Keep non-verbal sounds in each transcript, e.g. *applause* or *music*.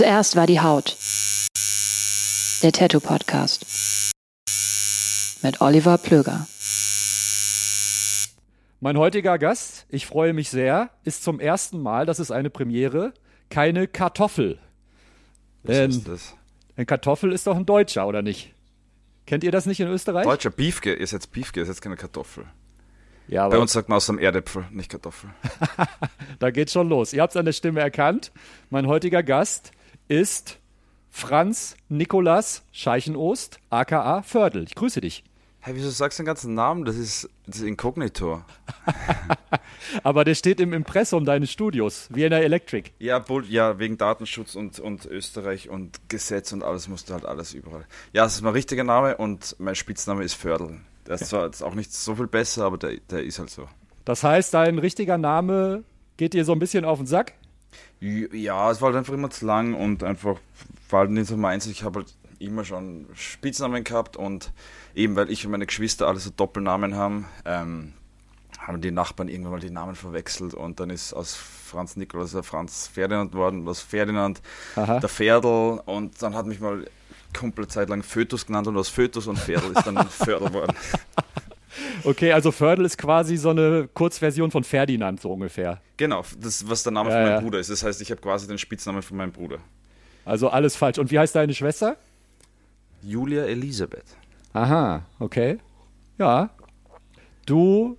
Zuerst war die Haut. Der Tattoo Podcast. Mit Oliver Plöger. Mein heutiger Gast, ich freue mich sehr, ist zum ersten Mal, das ist eine Premiere, keine Kartoffel. Was Denn ist das? ein Kartoffel ist doch ein Deutscher, oder nicht? Kennt ihr das nicht in Österreich? Deutscher Beefke ist jetzt Beefke, ist jetzt keine Kartoffel. Ja, Bei uns sagt man aus dem Erdäpfel, nicht Kartoffel. *laughs* da geht's schon los. Ihr habt es an der Stimme erkannt. Mein heutiger Gast ist Franz Nikolas Scheichenost, aka Fördel. Ich grüße dich. Hey, wieso sagst du den ganzen Namen? Das ist, das ist Inkognito. *laughs* Aber der steht im Impressum deines Studios, Vienna Electric. Ja, Bull, ja, wegen Datenschutz und, und Österreich und Gesetz und alles musst du halt alles überall. Ja, das ist mein richtiger Name und mein Spitzname ist Fördel. Der ist zwar jetzt auch nicht so viel besser, aber der, der ist halt so. Das heißt, dein richtiger Name geht dir so ein bisschen auf den Sack? Ja, es war halt einfach immer zu lang und einfach war halt nicht so meins. Ich habe halt immer schon Spitznamen gehabt und eben weil ich und meine Geschwister alle so Doppelnamen haben, ähm, haben die Nachbarn irgendwann mal die Namen verwechselt und dann ist aus Franz Nikolaus der Franz Ferdinand worden, aus Ferdinand Aha. der Ferdl und dann hat mich mal Kumpel Zeit lang Fötus genannt und aus Fötus und Ferdl ist dann *laughs* Fördel worden. Okay, also Fördel ist quasi so eine Kurzversion von Ferdinand, so ungefähr. Genau, das was der Name Ja, von meinem ja. Bruder ist. Das heißt, ich habe quasi den Spitznamen von meinem Bruder. Also alles falsch. Und wie heißt deine Schwester? Julia Elisabeth. Aha, okay. Ja. Du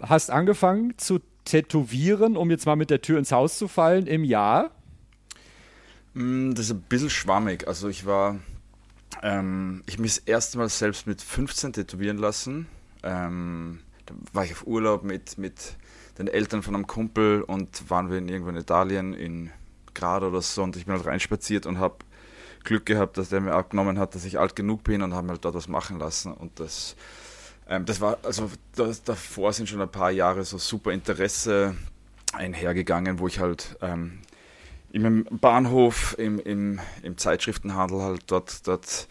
hast angefangen zu tätowieren, um jetzt mal mit der Tür ins Haus zu fallen, im Jahr. Mm, Das ist ein bisschen schwammig. Also ich war, ähm, ich mich das erste Mal selbst mit 15 tätowieren lassen. Ähm, da war ich auf Urlaub mit, mit den Eltern von einem Kumpel und waren wir in irgendwo in Italien, in Grad oder so. Und ich bin halt reinspaziert und habe Glück gehabt, dass der mir abgenommen hat, dass ich alt genug bin und habe halt dort was machen lassen. Und das ähm, das war, also das, davor sind schon ein paar Jahre so super Interesse einhergegangen, wo ich halt ähm, im Bahnhof, im, im, im Zeitschriftenhandel halt dort, dort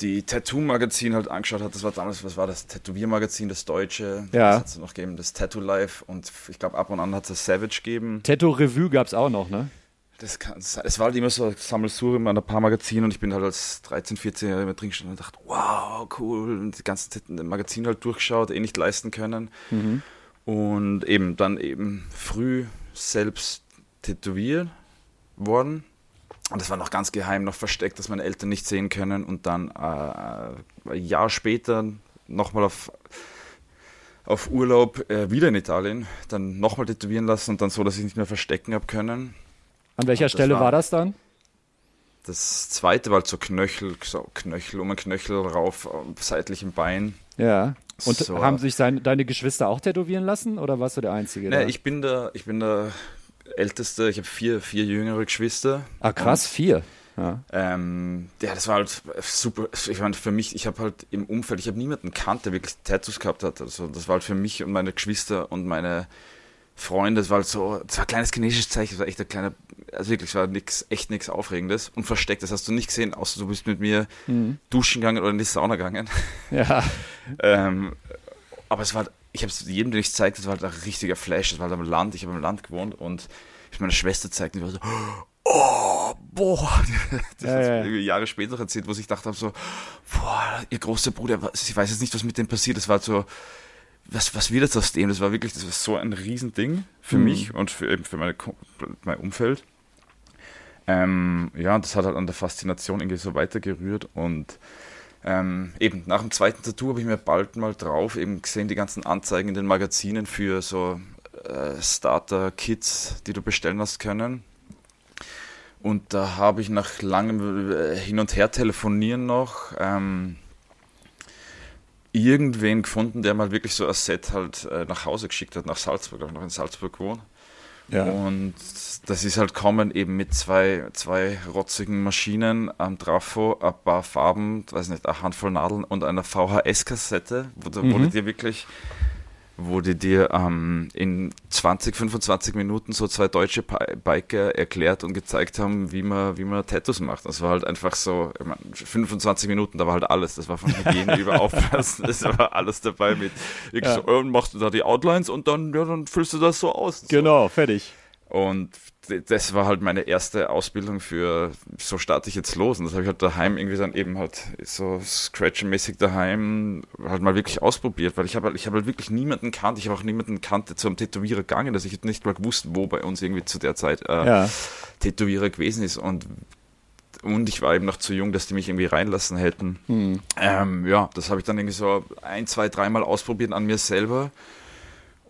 die, Tattoo-Magazin halt angeschaut hat. Das war damals, was war das? Tätowiermagazin, das deutsche. Ja. Das hat es noch gegeben, das Tattoo Life und ich glaube ab und an hat es Savage gegeben. Tattoo Revue gab es auch noch, ne? Das kann. Es war halt immer so Sammelsurium an ein paar Magazinen und ich bin halt als 13, 14-Jähriger immer drin gestanden und dachte, wow, cool. Und die ganzen Magazine halt durchgeschaut, eh nicht leisten können. Und eben dann eben früh selbst tätowiert worden. Und das war noch ganz geheim, noch versteckt, dass meine Eltern nicht sehen können. Und dann äh, ein Jahr später nochmal auf, auf Urlaub äh, wieder in Italien, dann nochmal tätowieren lassen und dann so, dass ich nicht mehr verstecken habe können. An welcher Stelle war, war- das dann? Das zweite war halt so Knöchel, so Knöchel um ein Knöchel rauf, am seitlichen Bein. Ja. Und So. haben sich sein, deine Geschwister auch tätowieren lassen oder warst du der Einzige? Nee, da? ich bin der, ich bin der Älteste, ich habe vier, vier jüngere Geschwister. ah, krass, vier. Ja. Ähm, ja, das war halt super. Ich meine, für mich, ich habe halt im Umfeld, ich habe niemanden kannt, der wirklich Tattoos gehabt hat. Also das war halt für mich und meine Geschwister und meine Freunde, das war halt so, das war ein kleines chinesisches Zeichen, das war echt ein kleiner, also wirklich, es war nix, echt nichts Aufregendes und versteckt, das hast du nicht gesehen, außer du bist mit mir Mhm. duschen gegangen oder in die Sauna gegangen. Ja. *laughs* ähm, aber es war, halt- ich habe es jedem, den ich zeigte, das war halt ein richtiger Flash, das war halt am Land, ich habe im Land gewohnt und ich meine Schwester zeigte, die war so, oh, boah, *laughs* das Ja, hat ja. Jahre später erzählt, wo ich dachte habe so, boah, ihr großer Bruder, ich weiß jetzt nicht, was mit dem passiert, das war halt so, was, was wird jetzt aus dem? Das war wirklich, das war so ein Riesending für Mhm. mich und für, eben für meine, mein Umfeld. Ähm, ja, und das hat halt an der Faszination irgendwie so weitergerührt und ähm, eben nach dem zweiten Tattoo habe ich mir bald mal drauf eben gesehen, die ganzen Anzeigen in den Magazinen für so äh, Starter-Kits, die du bestellen hast können. Und da habe ich nach langem äh, Hin- und Her telefonieren noch ähm, irgendwen gefunden, der mal wirklich so ein Set halt äh, nach Hause geschickt hat, nach Salzburg, ich noch in Salzburg wohne. Ja. Und das ist halt kommen eben mit zwei, zwei rotzigen Maschinen am Trafo, ein paar Farben, weiß nicht, eine Handvoll Nadeln und einer VHS-Kassette, wo, du- wo Mhm. die dir wirklich, wo die dir ähm, in 20, 25 Minuten so zwei deutsche Biker erklärt und gezeigt haben, wie man, wie man Tattoos macht. Das war halt einfach so, ich mein, 25 Minuten, da war halt alles. Das war von Hygiene *laughs* über Aufpassen, das war alles dabei mit, Ja. so, äh, machst du da die Outlines und dann, ja, dann füllst du das so aus. So. Genau, fertig. Und das war halt meine erste Ausbildung für, so starte ich jetzt los. Und das habe ich halt daheim irgendwie dann eben halt so Scratch-mäßig daheim halt mal wirklich ausprobiert, weil ich habe halt, ich habe halt wirklich niemanden kannt. Ich habe auch niemanden kannte zum Tätowierer gegangen, dass ich hätte nicht mal gewusst, wo bei uns irgendwie zu der Zeit äh, Ja. Tätowierer gewesen ist. Und, und ich war eben noch zu jung, dass die mich irgendwie reinlassen hätten. Hm. Ähm, ja, das habe ich dann irgendwie so ein, zwei, dreimal ausprobiert an mir selber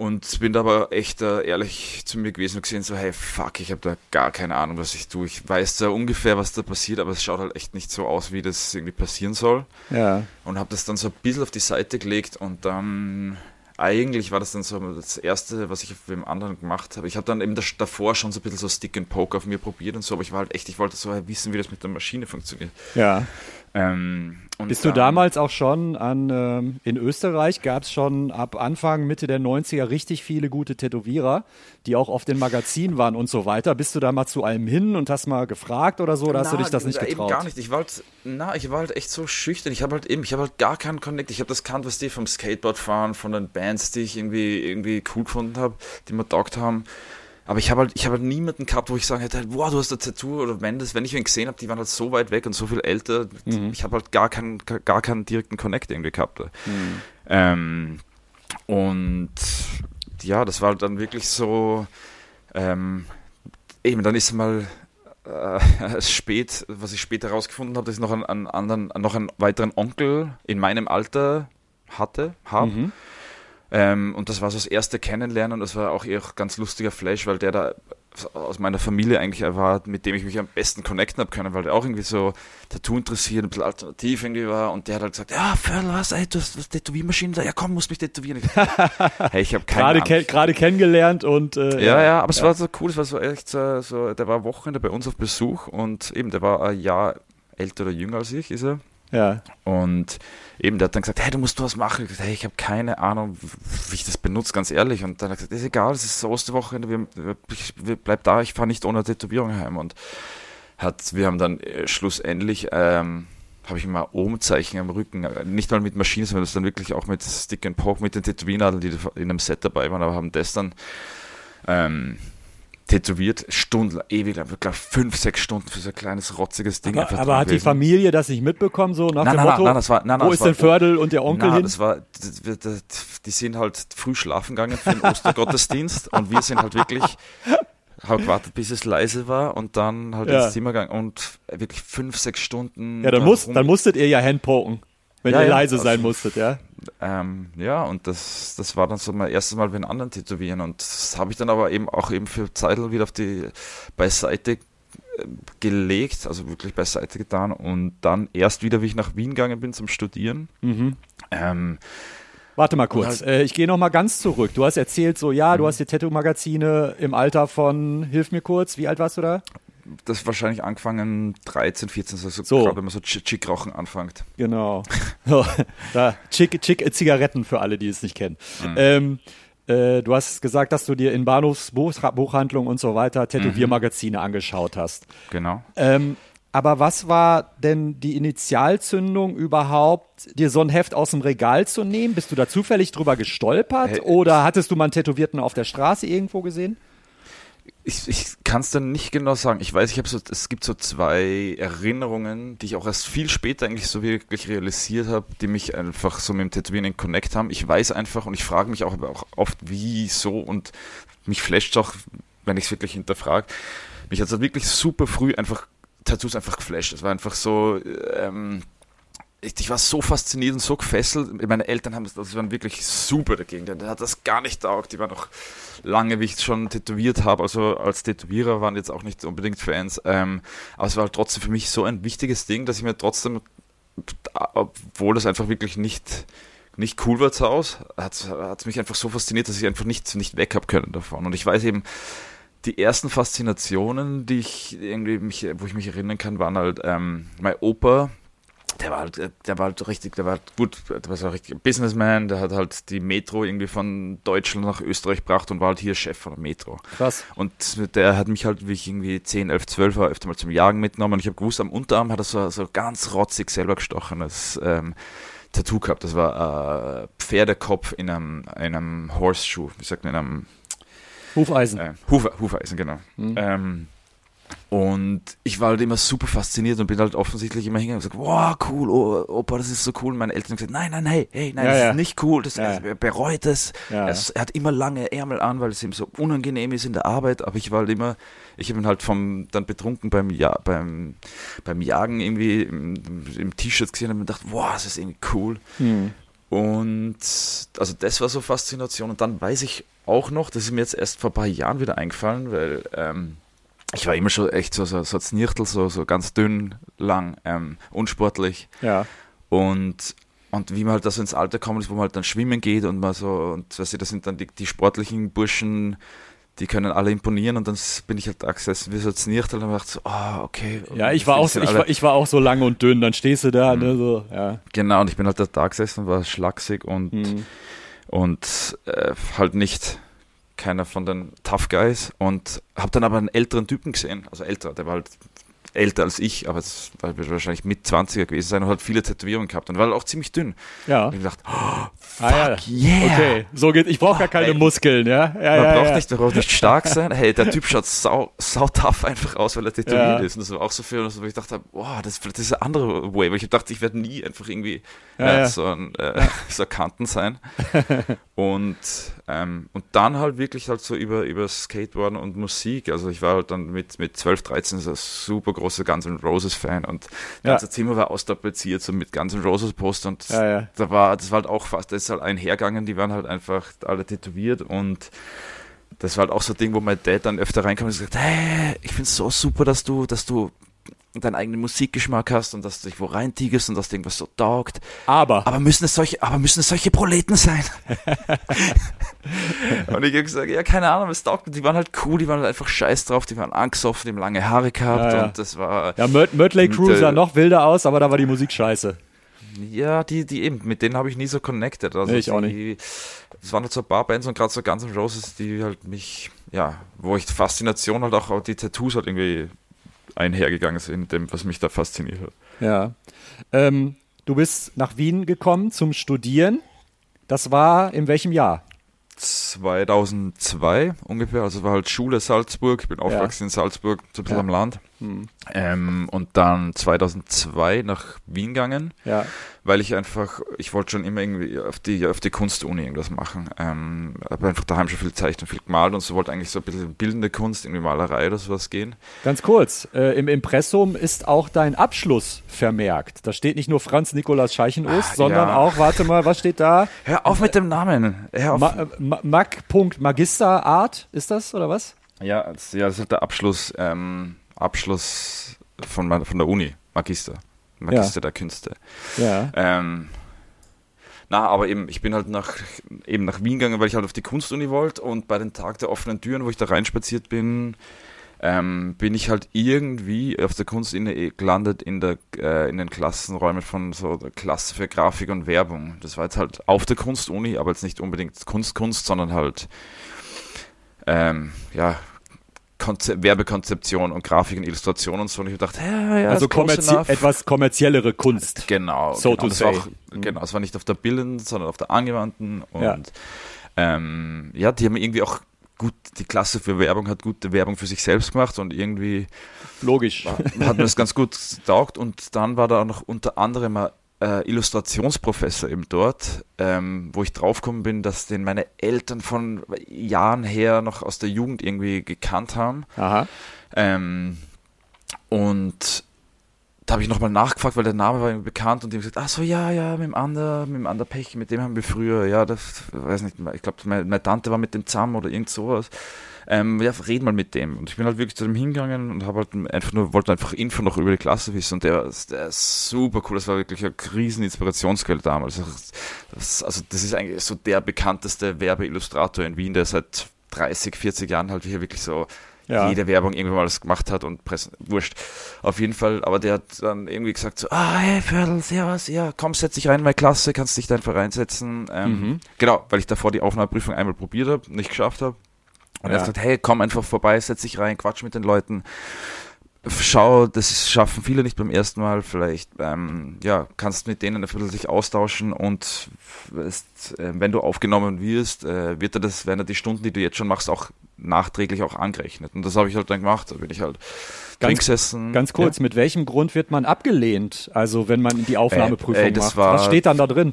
und bin da aber echt äh, ehrlich zu mir gewesen und gesehen so, hey, fuck, ich habe da gar keine Ahnung, was ich tue. Ich weiß da ungefähr, was da passiert, aber es schaut halt echt nicht so aus, wie das irgendwie passieren soll. Ja. Und habe das dann so ein bisschen auf die Seite gelegt und dann eigentlich war das dann so das Erste, was ich auf dem anderen gemacht habe. Ich habe dann eben das, davor schon so ein bisschen so Stick and Poke auf mir probiert und so, aber ich war halt echt, ich wollte so wissen, wie das mit der Maschine funktioniert. Ja. Ähm, und Bist du damals auch schon an, ähm, in Österreich gab es schon ab Anfang, Mitte der 90er richtig viele gute Tätowierer, die auch auf den Magazinen waren und so weiter. Bist du da mal zu allem hin und hast mal gefragt oder so, oder hast du Na, dich das nicht na, getraut? Eben gar nicht. Ich war halt, na, ich war halt echt so schüchtern. Ich habe halt eben, ich habe halt gar keinen Connect. Ich habe das kannt, was die vom Skateboard fahren, von den Bands, die ich irgendwie, irgendwie cool gefunden habe, die mir taugt haben. Aber ich habe halt, ich habe halt niemanden gehabt, wo ich sagen hätte, wow, du hast ein Tattoo oder wenn das, wenn ich wen gesehen habe, die waren halt so weit weg und so viel älter. Mhm. Ich habe halt gar keinen, gar keinen direkten Connect irgendwie gehabt. Mhm. Ähm, und ja, das war halt dann wirklich so, ähm, eben, dann ist mal äh, *laughs* spät, was ich später herausgefunden habe, dass ich noch einen, einen anderen, noch einen weiteren Onkel in meinem Alter hatte, habe. Mhm. Ähm, und das war so das erste Kennenlernen und das war auch eher ganz lustiger Flash, weil der da aus meiner Familie eigentlich war, mit dem ich mich am besten connecten habe können, weil der auch irgendwie so Tattoo interessiert, ein bisschen alternativ irgendwie war und der hat halt gesagt, ja, Phil, was, ey, du hast was Tätowiermaschinen da, ja komm, musst mich tätowieren. Ich, *laughs* hey, ich habe keine Gerade, gerade kennengelernt und äh, Ja, ja, aber es war so cool, es war so echt so, so, der war Wochenende bei uns auf Besuch und eben, der war ein Jahr älter oder jünger als ich, ist er. Ja. Und eben, der hat dann gesagt, hey, du musst was machen. Ich, hey, ich habe keine Ahnung, wie ich das benutze, ganz ehrlich. Und dann hat er gesagt, ist egal, es ist das Osterwochenende, wir, wir, bleib da, ich fahre nicht ohne Tätowierung heim. Und hat, wir haben dann äh, schlussendlich, ähm, habe ich mal Ohmzeichen am Rücken, äh, nicht mal mit Maschinen, sondern das dann wirklich auch mit Stick and Poke, mit den Tätowiernadeln, die in einem Set dabei waren, aber haben das dann ähm, tätowiert, stundenlang, ewig lang, ich glaube fünf, sechs Stunden für so ein kleines, rotziges Ding. Aber, aber hat die. Familie das nicht mitbekommen, so nach Nein, dem nein, Motto? nein, das war, nein, wo das ist war- denn Fördel und der Onkel Nein, hin? das war, das, das, die sind halt früh schlafen gegangen für den Ostergottesdienst und wir sind halt wirklich, haben gewartet, bis es leise war und dann halt Ja. ins Zimmer gegangen und wirklich fünf, sechs Stunden. ja, dann, da muss, dann musstet ihr ja handpoken, wenn Ja, ihr ja, leise also- sein musstet, ja? Ähm, ja, und das, das war dann so mein erstes Mal mit anderen tätowieren und das habe ich dann aber eben auch eben für Zeitl wieder auf die beiseite äh, gelegt, also wirklich beiseite getan und dann erst wieder, wie ich nach Wien gegangen bin zum Studieren. Mhm. Ähm, Warte mal kurz, halt- äh, ich gehe noch mal ganz zurück. Du hast erzählt so, ja, Mhm. du hast die Tattoo-Magazine im Alter von, hilf mir kurz, wie alt warst du da? Das wahrscheinlich angefangen 13, 14, also So. gerade wenn man so Chick rauchen anfängt. Genau. *laughs* So, da, Chick, Chick äh, Zigaretten für alle, die es nicht kennen. Mhm. Ähm, äh, du hast gesagt, dass du dir in Bahnhofsbuchhandlungen und so weiter Tätowiermagazine Mhm. angeschaut hast. Genau. Ähm, aber was war denn die Initialzündung überhaupt, dir so ein Heft aus dem Regal zu nehmen? Bist du da zufällig drüber gestolpert Hey, oder hattest du mal einen Tätowierten auf der Straße irgendwo gesehen? Ich, ich kann es dann nicht genau sagen. Ich weiß, ich habe so, es gibt so zwei Erinnerungen, die ich auch erst viel später eigentlich so wirklich realisiert habe, die mich einfach so mit dem Tätowieren in Connect haben. Ich weiß einfach und ich frage mich auch, aber auch oft, wieso und mich flasht auch, wenn ich es wirklich hinterfrage. Mich hat es wirklich super früh einfach Tattoos einfach geflasht. Es war einfach so, ähm, ich, ich war so fasziniert und so gefesselt. Meine Eltern haben das, waren wirklich super dagegen. Der hat das gar nicht taugt. Die waren noch lange, wie ich schon tätowiert habe. Also als Tätowierer waren jetzt auch nicht unbedingt Fans. Ähm, aber es war halt trotzdem für mich so ein wichtiges Ding, dass ich mir trotzdem, obwohl das einfach wirklich nicht nicht cool war zu Hause, hat es mich einfach so fasziniert, dass ich einfach nicht, nicht weg habe können davon. Und ich weiß eben, die ersten Faszinationen, die ich irgendwie mich, wo ich mich erinnern kann, waren halt ähm, mein Opa, der war halt, der war halt richtig, der war halt gut, der war so ein richtiger Businessman, der hat halt die Metro irgendwie von Deutschland nach Österreich gebracht und war halt hier Chef von der Metro. Krass. Und der hat mich halt, wie ich irgendwie 10, 11, 12 war, öfter mal zum Jagen mitgenommen und ich habe gewusst, am Unterarm hat er so, so ganz rotzig selber gestochenes ähm, Tattoo gehabt. Das war äh, Pferdekopf in einem, in einem Horseshoe, wie sagt man, in einem Hufeisen. äh, Hufe, Hufeisen, genau. Mhm. Ähm, und ich war halt immer super fasziniert und bin halt offensichtlich immer hingegangen und gesagt, wow, cool, oh, Opa, das ist so cool. Und meine Eltern haben gesagt, nein, nein, hey, hey, nein, Ja, das ja. ist nicht cool, das, Ja, er bereut es. Er, er hat immer lange Ärmel an, weil es ihm so unangenehm ist in der Arbeit, aber ich war halt immer, ich habe ihn halt vom, dann betrunken beim, ja, beim, beim Jagen irgendwie im, im T-Shirt gesehen und mir gedacht, wow, das ist irgendwie cool. Hm. Und also das war so Faszination. Und dann weiß ich auch noch, das ist mir jetzt erst vor ein paar Jahren wieder eingefallen, weil ähm, ich war immer schon echt so, so, so ein Znirtel, so, so ganz dünn, lang, ähm, unsportlich. Ja. Und, und wie man halt da so ins Alter kommt, ist, wo man halt dann schwimmen geht und man so, und weißt du, das sind dann die, die sportlichen Burschen, die können alle imponieren und dann bin ich halt gesessen wie so ein Znirtel und gedacht so, ah, okay. Ja, ich war, auch, so- ich, war, ich war auch so lang und dünn, dann stehst du da, ne, so, ja. Genau, und ich bin halt da, gesessen und war schlaksig und Hm. und äh, halt nicht keiner von den Tough Guys und habe dann aber einen älteren Typen gesehen, also älter, der war halt älter als ich, aber es war wird wahrscheinlich mit 20er gewesen sein und hat viele Tätowierungen gehabt und war halt auch ziemlich dünn. Ja. Und ich dachte, oh, fuck Ah, ja. yeah! Okay, so geht, ich brauche gar keine Ey. Muskeln, ja. ja, Man ja, braucht ja. nicht, man braucht nicht stark sein. Hey, der Typ schaut sau, sau tough einfach aus, weil er tätowiert ist. Und das war auch so viel, wo ich dachte, wow, das, das ist eine andere Way. Weil ich dachte, ich werde nie einfach irgendwie äh, so ein äh, *laughs* so Kanten sein. *laughs* und, ähm, und dann halt wirklich halt so über, über Skateboarden und Musik. Also ich war halt dann mit, mit 12, 13 so ein super großer Guns N' Roses Fan und das Ja. ganze Zimmer war austapeziert so mit Guns N' Roses Poster und Ja, ja. da war, das war halt auch fast, das ist halt einhergegangen, die waren halt einfach alle tätowiert und das war halt auch so ein Ding, wo mein Dad dann öfter reinkam und gesagt, hey, ich find's so super, dass du, dass du deinen eigenen Musikgeschmack hast und dass du dich wo reintigest und dass dir irgendwas so taugt. Aber, Aber müssen es solche, aber müssen es solche Proleten sein? *laughs* und ich habe gesagt, ja, keine Ahnung, es taugt. Die waren halt cool, die waren halt einfach scheiß drauf, die waren angesoffen, die haben lange Haare gehabt Ja, ja. und das war, ja, Möt Mötley Crue sah äh, noch wilder aus, aber da war die Musik scheiße. Ja, die, die eben, mit denen habe ich nie so connected. Also Nee, ich auch die, Es waren halt so ein paar Bands und gerade so Guns N' Roses, die halt mich, ja, wo ich die Faszination halt auch, auch die Tattoos halt irgendwie einhergegangen sind, dem, was mich da fasziniert hat. Ja. Ähm, du bist nach Wien gekommen zum Studieren. Das war in welchem Jahr? 2002 ungefähr, also war halt Schule Salzburg, ich bin aufgewachsen in Salzburg, so ein bisschen Ja. am Land. Hm. Ähm, und dann 2002 nach Wien gegangen, Ja. weil ich einfach, ich wollte schon immer irgendwie auf die, auf die Kunstuni irgendwas machen. Ähm, habe einfach daheim schon viel zeichnen, viel gemalt und so wollte eigentlich so ein bisschen bildende Kunst, irgendwie Malerei oder sowas gehen. Ganz kurz, äh, im Impressum ist auch dein Abschluss vermerkt. Da steht nicht nur Franz Nikolaus Scheichenust, Ah, sondern ja. auch, warte mal, was steht da? Hör auf mit dem Namen! Hör auf! Ma äh, Ma Mag. Punkt Magister Art, ist das oder was? ja, das, ja, das ist halt der Abschluss, ähm, Abschluss von, meiner- von der Uni, Magister. Magister der Künste. Ja. Ähm, na, aber eben, ich bin halt nach, eben nach Wien gegangen, weil ich halt auf die Kunstuni wollte und bei den Tag der offenen Türen, wo ich da reinspaziert bin, ähm, bin ich halt irgendwie auf der Kunstlinie gelandet in, der, äh, in den Klassenräumen von so der Klasse für Grafik und Werbung. Das war jetzt halt auf der Kunstuni, aber jetzt nicht unbedingt Kunst, Kunst, sondern halt ähm, ja, Konze Werbekonzeption und Grafik und Illustration und so. Und ich dachte, ja, ja, also kommerzie etwas kommerziellere Kunst. Genau. So genau. to say. Auch, genau, es war nicht auf der bildenden, sondern auf der angewandten. Und ja. Ähm, ja, die haben irgendwie auch gut, die Klasse für Werbung hat gute Werbung für sich selbst gemacht und irgendwie logisch war, hat mir das ganz gut getaugt und dann war da auch noch unter anderem ein äh, Illustrationsprofessor eben dort, ähm, wo ich draufgekommen bin, dass den meine Eltern von Jahren her noch aus der Jugend irgendwie gekannt haben. Aha. Ähm, und da habe ich nochmal nachgefragt, weil der Name war ihm bekannt und die haben gesagt, ach so, ja, ja, mit dem Ander, mit dem Ander Pech, mit dem haben wir früher, ja, das, weiß nicht, ich glaube, meine, meine, Tante war mit dem zusammen oder irgend sowas. Ähm, ja, red mal mit dem. Und ich bin halt wirklich zu dem hingegangen und habe halt einfach nur, wollte einfach Info noch über die Klasse wissen und der, der ist super cool, das war wirklich eine riesen Inspirationsquelle damals. Das, also das ist eigentlich so der bekannteste Werbeillustrator in Wien, der seit 30, 40 Jahren halt hier wirklich so ja. jede Werbung irgendwann mal das gemacht hat und Presse, wurscht. Auf jeden Fall, aber der hat dann irgendwie gesagt so, ah, hey, Viertel, servus, ja, komm, setz dich rein in meine Klasse, kannst dich da einfach reinsetzen. Ähm, mhm. Genau, weil ich davor die Aufnahmeprüfung einmal probiert habe, nicht geschafft habe. Und ja. er hat gesagt, hey, komm einfach vorbei, setz dich rein, quatsch mit den Leuten schau, das schaffen viele nicht beim ersten Mal. Vielleicht ähm, ja, kannst mit denen ein bisschen sich austauschen und ist, äh, wenn du aufgenommen wirst, äh, wird er das, wenn er die Stunden, die du jetzt schon machst, auch nachträglich auch angerechnet. Und das habe ich halt dann gemacht. Da bin ich halt ganz, gesessen. Ganz kurz, ja. mit welchem Grund wird man abgelehnt? Also wenn man die Aufnahmeprüfung äh, ey, macht. War, Was steht dann da drin?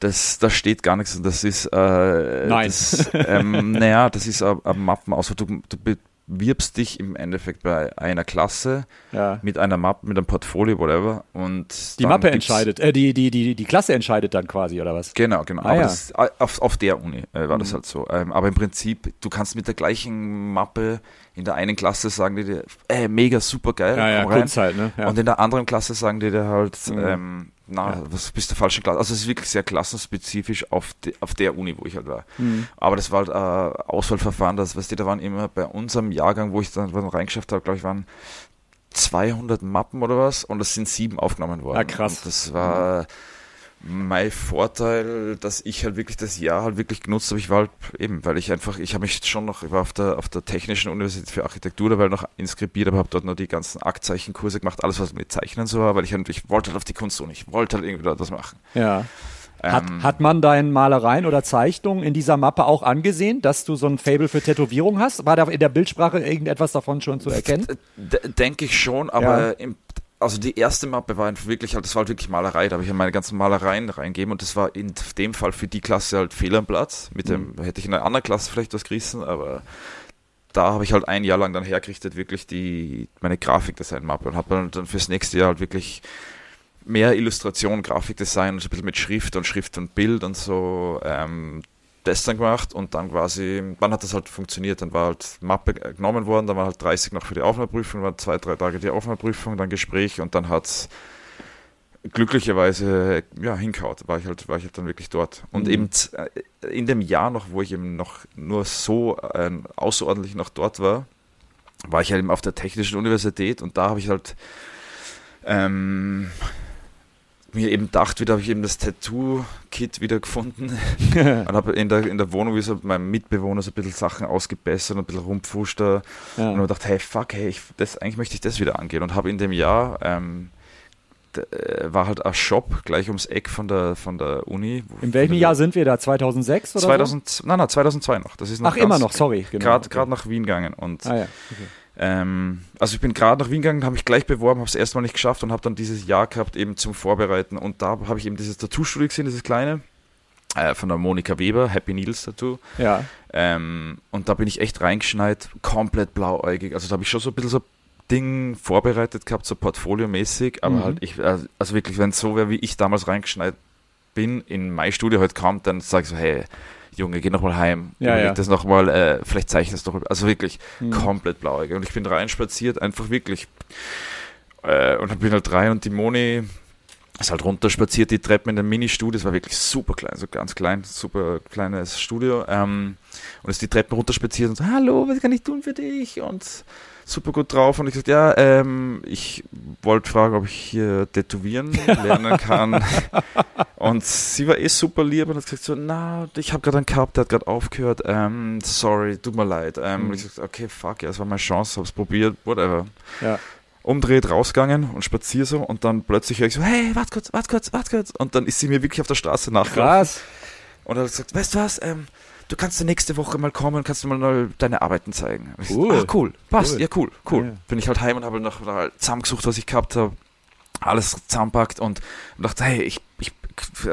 Das, da steht gar nichts. Das ist äh, Nein. Das, ähm, *laughs* naja, das ist ein, ein Mappen aus. Du, du wirbst dich im Endeffekt bei einer Klasse ja. mit einer Mappe, mit einem Portfolio, whatever. Und die Mappe entscheidet, äh, die, die, die, die Klasse entscheidet dann quasi, oder was? Genau, genau. Ah, aber ja. das, auf, auf der Uni äh, war mhm. das halt so. Ähm, aber im Prinzip, du kannst mit der gleichen Mappe in der einen Klasse sagen die dir, ey, mega super geil. Ja, ja, rein. Halt, ne? ja. Und in der anderen Klasse sagen die dir halt, mhm. ähm, na, was bist du falsche Klasse? Also es ist wirklich sehr klassenspezifisch auf, de, auf der Uni, wo ich halt war. Mhm. Aber das war halt ein Auswahlverfahren, das, weißt du, da waren immer bei unserem Jahrgang, wo ich dann reingeschafft habe, glaube ich, waren 200 Mappen oder was und es sind sieben aufgenommen worden. Ah, krass. Und das war, mhm mein Vorteil, dass ich halt wirklich das Jahr halt wirklich genutzt habe. Ich war halt eben, weil ich einfach, ich habe mich schon noch, ich war auf der, auf der Technischen Universität für Architektur dabei noch inskribiert, aber habe dort noch die ganzen Aktzeichenkurse gemacht, alles was mit Zeichnen so war, weil ich halt, ich wollte halt auf die Kunst und ich wollte halt irgendwie da das machen. Ja. Hat, ähm, hat man deinen Malereien oder Zeichnungen in dieser Mappe auch angesehen, dass du so ein Fable für Tätowierung hast? War da in der Bildsprache irgendetwas davon schon zu erkennen? Denke ich schon, aber ja. im also die erste Mappe war wirklich halt, das war halt wirklich Malerei, da habe ich ja meine ganzen Malereien reingegeben und das war in dem Fall für die Klasse halt fehl am Platz. Mit dem mhm. hätte ich in einer anderen Klasse vielleicht was gerissen, aber da habe ich halt ein Jahr lang dann hergerichtet, wirklich die, meine Grafikdesign-Mappe und habe dann fürs nächste Jahr halt wirklich mehr Illustration, Grafikdesign und so ein bisschen mit Schrift und Schrift und Bild und so ähm, das dann gemacht und dann quasi, dann hat das halt funktioniert. Dann war halt Mappe genommen worden, dann war halt 30 noch für die Aufnahmeprüfung, waren zwei, drei Tage die Aufnahmeprüfung, dann Gespräch und dann hat es glücklicherweise ja, hinkaut, war ich halt, war ich halt dann wirklich dort. Und mhm. eben äh, in dem Jahr noch, wo ich eben noch nur so äh, außerordentlich noch dort war, war ich halt eben auf der Technischen Universität und da habe ich halt ähm, mir eben gedacht, wieder habe ich eben das Tattoo-Kit wieder gefunden *laughs* und habe in der, in der Wohnung wie so meinem Mitbewohner so ein bisschen Sachen ausgebessert und ein bisschen rumpfuscht ja. und habe gedacht, hey, fuck, hey, ich, das, eigentlich möchte ich das wieder angehen und habe in dem Jahr ähm, äh, war halt ein Shop gleich ums Eck von der, von der Uni. In welchem Jahr sind wir da? 2006 oder 2000, so? Nein, nein, 2002 noch. Das ist noch Ach, immer noch, sorry. Genau, Gerade okay. nach Wien gegangen und ah, ja. okay. Ähm, also ich bin gerade nach Wien gegangen, habe mich gleich beworben, habe es erstmal nicht geschafft und habe dann dieses Jahr gehabt eben zum Vorbereiten und da habe ich eben dieses Tattoo-Studio gesehen, dieses kleine äh, von der Monika Weber, Happy Needles Tattoo. Ja. Ähm, und da bin ich echt reingeschneit, komplett blauäugig. Also da habe ich schon so ein bisschen so Ding vorbereitet gehabt, so portfoliomäßig, aber mhm. halt ich, äh, also wirklich, wenn es so wäre, wie ich damals reingeschneit bin, in mein Studio heute halt kommt, dann sage ich so, hey, Junge, geh nochmal heim, ja, ja. das nochmal, äh, vielleicht zeichne ich das doch. Also wirklich mhm. komplett blauäugig. Und ich bin reinspaziert, einfach wirklich. Äh, und dann bin halt rein und die Moni ist halt runterspaziert, die Treppen in dem Mini-Studio, das war wirklich super klein, so ganz klein, super kleines Studio. Ähm, und ist die Treppen runterspaziert und so, hallo, was kann ich tun für dich? Und super gut drauf und ich gesagt, ja, ähm, ich wollte fragen, ob ich hier tätowieren *laughs* lernen kann. und sie war eh super lieb und hat gesagt so, na, ich habe gerade einen gehabt, der hat gerade aufgehört, ähm, sorry, tut mir leid. Ähm, mhm. Und ich gesagt, okay, fuck, ja, es war meine Chance, hab's probiert, whatever. Ja. Umdreht, rausgegangen und spazier so und dann plötzlich höre ich so, hey, warte kurz, warte kurz, warte kurz. Und dann ist sie mir wirklich auf der Straße nachgelaufen. Krass. Und er hat gesagt, weißt du was, ähm, du kannst nächste Woche mal kommen und kannst du mal deine Arbeiten zeigen. Cool. Ach, cool, passt, Cool. ja cool, cool. Ja. Bin ich halt heim und habe noch mal zusammengesucht, was ich gehabt habe, alles zusammenpackt und dachte, hey, ich, ich,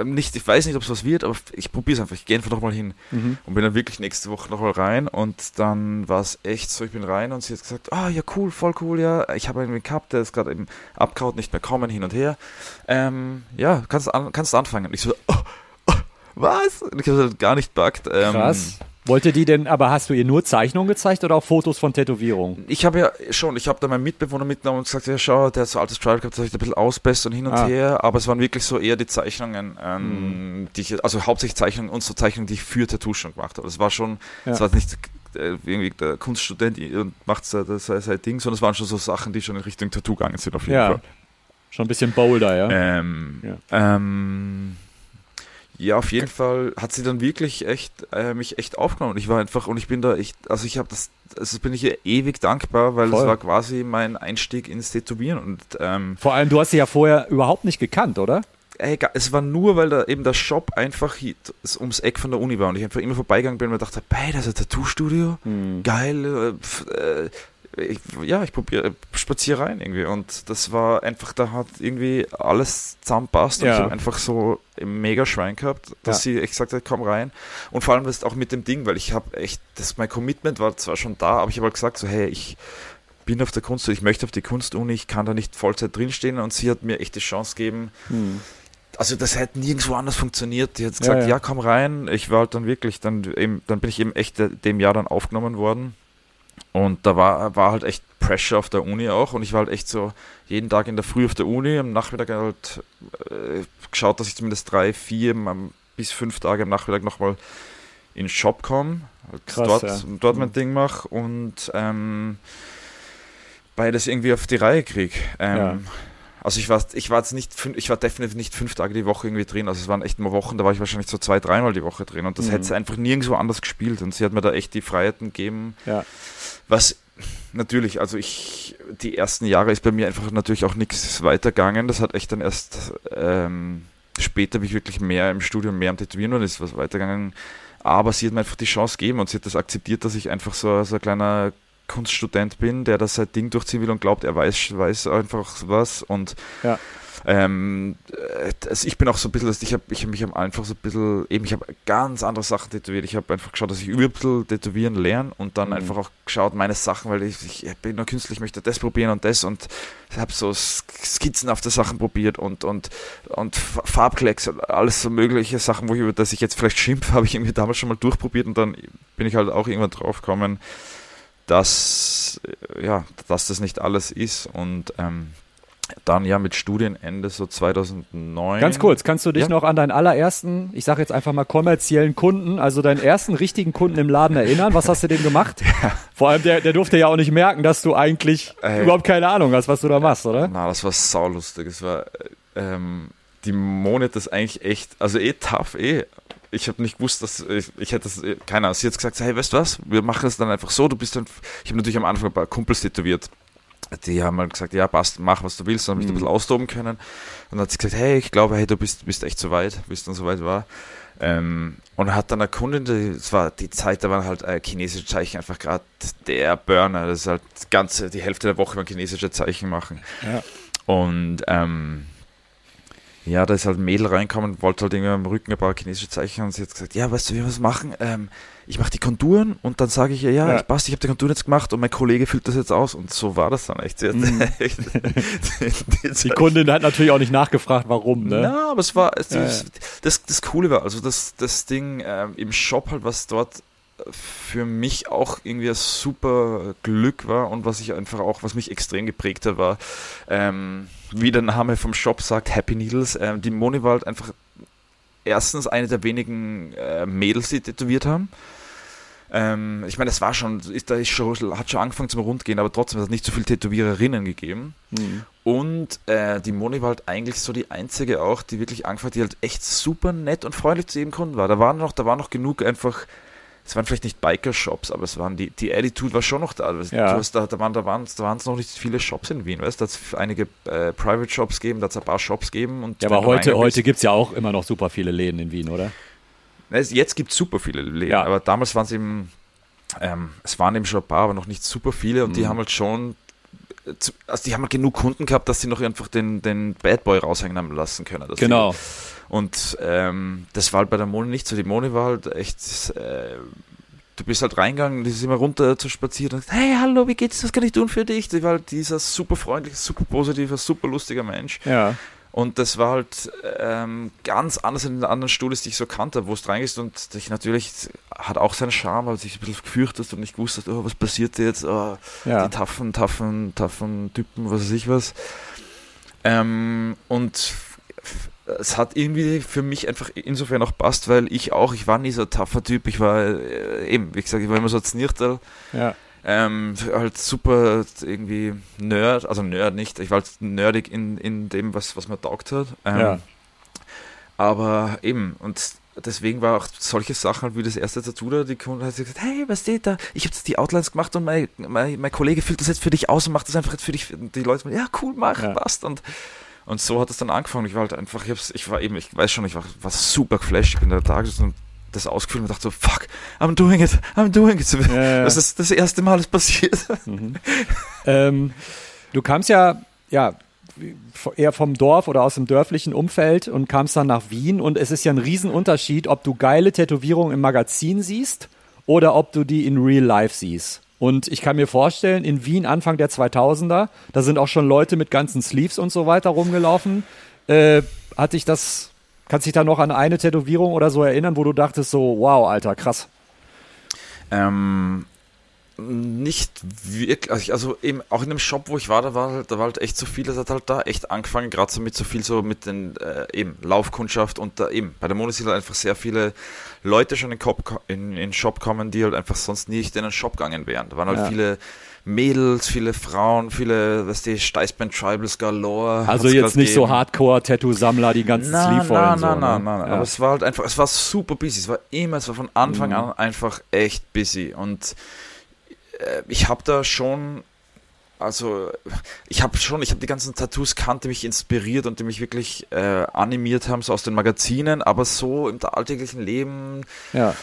nicht, ich weiß nicht, ob es was wird, aber ich probiere es einfach, ich gehe einfach noch mal hin. Mhm. Und bin dann wirklich nächste Woche noch mal rein und dann war es echt so, ich bin rein und sie hat gesagt, ah ja cool, voll cool, ja, ich habe einen gehabt, der ist gerade eben abgehauen, nicht mehr kommen, hin und her. Ähm, ja, kannst, an, kannst anfangen. Und ich so, oh, oh, was? Ich habe das gar nicht packt. Ähm, Krass. Wollte die denn, aber hast du ihr nur Zeichnungen gezeigt oder auch Fotos von Tätowierungen? Ich habe ja schon, ich habe da meinen Mitbewohner mitgenommen und gesagt, ja schau, der hat so altes Trial gehabt, das habe ich da ein bisschen ausbessert und hin und Ah. her, aber es waren wirklich so eher die Zeichnungen, ähm, die ich, also hauptsächlich Zeichnungen und so Zeichnungen, die ich für Tattoos schon gemacht habe. Es war schon, es Ja. war nicht äh, irgendwie der Kunststudent und macht sein, sein, Ding, sondern es waren schon so Sachen, die schon in Richtung Tattoo gegangen sind auf jeden Ja. Fall. Schon ein bisschen bolder, ja? Ähm, ähm, ja, auf jeden Fall hat sie dann wirklich echt äh, mich echt aufgenommen. Ich war einfach und ich bin da echt, also ich habe das, also bin ich ihr ewig dankbar, weil Voll. es war quasi mein Einstieg ins Tätowieren und ähm, Vor allem, du hast sie ja vorher überhaupt nicht gekannt, oder? ey, ga- es war nur, weil da eben der Shop einfach ums Eck von der Uni war und ich einfach immer vorbeigegangen bin und mir dachte, hey, das ist ein Tattoo-Studio, geil, äh, äh, ich, ja, ich probiere, spaziere rein irgendwie und das war einfach, da hat irgendwie alles zusammenpasst und Ja. ich habe einfach so ein mega Schwein gehabt, dass sie echt gesagt hat, komm rein und vor allem das auch mit dem Ding, weil ich habe echt, das, mein Commitment war zwar schon da, aber ich habe halt gesagt so, hey, ich bin auf der Kunst, ich möchte auf die Kunstuni, ich kann da nicht Vollzeit drinstehen und sie hat mir echt die Chance gegeben, Hm. also das hätte nirgendwo anders funktioniert. Die hat Ja, gesagt, ja, ja. komm rein. Ich war halt dann wirklich, dann, eben, dann bin ich eben echt de- dem Jahr dann aufgenommen worden. Und da war, war halt echt Pressure auf der Uni auch. Und ich war halt echt so jeden Tag in der Früh auf der Uni, am Nachmittag halt äh, geschaut, dass ich zumindest drei, vier bis fünf Tage am Nachmittag nochmal in den Shop komme, halt Krass, dort, ja. dort mein Mhm. Ding mache und ähm, beides irgendwie auf die Reihe kriege. Ähm, Ja. Also ich war, ich war jetzt nicht, ich war definitiv nicht fünf Tage die Woche irgendwie drin. Also es waren echt mal Wochen, da war ich wahrscheinlich so zwei, dreimal die Woche drin und das Mhm. hätte sie einfach nirgendwo anders gespielt. Und sie hat mir da echt die Freiheiten gegeben. Ja. Was natürlich, also ich, die ersten Jahre ist bei mir einfach natürlich auch nichts weitergegangen. Das hat echt dann erst ähm, später, wie ich wirklich mehr im Studium, mehr am Tätowieren und ist was weitergegangen. Aber sie hat mir einfach die Chance gegeben und sie hat das akzeptiert, dass ich einfach so, so ein kleiner Kunststudent bin, der das sein Ding durchziehen will und glaubt, er weiß, weiß einfach was. Und Ja. Ähm, äh, also ich bin auch so ein bisschen, ich habe ich hab mich einfach so ein bisschen, eben, ich habe ganz andere Sachen tätowiert. Ich habe einfach geschaut, dass ich über ein bisschen tätowieren lerne und dann Mhm. einfach auch geschaut, meine Sachen, weil ich, ich bin nur Künstler, ich möchte das probieren und das und ich habe so sk- skizzenhafte Sachen probiert und, und, und Farbklecks und alles so mögliche Sachen, wo ich über das ich jetzt vielleicht schimpfe, *laughs* habe ich irgendwie damals schon mal durchprobiert und dann bin ich halt auch irgendwann drauf gekommen, dass, äh, ja, dass das nicht alles ist und ähm, dann ja mit Studienende so 2009. Ganz kurz, kannst du dich Ja. noch an deinen allerersten, ich sage jetzt einfach mal kommerziellen Kunden, also deinen ersten richtigen Kunden im Laden erinnern? Was hast du dem gemacht? *laughs* Vor allem, der, der durfte ja auch nicht merken, dass du eigentlich Ey. überhaupt keine Ahnung hast, was du da machst, oder? Na, das war saulustig. Es war, äh, ähm, die Monate ist eigentlich echt, also eh tough, eh. Ich habe nicht gewusst, dass ich, ich hätte das, eh- keine Ahnung, sie hat gesagt, hey, weißt du was, wir machen es dann einfach so, du bist dann, ich habe natürlich am Anfang ein paar Kumpels tätowiert. Die haben halt gesagt, ja, passt, mach, was du willst, dann habe ich Mhm. ein bisschen austoben können. Und dann hat sie gesagt, hey, ich glaube, hey, du bist, bist echt so weit, bis dann so weit war. Ähm, und hat dann eine Kundin, die- es war die Zeit, da waren halt äh, chinesische Zeichen einfach gerade der Burner. Das ist halt die ganze, die Hälfte der Woche waren chinesische Zeichen machen. Ja. Und ähm, ja, da ist halt ein Mädel reinkommen, wollte halt irgendwie am Rücken ein paar chinesische Zeichen und sie hat gesagt, ja, weißt du, wie wir das machen? Ähm, ich mache die Konturen und dann sage ich ihr, ja, Ja. ich passt, ich habe die Konturen jetzt gemacht und mein Kollege füllt das jetzt aus und so war das dann echt. Sie Mhm. *laughs* echt *laughs* die, Die *laughs* Kundin hat natürlich auch nicht nachgefragt, warum, ne? Na, aber es war, es, Ja, das, das, das Coole war, also das, das Ding ähm, im Shop halt, was dort für mich auch irgendwie ein super Glück war und was ich einfach auch, was mich extrem geprägt hat, war, ähm, wie der Name vom Shop sagt, Happy Needles. Ähm, die Moni war halt einfach erstens eine der wenigen äh, Mädels, die tätowiert haben. Ähm, ich meine, es war schon, ist, da ist schon, hat schon angefangen zum Rundgehen, aber trotzdem hat es nicht so viele Tätowiererinnen gegeben. Mhm. Und äh, die Moni war halt eigentlich so die einzige auch, die wirklich angefangen hat, die halt echt super nett und freundlich zu jedem Kunden war. Da waren noch, da war noch genug einfach, es waren vielleicht nicht Biker-Shops, aber es waren die, die Attitude war schon noch da. Ja. Hast, da, da waren da waren da es noch nicht viele Shops in Wien, weißt du? Da hat es einige äh, Private Shops gegeben, da hat es ein paar Shops gegeben. Und ja, aber heute, heute gibt es ja auch immer noch super viele Läden in Wien, oder? Jetzt gibt es super viele Läden, ja. aber damals waren es eben, ähm, es waren eben schon ein paar, aber noch nicht super viele und mhm. die haben halt schon, also die haben halt genug Kunden gehabt, dass sie noch einfach den, den Bad Boy raushängen haben lassen können. Genau. Die, und ähm, das war halt bei der Moni nicht so. Die Moni war halt echt, äh, du bist halt reingegangen, die ist immer runter zu spazieren und hey, hallo, wie geht's, was kann ich tun für dich? Die war halt dieser super freundliche, super positiver, super lustiger Mensch. Ja. Und das war halt ähm, ganz anders in den anderen Studios, die ich so kannte, wo es reingehst und dich natürlich hat auch seinen Charme, weil du dich ein bisschen gefürchtet und nicht gewusst hast, oh, was passiert jetzt, oh, ja. die taffen, taffen, taffen Typen, was weiß ich was. Ähm, und es hat irgendwie für mich einfach insofern auch passt, weil ich auch, ich war nie so ein taffer Typ, ich war äh, eben, wie gesagt, ich war immer so ein Znirtel. Ja. Ähm, halt super irgendwie Nerd, also Nerd nicht, ich war halt nerdig in, in dem, was, was man taugt hat. Ähm, ja. Aber eben, und deswegen war auch solche Sachen halt wie das erste Tattoo da, die Kunde hat gesagt, hey, was steht da? Ich habe jetzt die Outlines gemacht und mein, mein, mein Kollege füllt das jetzt für dich aus und macht das einfach jetzt für dich. Und die Leute, ja, cool, mach, ja. passt. Und, und so hat es dann angefangen. Ich war halt einfach, ich, ich war eben, ich weiß schon, ich war, war super geflasht. Ich bin da da und das ausgefüllt und dachte so, fuck, I'm doing it, I'm doing it. Ja. Das ist das erste Mal, das passiert. Mhm. ähm, du kamst ja, ja, eher vom Dorf oder aus dem dörflichen Umfeld und kamst dann nach Wien und es ist ja ein Riesenunterschied, ob du geile Tätowierungen im Magazin siehst oder ob du die in Real Life siehst. Und ich kann mir vorstellen, in Wien Anfang der 2000er, da sind auch schon Leute mit ganzen Sleeves und so weiter rumgelaufen. Äh, hat dich das Kannst dich da noch an eine Tätowierung oder so erinnern, wo du dachtest so, wow, Alter, krass? Ähm, nicht wirklich, also eben auch in dem Shop, wo ich war, da war halt, da war halt echt so viel, das hat halt da echt angefangen, gerade so mit so viel so mit den äh, eben Laufkundschaft und da eben bei der Mode sind halt einfach sehr viele Leute schon in den in, Shop kommen, die halt einfach sonst nicht in den Shop gegangen wären. Da waren halt ja. viele Mädels, viele Frauen, viele, was die Steißband Tribals galore. Also jetzt nicht so Hardcore-Tattoo-Sammler, die ganzen na, Sleeve voll na, so, na, na, na, na. Aber es war halt einfach, es war super busy. Es war immer, es war von Anfang mhm. an einfach echt busy. Und äh, ich habe da schon also ich habe schon, ich habe die ganzen Tattoos kannt, die mich inspiriert und die mich wirklich äh, animiert haben, so aus den Magazinen, aber so im alltäglichen Leben ja.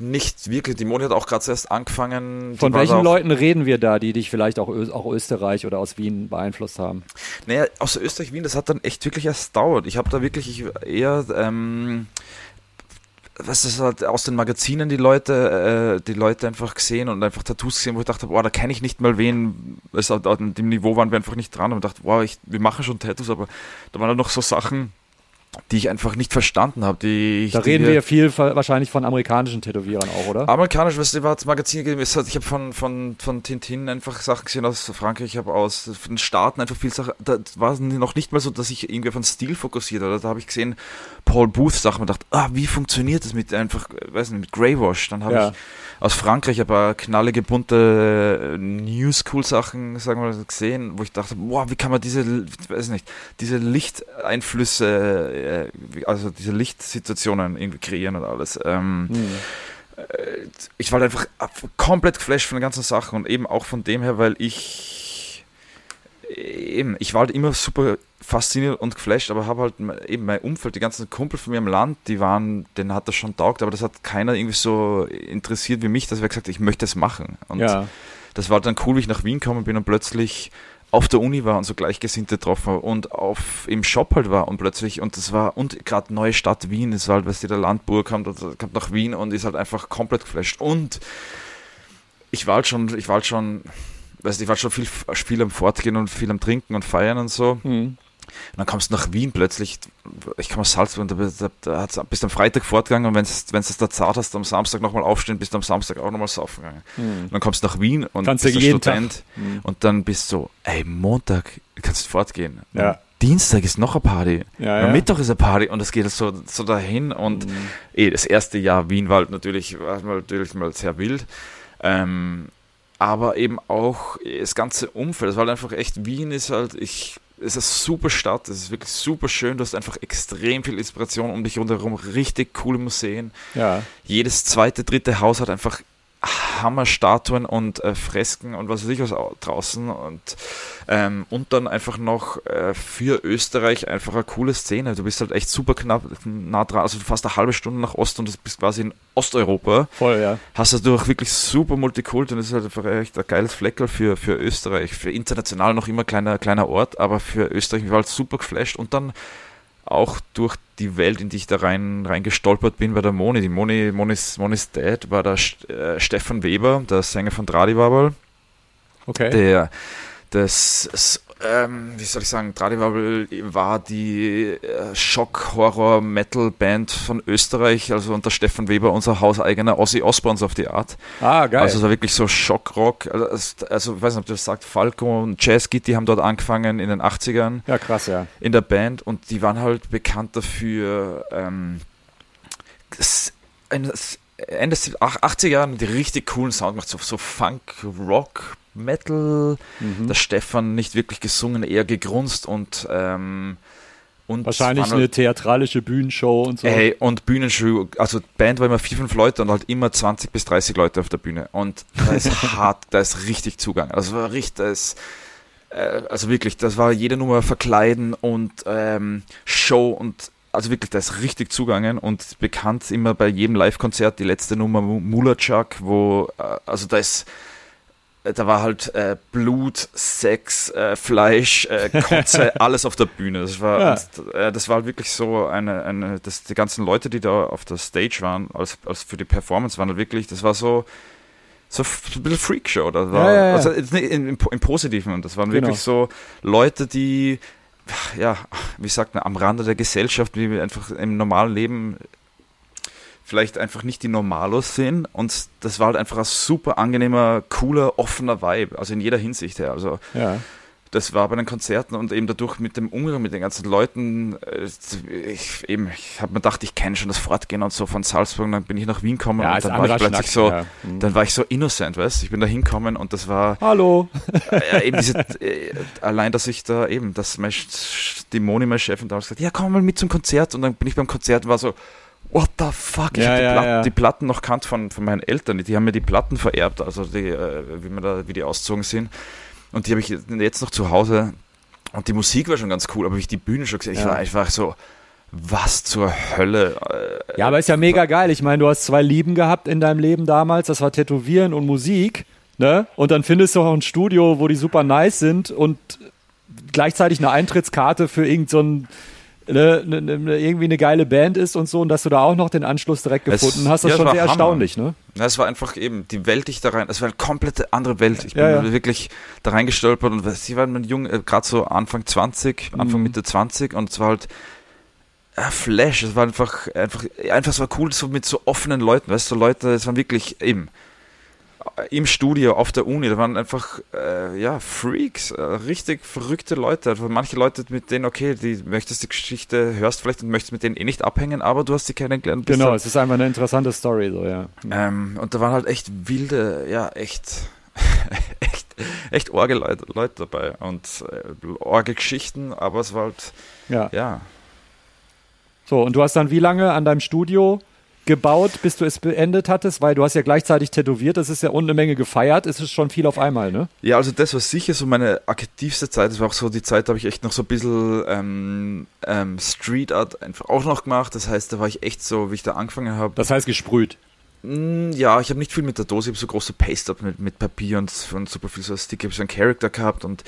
Nicht wirklich. Die Moni hat auch gerade erst angefangen. Von welchen Leuten reden wir da, die dich vielleicht auch, auch Österreich oder aus Wien beeinflusst haben? Naja, aus Österreich, Wien, das hat dann echt wirklich erst dauert. Ich habe da wirklich ich eher, ähm, was ist halt aus den Magazinen die Leute, äh, die Leute einfach gesehen und einfach Tattoos gesehen, wo ich dachte, boah, da kenne ich nicht mal wen. Es an dem Niveau waren wir einfach nicht dran und dachte, boah, ich, wir machen schon Tattoos, aber da waren dann noch so Sachen die ich einfach nicht verstanden habe. Die da reden wir viel wahrscheinlich von amerikanischen Tätowierern auch, oder? Amerikanisch, was das Magazin gegeben ist, ich habe von, von, von Tintin einfach Sachen gesehen aus Frankreich, ich habe aus den Staaten einfach viel Sachen, da war es noch nicht mal so, dass ich irgendwie auf den Stil fokussiert oder da habe ich gesehen, Paul Booth Sachen und dachte, ah, wie funktioniert das mit einfach, weiß nicht, mit Greywash, dann habe ja. ich aus Frankreich ein paar knallige, bunte äh, New School Sachen, sagen wir mal, gesehen, wo ich dachte, wow, wie kann man diese, weiß nicht, diese Lichteinflüsse, äh, also diese Lichtsituationen irgendwie kreieren und alles. Ähm, mhm. Ich war einfach komplett geflasht von den ganzen Sachen und eben auch von dem her, weil ich eben, ich war halt immer super fasziniert und geflasht, aber habe halt eben mein Umfeld, die ganzen Kumpel von mir im Land, die waren, denen hat das schon taugt, aber das hat keiner irgendwie so interessiert wie mich, dass wir gesagt ich möchte es machen. Und ja. das war dann cool, wie ich nach Wien gekommen bin und plötzlich auf der Uni war und so Gleichgesinnte getroffen und auf im Shop halt war und plötzlich und das war und gerade neue Stadt Wien, das war halt, was der Landburg kommt, kommt nach Wien und ist halt einfach komplett geflasht und ich war halt schon, ich war halt schon, weißt ich war schon viel, viel am Fortgehen und viel am Trinken und Feiern und so. Mhm. Und dann kommst du nach Wien plötzlich, ich komme aus Salzburg, da, da, da bist du am Freitag fortgegangen und wenn du es da zart hast, am Samstag nochmal aufstehen, bist du am Samstag auch nochmal saufen gegangen. Mhm. Und dann kommst du nach Wien und kannst bist jeden Student mhm. und dann bist du, ey, Montag kannst du fortgehen. Ja. Dienstag ist noch eine Party, Ja, ja. Mittwoch ist eine Party und es geht so, so dahin und Mhm. eh, das erste Jahr Wien war halt natürlich, war natürlich mal sehr wild. Ähm, aber eben auch das ganze Umfeld, es war halt einfach echt, Wien ist halt, ich, es ist eine super Stadt, es ist wirklich super schön, du hast einfach extrem viel Inspiration um dich rundherum, richtig coole Museen. Ja. Jedes zweite, dritte Haus hat einfach Hammerstatuen und äh, Fresken und was weiß ich was au- draußen und, ähm, und dann einfach noch äh, für Österreich einfach eine coole Szene. Du bist halt echt super knapp nah dran, also fast eine halbe Stunde nach Ost und du bist quasi in Osteuropa. Voll, ja. Hast du durch wirklich super Multikult und das ist halt einfach echt ein geiles Fleckerl für, für Österreich. Für international noch immer kleiner, kleiner Ort, aber für Österreich ich war halt super geflasht und dann auch durch die Welt, in die ich da rein, rein gestolpert bin bei der Moni. Die Moni, Moni's, Moni's Dad war der äh, Stefan Weber, der Sänger von Tradiwabel, Okay. der das, ähm, wie soll ich sagen, Tradiwabel war die äh, Schock-Horror-Metal-Band von Österreich, also unter Stefan Weber unser hauseigener Ozzy Osbournes auf die Art. ah, geil. Also es war wirklich so Schockrock. Also, also ich weiß nicht, ob du das sagt, Falco und Jazz Gitti haben dort angefangen in den 80ern ja, krass, ja. in der Band und die waren halt bekannt dafür, ähm, ein- Ende des 80er Jahren die richtig coolen Sound gemacht, so, so Funk, Rock, Metal. Mhm. Der Stefan nicht wirklich gesungen, eher gegrunzt und ähm, und Wahrscheinlich eine theatralische Bühnenshow und so. Ey, und Bühnenshow, also Band war immer vier, fünf Leute und halt immer 20 bis 30 Leute auf der Bühne. Und da ist *laughs* hart, da ist richtig Zugang. Also war richtig, da ist, äh, also wirklich, das war jede Nummer verkleiden und ähm, Show und also wirklich, da ist richtig zugangen und bekannt immer bei jedem Live-Konzert die letzte Nummer Mu- Mulachak, wo, äh, also da ist, da war halt äh, Blut, Sex, äh, Fleisch, äh, Kotze, *laughs* alles auf der Bühne. Das war, Ja. und, äh, das war halt wirklich so eine, eine das, die ganzen Leute, die da auf der Stage waren, als, als für die Performance waren halt wirklich, das war so, so ein bisschen Freakshow. Das war, Ja, ja. Also im, im, im Positiven. Und das waren Genau. wirklich so Leute, die, ja, wie sagt man, am Rande der Gesellschaft, wie wir einfach im normalen Leben vielleicht einfach nicht die Normalos sind. Und das war halt einfach ein super angenehmer, cooler, offener Vibe. Also in jeder Hinsicht her. Also Ja. das war bei den Konzerten und eben dadurch mit dem Umgang mit den ganzen Leuten, äh, ich, eben, ich habe mir gedacht, ich kenne schon das Fortgehen und so von Salzburg, und dann bin ich nach Wien gekommen Ja, und dann war ich plötzlich Schnack, so, ja. Mhm. dann war ich so innocent, weißt Ich bin da hingekommen und das war Hallo. äh, eben diese, äh, allein, dass ich da eben, dass mein, die Moni, meine Chefin, damals gesagt, ja, komm mal mit zum Konzert und dann bin ich beim Konzert und war so, what the fuck? Ich Ja, hab die, ja, Platten, ja. die Platten noch kannt von, von meinen Eltern, die haben mir die Platten vererbt, also die, äh, wie, man da, wie die ausgezogen sind und die habe ich jetzt noch zu Hause und die Musik war schon ganz cool, aber ich die Bühne schon gesehen, ich war einfach so, was zur Hölle? Äh, Ja, aber ist ja mega geil. Ich meine, du hast zwei Lieben gehabt in deinem Leben damals. Das war Tätowieren und Musik. Ne? Und dann findest du auch ein Studio, wo die super nice sind und gleichzeitig eine Eintrittskarte für irgend so ne, ne, ne, irgendwie eine geile Band ist und so. Und dass du da auch noch den Anschluss direkt Es- gefunden hast, das ja, ist schon es sehr Hammer. erstaunlich. Ne? Na, es war einfach eben die Welt, die ich da rein, es war eine komplette andere Welt. Ich bin Ja, ja. wirklich da reingestolpert und sie waren mit jung, äh, gerade so Anfang 20, Anfang Mhm. Mitte 20 und es war halt ja, Flash, es war einfach, einfach, einfach, es war cool, so mit so offenen Leuten, weißt du, so Leute, es waren wirklich eben äh, im Studio, auf der Uni, da waren einfach, äh, ja, Freaks, äh, richtig verrückte Leute. Also manche Leute, mit denen, okay, die möchtest die Geschichte, hörst vielleicht und möchtest mit denen eh nicht abhängen, aber du hast sie kennengelernt. Genau, halt es ist einfach eine interessante Story. So, ja. ähm, und da waren halt echt wilde, ja, echt, *laughs* echt, echt orge Leute, Leute dabei und äh, orge Geschichten, aber es war halt, ja. ja, So, und du hast dann wie lange an deinem Studio gebaut, bis du es beendet hattest? Weil du hast ja gleichzeitig tätowiert, das ist ja und eine Menge gefeiert, es ist schon viel auf einmal, ne? Ja, also das war sicher so meine aktivste Zeit. Das war auch so die Zeit, da habe ich echt noch so ein bisschen ähm, ähm, Street Art einfach auch noch gemacht. Das heißt, da war ich echt so, wie ich da angefangen habe. Das heißt gesprüht. Mm, Ja, ich habe nicht viel mit der Dose, ich habe so große Paste-Up mit, mit Papier und, und super viel so Stick, ich habe so einen Charakter gehabt und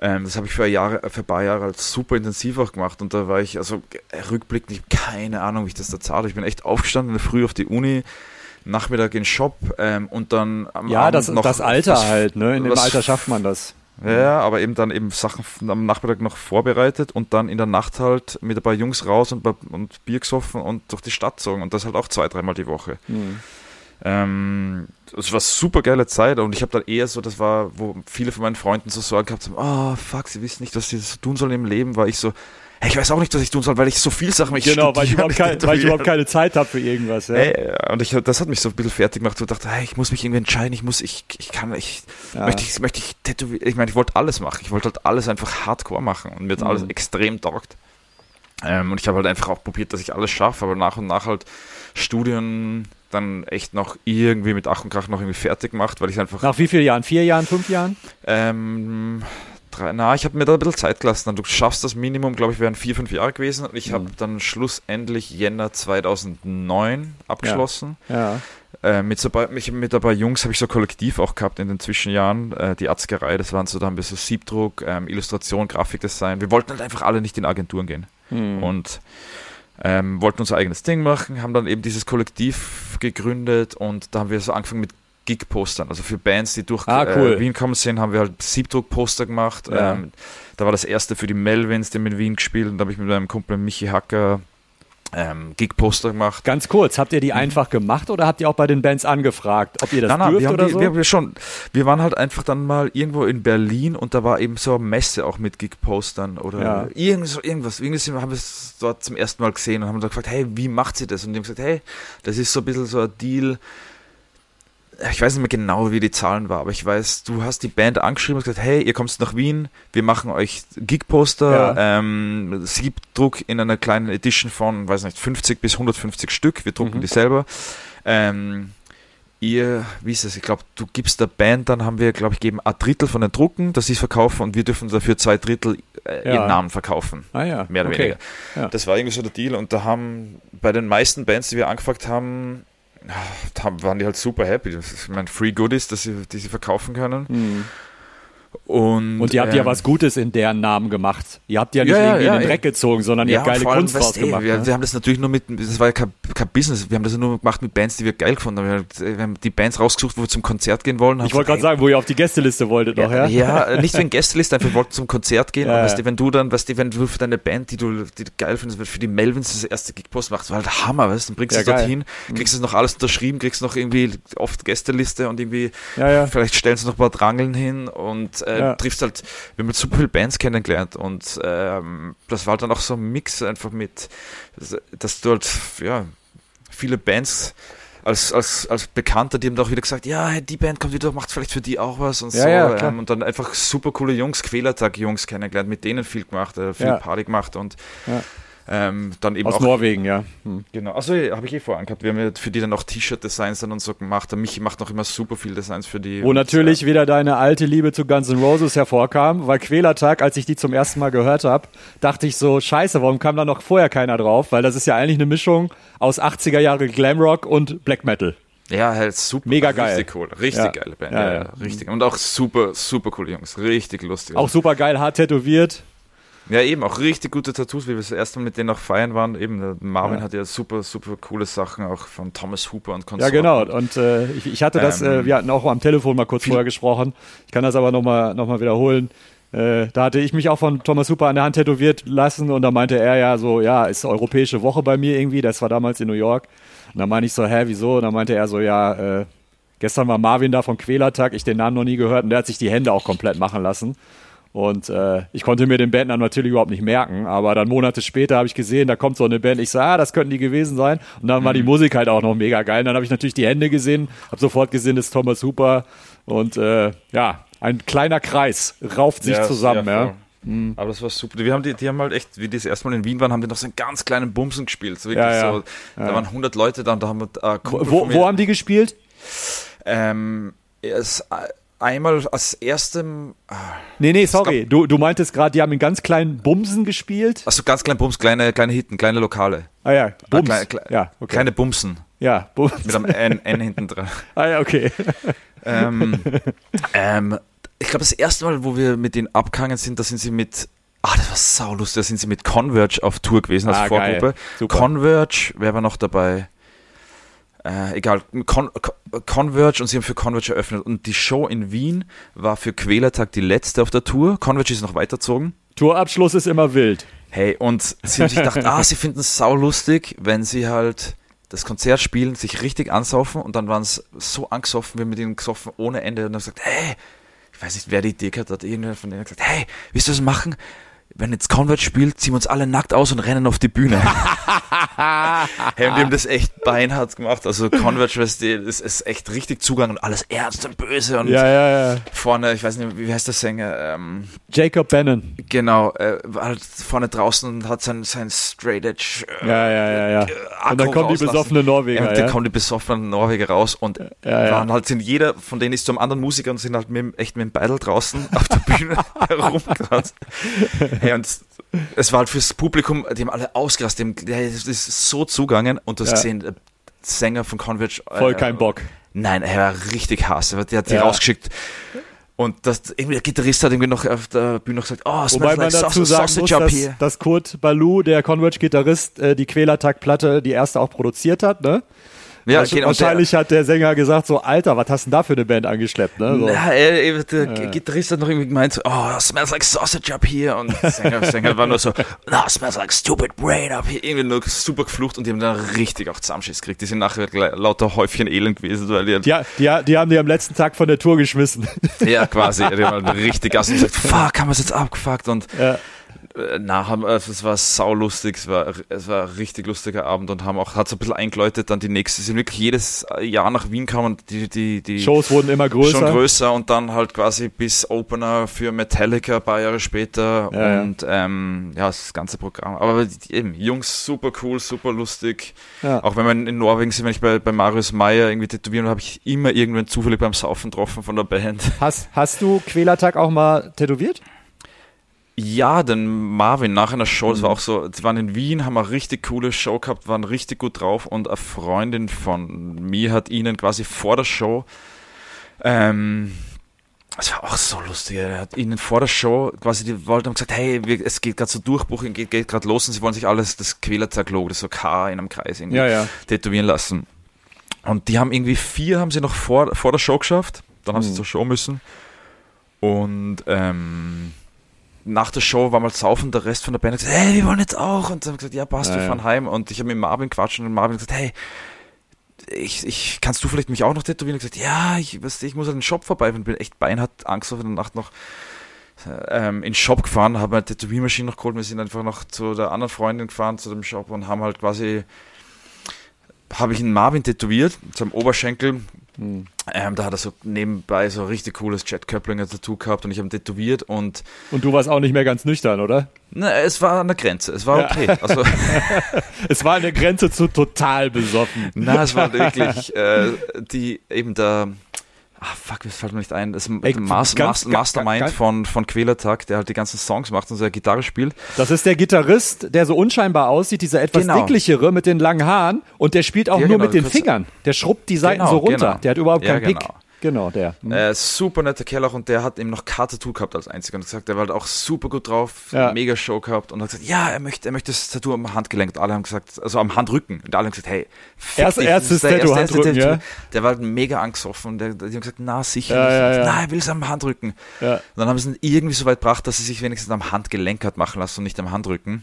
ähm, das habe ich für, ein Jahre, für ein paar Jahre als super intensiv auch gemacht und da war ich, also äh, rückblickend, ich habe keine Ahnung, wie ich das da zahle. Ich bin echt aufgestanden, in der früh auf die Uni, Nachmittag in den Shop ähm, und dann am Ja, Abend das, noch das Alter was- halt, ne? In dem was- Alter schafft man das. Ja, aber eben dann eben Sachen am Nachmittag noch vorbereitet und dann in der Nacht halt mit ein paar Jungs raus und, und Bier gesoffen und durch die Stadt gezogen und das halt auch zwei, dreimal die Woche. Hm. Ähm, es war super geile Zeit und ich habe dann eher so, das war, wo viele von meinen Freunden so Sorgen gehabt haben, oh fuck, sie wissen nicht, was sie das tun sollen im Leben, war ich so, hey, ich weiß auch nicht, was ich tun soll, weil ich so viel Sachen ich Genau, weil ich, überhaupt kein, weil ich überhaupt keine Zeit habe für irgendwas. Ja. Hey, und ich, das hat mich so ein bisschen fertig gemacht. Ich dachte, hey, ich muss mich irgendwie entscheiden, ich muss, ich, ich kann, ich ja. möchte ich, möchte ich tätowieren. Ich meine, ich wollte alles machen. Ich wollte halt alles einfach hardcore machen und mir hat mhm. alles extrem taugt. Ähm, und ich habe halt einfach auch probiert, dass ich alles schaffe, aber nach und nach halt Studien dann echt noch irgendwie mit Ach und Krach noch irgendwie fertig gemacht, weil ich einfach. Nach wie vielen Jahren? Vier Jahren, fünf Jahren? Ähm, drei, na, ich habe mir da ein bisschen Zeit gelassen. Du schaffst das Minimum, glaube ich, wären vier, fünf Jahre gewesen. Und ich mhm. habe dann schlussendlich Jänner 2009 abgeschlossen. Ja. ja. Äh, mit, so bei, mich, mit ein paar Jungs habe ich so kollektiv auch gehabt in den Zwischenjahren. Äh, die Arzgerei, das waren so, da haben wir so Siebdruck, ähm, Illustration, Grafikdesign. Wir wollten halt einfach alle nicht in Agenturen gehen. Mhm. Und ähm, wollten unser eigenes Ding machen, haben dann eben dieses Kollektiv gegründet und da haben wir so angefangen mit Gig-Postern. Also für Bands, die durch ah, cool. äh, Wien kommen sind, haben wir halt Siebdruck-Poster gemacht. Ja. Ähm, da war das erste für die Melvins, die haben in Wien gespielt und da habe ich mit meinem Kumpel Michi Hacker ähm, Gig-Poster gemacht. Ganz kurz, habt ihr die mhm. einfach gemacht oder habt ihr auch bei den Bands angefragt, ob ihr das nein, nein, dürft wir oder die, so? Wir, wir, schon, wir waren halt einfach dann mal irgendwo in Berlin und da war eben so eine Messe auch mit Gig-Postern oder ja. irgend, so irgendwas. Irgendwie haben wir es dort zum ersten Mal gesehen und haben dann gefragt, hey, wie macht sie das? Und die haben gesagt, hey, das ist so ein bisschen so ein Deal, ich weiß nicht mehr genau, wie die Zahlen waren, aber ich weiß, du hast die Band angeschrieben und gesagt, hey, ihr kommt nach Wien, wir machen euch Gig-Poster, ja. ähm, Siebdruck in einer kleinen Edition von, weiß nicht, 50 bis 150 Stück, wir drucken mhm. die selber. Ähm, ihr, wie ist es, ich glaube, du gibst der Band, dann haben wir, glaube ich, geben ein Drittel von den Drucken, dass sie es verkaufen und wir dürfen dafür zwei Drittel äh, ja. ihren Namen verkaufen. Ah ja. Mehr oder okay. weniger. Ja. Das war irgendwie so der Deal und da haben bei den meisten Bands, die wir angefragt haben, waren die halt super happy. Ich meine, Free Goodies, dass sie, die sie verkaufen können. Mhm. Und, und ihr habt ähm, ja was Gutes in deren Namen gemacht. Ihr habt ja nicht ja, irgendwie ja, in den Dreck gezogen, sondern ihr habt geile Kunst draus gemacht. Wir, ne? wir, haben das natürlich nur mit, das war ja kein, kein, Business, wir haben das nur gemacht mit Bands, die wir geil gefunden haben. Wir haben die Bands rausgesucht, wo wir zum Konzert gehen wollen. Ich wollte gerade sagen, wo ihr auf die Gästeliste wolltet noch, ja? Ja, nicht wegen Gästeliste, einfach wir wollten zum Konzert gehen. *laughs* Ja, weißt du, wenn du dann, weißt du, wenn du für deine Band, die du, die du geil findest, für die Melvins das erste Gigpost machst, war halt Hammer, weißt du, dann bringst du es dorthin, kriegst es noch alles unterschrieben, kriegst noch irgendwie oft Gästeliste und irgendwie, vielleicht stellen sie noch ein paar Drangeln hin und äh, triffst halt wir haben super viele Bands kennengelernt und ähm, das war dann auch so ein Mix einfach mit, dass du halt, ja, viele Bands als, als, als Bekannter, die haben auch wieder gesagt, ja, die Band kommt wieder, macht vielleicht für die auch was und ja, so. Ja, ähm, und dann einfach super coole Jungs, Quälertag-Jungs kennengelernt, mit denen viel gemacht, äh, viel Party gemacht und ähm, dann eben Aus auch, Norwegen, ja. Hm. Genau, also habe ich eh vorhin gehabt. Wir haben ja für die dann auch T-Shirt-Designs dann und so gemacht. Der Michi macht noch immer super viel Designs für die. Wo und, natürlich wieder deine alte Liebe zu Guns N' Roses hervorkam, weil Quälertag, als ich die zum ersten Mal gehört habe, dachte ich so, scheiße, warum kam da noch vorher keiner drauf? Weil das ist ja eigentlich eine Mischung aus 80er Jahre Glamrock und Black Metal. Ja, halt super. Mega geil. Richtig cool. Richtig ja. geile Band. Ja, ja, richtig. Und auch super, super coole Jungs. Richtig lustig. Auch super geil, hart tätowiert. Ja, eben, auch richtig gute Tattoos, wie wir das erste Mal mit denen auch feiern waren. Eben, Marvin ja. hat ja super, super coole Sachen, auch von Thomas Hooper und Konsorten. Ja, genau. Und äh, ich, ich, hatte das, äh, ähm, äh, wir hatten auch am Telefon mal kurz vorher gesprochen. Ich kann das aber nochmal noch mal wiederholen. Äh, da hatte ich mich auch von Thomas Hooper an der Hand tätowiert lassen und da meinte er ja so, ja, ist europäische Woche bei mir irgendwie, das war damals in New York. Und da meinte ich so, hä, wieso? Und dann meinte er so, ja, äh, gestern war Marvin da von Quälertag, ich den Namen noch nie gehört und der hat sich die Hände auch komplett machen lassen. Und äh, ich konnte mir den Bandnamen natürlich überhaupt nicht merken, aber dann Monate später habe ich gesehen, da kommt so eine Band. Ich sah, ah, das könnten die gewesen sein. Und dann war die mhm. Musik halt auch noch mega geil. Und dann habe ich natürlich die Hände gesehen, habe sofort gesehen, das ist Thomas Hooper. Und äh, ja, ein kleiner Kreis rauft sich ja, zusammen. Ja, ja. Mhm. Aber das war super. Wir haben die, die haben halt echt, wie die das erste Mal in Wien waren, haben die noch so einen ganz kleinen Bumsen gespielt. So ja. So, da waren 100 Leute da und da haben wir. Äh, wo, wo haben die gespielt? Ähm, es, einmal als erstem. Ah, nee, nee, sorry. Du, du meintest gerade, die haben in ganz kleinen Bumsen gespielt. Achso, ganz kleinen Bums, kleine, kleine Hitten, kleine Lokale. Ah ja, Bums. Ah, kleine, ja, okay. kleine Bumsen. Ja, Bums. Mit einem N, N hinten dran. *laughs* Ah ja, okay. *laughs* Ähm, ähm, ich glaube, das erste Mal, wo wir mit denen abgehangen sind, da sind sie mit. Ah, das war saulustig. Da sind sie mit Converge auf Tour gewesen als ah, Vorgruppe. Converge, wer war noch dabei? Äh, egal, Con Converge und sie haben für Converge eröffnet. Und die Show in Wien war für Quälertag die letzte auf der Tour. Converge ist noch weitergezogen. Tourabschluss ist immer wild. Hey, und sie haben sich gedacht, ah, sie finden es saulustig, wenn sie halt das Konzert spielen, sich richtig ansaufen und dann waren es so angesoffen, wir mit ihnen gesoffen ohne Ende und haben gesagt, hey, ich weiß nicht, wer die Idee gehabt hat, irgendwer von denen hat gesagt, hey, willst du das machen? Wenn jetzt Convert spielt, ziehen wir uns alle nackt aus und rennen auf die Bühne. *laughs* hey, und die haben das echt beinhart gemacht. Also Convert das ist echt richtig Zugang und alles ernst und böse und ja, ja, ja. vorne, ich weiß nicht, wie heißt der Sänger? Ähm, Jacob Bannon. Genau, äh, war halt vorne draußen und hat sein, sein Straight Edge. Äh, ja, ja, ja, ja. Akku und dann kommen die besoffenen Norweger. Ja, und dann kommen die besoffenen Norweger raus und waren halt, sind jeder von denen ist zum anderen Musiker und sind halt mit, echt mit dem Beidel draußen auf der Bühne *laughs* herumgerannt. *laughs* Hey, und es war halt fürs Publikum, die haben alle ausgerastet, das ist so zugangen und du hast ja. gesehen, der Sänger von Converge. Voll äh, kein Bock. Nein, er war richtig Hass. Der hat die ja. rausgeschickt. Und das, irgendwie der Gitarrist hat irgendwie noch auf der Bühne noch gesagt, oh, es Wobei man like dazu sagen muss, dass, dass, Kurt Balou, der Converge-Gitarrist, äh, die Quälertag-Platte, die erste auch produziert hat, ne? Ja, also, wahrscheinlich der, hat der Sänger gesagt so, Alter, was hast du denn da für eine Band angeschleppt? Ne? So. Ja, er, der ja. Gitarrist hat noch irgendwie gemeint, so, oh, smells like sausage up here. Und der Sänger, Sänger war nur so, no, smells like stupid brain up here. Irgendwie nur super geflucht und die haben dann richtig auch Zusammenschiss gekriegt. Die sind nachher lauter Häufchen Elend gewesen. Weil die, die, die, die haben die am letzten Tag von der Tour geschmissen. Ja, quasi. Die haben richtig Gas und gesagt, fuck, haben wir es jetzt abgefuckt und ja na, haben, also es war saulustig, es war, es war ein richtig lustiger Abend und haben auch, hat so ein bisschen eingeläutet, dann die nächste, sind wirklich jedes Jahr nach Wien kamen und die, die, die Shows wurden immer größer. Schon größer und dann halt quasi bis Opener für Metallica ein paar Jahre später ja, und ja. Ähm, ja, das ganze Programm. Aber eben, Jungs, super cool, super lustig. Ja. Auch wenn man in Norwegen sind, wenn ich bei, bei Marius Meyer irgendwie tätowieren, habe ich immer irgendwann zufällig beim Saufen getroffen von der Band. Hast, hast du Quälertag auch mal tätowiert? Ja, denn Marvin nach einer Show, das war auch so, sie waren in Wien, haben eine richtig coole Show gehabt, waren richtig gut drauf und eine Freundin von mir hat ihnen quasi vor der Show, ähm, das war auch so lustig, er hat ihnen vor der Show quasi, die wollten haben gesagt, hey, wir, es geht gerade so Durchbruch, geht, geht gerade los und sie wollen sich alles das Quälertag-Logo, das so K in einem Kreis irgendwie ja, ja. tätowieren lassen. Und die haben irgendwie vier, haben sie noch vor, vor der Show geschafft, dann haben mhm. sie zur Show müssen und ähm, nach der Show war mal saufen, der Rest von der Band hat gesagt, hey, wir wollen jetzt auch. Und dann haben gesagt, ja, passt, wir fahren heim. Und ich habe mit Marvin quatschen und Marvin gesagt, hey, ich, ich, kannst du vielleicht mich auch noch tätowieren? Und gesagt, ja, ich, weißt, ich muss halt in den Shop vorbei und bin echt beinhart Angst auf der Nacht noch ähm, in den Shop gefahren, habe eine Tätowiermaschine noch geholt. Wir sind einfach noch zu der anderen Freundin gefahren, zu dem Shop und haben halt quasi, habe ich einen Marvin tätowiert, zum Oberschenkel, hm. Ähm, da hat er so nebenbei so richtig cooles Chad Köplinger Tattoo gehabt und ich habe ihn tätowiert und. Und du warst auch nicht mehr ganz nüchtern, oder? Ne, es war an der Grenze. Es war okay. Also, *laughs* es war an der Grenze zu total besoffen. Na, es war wirklich äh, die eben der Ah, fuck, das fällt mir nicht ein. Das ist Ey, Mas ganz, Mastermind ganz, von, von Quälertag, der halt die ganzen Songs macht und so Gitarre spielt. Das ist der Gitarrist, der so unscheinbar aussieht, dieser etwas genau. dicklichere mit den langen Haaren und der spielt auch ja, nur genau, mit den Fingern. Der schrubbt die Seiten genau, so runter. Genau. Der hat überhaupt ja, keinen Pick. Genau. Der. Mhm. Äh, super netter Kerl auch und der hat eben noch K-Tattoo gehabt als einziger und gesagt, der war halt auch super gut drauf, ja. mega Show gehabt und hat gesagt, ja, er möchte, er möchte das Tattoo am Handgelenk und alle haben gesagt, also am Handrücken und alle haben gesagt, hey, Erst, dich, erstes Tattoo, erste Handrücken, Tattoo. Ja. Der war halt mega angesoffen und der, die haben gesagt, na, sicher ja. Ja. Nein, er will es am Handrücken. Und dann haben sie es irgendwie so weit gebracht, dass er sich wenigstens am Handgelenk hat machen lassen und nicht am Handrücken.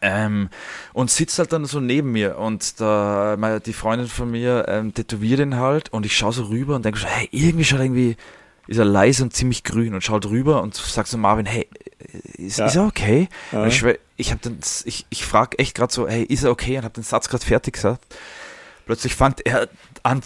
Ähm, und sitzt halt dann so neben mir und da, die Freundin von mir ähm, tätowiert ihn halt und ich schaue so rüber und denke so, hey, irgendwie schaut irgendwie, ist er leise und ziemlich grün und schaut rüber und sagt zu Marvin, hey, ist, ja. ist er okay? Ja. Ich, ich habe dann, ich, ich frage echt gerade so, hey, ist er okay? Und habe den Satz gerade fertig gesagt. Plötzlich fängt er an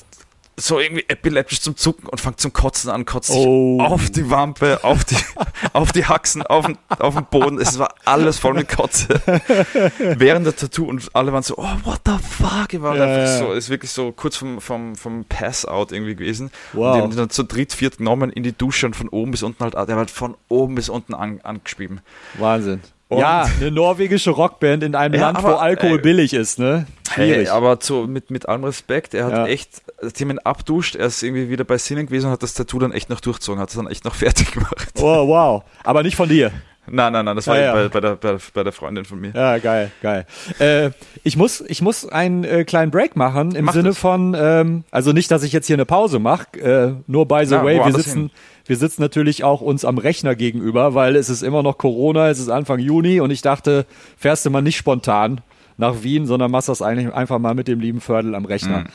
so irgendwie epileptisch zum Zucken und fängt zum Kotzen an, kotzt sich oh. auf die Wampe, auf die, *laughs* auf die Haxen, auf den, auf den Boden. Es war alles voll mit Kotze. *laughs* Während der Tattoo und alle waren so, oh, what the fuck? Ich war ja, einfach so, ist wirklich so kurz vom, vom, vom Pass-Out irgendwie gewesen. Wow. Und die haben dann zu dritt, viert genommen in die Dusche und von oben bis unten halt, der war halt von oben bis unten an, angeschrieben. Wahnsinn. Und ja, eine norwegische Rockband in einem ja, Land, aber, wo Alkohol ey, billig ist, ne? Schwierig. Hey, aber zu, mit, mit allem Respekt, er hat ja. echt, ihn abduscht, er ist irgendwie wieder bei Sinnen gewesen und hat das Tattoo dann echt noch durchzogen, hat es dann echt noch *laughs* fertig gemacht. Oh, wow. Aber nicht von dir. Nein, nein, nein, das war ja, ja. Bei, bei, der, bei, bei, der Freundin von mir. Ja, geil, geil. Äh, ich, muss, ich muss einen äh, kleinen Break machen im Mach Sinne das. von, ähm, also nicht, dass ich jetzt hier eine Pause mache, äh, nur by the ja, way, wir sitzen, hin wir sitzen natürlich auch uns am Rechner gegenüber, weil es ist immer noch Corona, es ist Anfang Juni und ich dachte, fährst du mal nicht spontan nach Wien, sondern machst das eigentlich einfach mal mit dem lieben Fördel am Rechner. Mhm.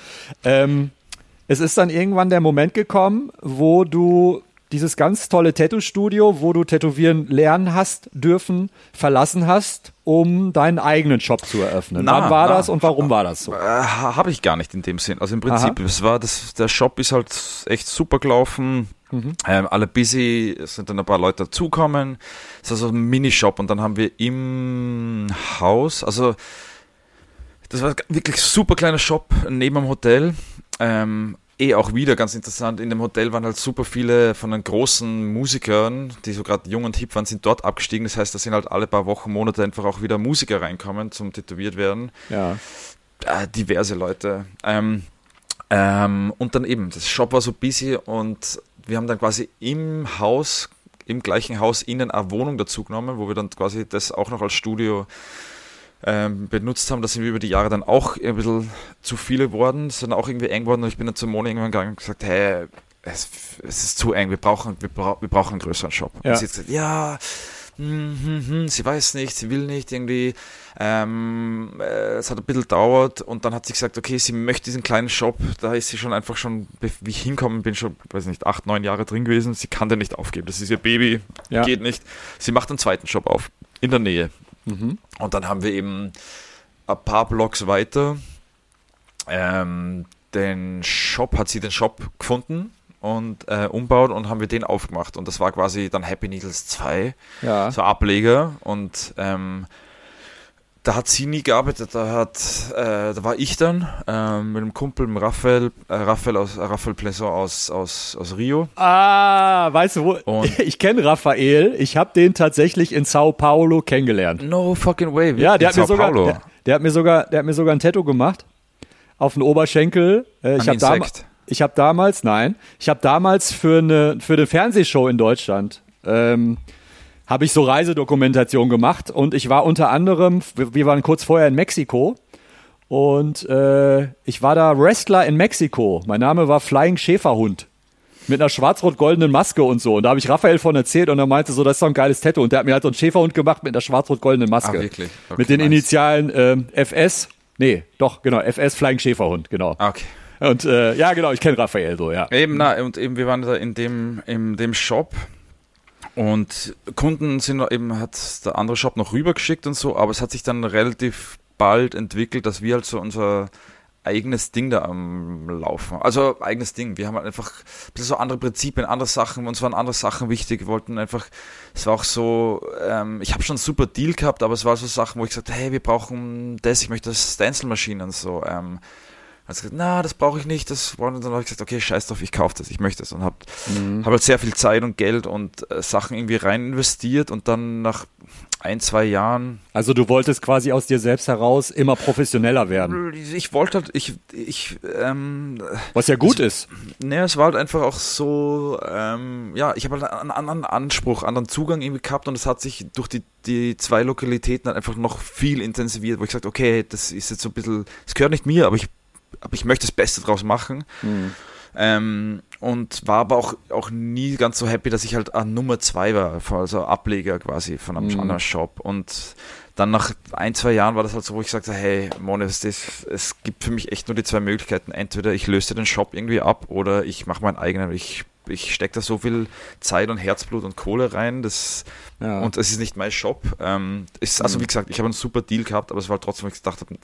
Ähm, es ist dann irgendwann der Moment gekommen, wo du dieses ganz tolle Tattoo-Studio, wo du tätowieren lernen hast dürfen, verlassen hast, um deinen eigenen Shop zu eröffnen. Na, Wann war na, das und warum war das so? Äh, Habe ich gar nicht in dem Sinn. Also im Prinzip, es war das, der Shop ist halt echt super gelaufen. Mhm. Ähm, alle busy, es sind dann ein paar Leute dazukommen. Es ist also ein Minishop und dann haben wir im Haus, also das war wirklich super kleiner Shop neben dem Hotel. Ähm, eh auch wieder ganz interessant. In dem Hotel waren halt super viele von den großen Musikern, die so gerade jung und hip waren, sind dort abgestiegen. Das heißt, da sind halt alle paar Wochen, Monate einfach auch wieder Musiker reinkommen zum tätowiert werden. Ja. Äh, diverse Leute. Ähm, ähm, und dann eben, das Shop war so busy und wir haben dann quasi im Haus, im gleichen Haus innen eine Wohnung dazu genommen, wo wir dann quasi das auch noch als Studio ähm, benutzt haben. Da sind wir über die Jahre dann auch ein bisschen zu viele geworden, sind auch irgendwie eng geworden und ich bin dann zum Moni irgendwann gegangen und gesagt, hey, es, es, ist zu eng, wir brauchen, wir, bra wir brauchen einen größeren Shop. Ja. Und sie hat gesagt, ja, hm, hm, hm, sie weiß nicht, sie will nicht irgendwie. Ähm, äh, es hat ein bisschen gedauert und dann hat sie gesagt, okay, sie möchte diesen kleinen Shop. Da ist sie schon einfach schon, wie ich hinkommen bin, schon, weiß nicht, acht, neun Jahre drin gewesen. Sie kann den nicht aufgeben. Das ist ihr Baby, ja. geht nicht. Sie macht einen zweiten Shop auf, in der Nähe. Mhm. Und dann haben wir eben ein paar Blocks weiter ähm, den Shop, hat sie den Shop gefunden und äh, umbaut und haben wir den aufgemacht. Und das war quasi dann Happy Needles 2, ja. so Ableger. Und ähm, da hat sie nie gearbeitet, da hat, äh, da war ich dann äh, mit einem Kumpel, mit Raphael, äh, Raphael aus Raphael Plesson aus, aus, aus Rio. Ah, weißt du wo? Und *laughs* ich kenne Raphael, ich habe den tatsächlich in Sao Paulo kennengelernt. No fucking way. Ja, der hat, mir sogar, der, der, hat mir sogar, der hat mir sogar ein Tattoo gemacht auf den Oberschenkel. Äh, ich habe damals, ich habe damals, nein, ich habe damals für eine für eine Fernsehshow in Deutschland. Ähm, habe ich so Reisedokumentation gemacht und ich war unter anderem, wir waren kurz vorher in Mexiko und äh, ich war da Wrestler in Mexiko. Mein Name war Flying Schäferhund mit einer schwarz-rot-goldenen Maske und so. Und da habe ich Raphael von erzählt und er meinte so, das ist doch ein geiles Tattoo. Und der hat mir halt so einen Schäferhund gemacht mit einer schwarz-rot-goldenen Maske. Ah, wirklich? Okay, mit den nice. Initialen ähm, FS. Nee, doch, genau, FS Flying Schäferhund, genau. Okay. Und äh, ja, genau, ich kenne Raphael so, ja. Eben, na, und eben, wir waren da in dem, in dem Shop und Kunden sind eben, hat der andere Shop noch rübergeschickt und so, aber es hat sich dann relativ bald entwickelt, dass wir halt so unser eigenes Ding da am Laufen. Also eigenes Ding. Wir haben halt einfach ein bisschen so andere Prinzipien, andere Sachen. Uns waren andere Sachen wichtig. Wir wollten einfach, es war auch so, ähm, ich habe schon einen super Deal gehabt, aber es war so Sachen, wo ich gesagt hey, wir brauchen das, ich möchte das Stencil-Maschinen so. Ähm, hat gesagt, na, das brauche ich nicht, das wollen. Und dann habe ich gesagt, okay, scheiß drauf, ich kaufe das, ich möchte es. Und habe mhm. hab halt sehr viel Zeit und Geld und äh, Sachen irgendwie rein investiert und dann nach ein, zwei Jahren. Also du wolltest quasi aus dir selbst heraus immer professioneller werden. Ich wollte halt, ich, ich, ähm, Was ja gut es, ist. Ne, es war halt einfach auch so, ähm, ja, ich habe halt einen anderen Anspruch, anderen Zugang irgendwie gehabt und es hat sich durch die, die zwei Lokalitäten dann einfach noch viel intensiviert, wo ich gesagt okay, das ist jetzt so ein bisschen, es gehört nicht mir, aber ich ich möchte das Beste draus machen. Mhm. Ähm, und war aber auch, auch nie ganz so happy, dass ich halt an Nummer zwei war, also Ableger quasi von einem mhm. anderen Shop. Und dann nach ein, zwei Jahren war das halt so, wo ich sagte, hey, Monis, das, es gibt für mich echt nur die zwei Möglichkeiten. Entweder ich löse den Shop irgendwie ab oder ich mache meinen eigenen. Ich ich stecke da so viel Zeit und Herzblut und Kohle rein, das, ja. und es ist nicht mein Shop. Ähm, ist, also mhm. wie gesagt, ich habe einen super Deal gehabt, aber es war trotzdem, ich gedacht habe,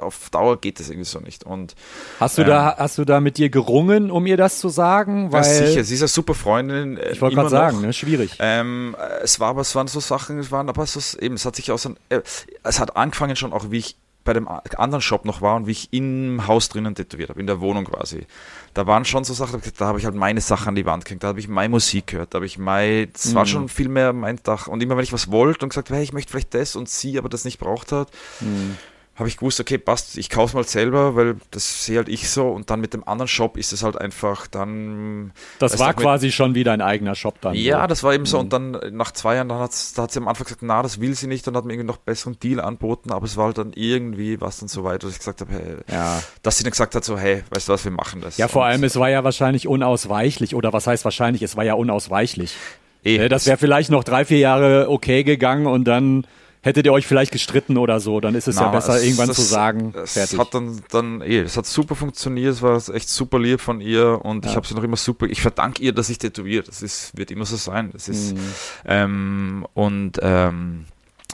auf Dauer geht das irgendwie so nicht. Und, hast du ähm, da, hast du da mit ihr gerungen, um ihr das zu sagen? Weil, ja, sicher, sie ist eine super Freundin. Äh, ich wollte gerade sagen, ne, schwierig. Ähm, es war, aber es waren so Sachen, es waren aber so, eben, es hat sich aus, äh, es hat angefangen schon auch, wie ich bei dem anderen Shop noch war und wie ich im Haus drinnen tätowiert habe, in der Wohnung quasi. Da waren schon so Sachen, da habe ich halt meine Sachen an die Wand gekriegt, da habe ich meine Musik gehört, da habe ich mein, es mhm. war schon viel mehr mein Dach. Und immer wenn ich was wollte und gesagt, hey, ich möchte vielleicht das und sie aber das nicht braucht hat, mhm habe ich gewusst, okay, passt, ich kaufe es mal selber, weil das sehe halt ich so und dann mit dem anderen Shop ist es halt einfach dann. Das war quasi schon wieder ein eigener Shop dann. Ja, so. das war eben so und mhm. dann nach zwei Jahren, dann da hat sie am Anfang gesagt, na, das will sie nicht und hat mir irgendwie noch besseren Deal anboten, aber es war halt dann irgendwie was dann so weit, dass ich gesagt habe, hey, ja. dass sie dann gesagt hat, so, hey, weißt du was, wir machen das. Ja, vor und allem, es war ja wahrscheinlich unausweichlich oder was heißt wahrscheinlich, es war ja unausweichlich. Eh, das wäre vielleicht noch drei, vier Jahre okay gegangen und dann hättet ihr euch vielleicht gestritten oder so, dann ist es Na, ja besser, es- irgendwann das- zu sagen, Es fertig. hat dann, dann eh, es hat super funktioniert, es war echt super lieb von ihr und ich Ja. habe sie noch immer super, ich verdanke ihr, dass ich tätowiere, das ist, wird immer so sein, das ist, Mhm. ähm, und, ähm,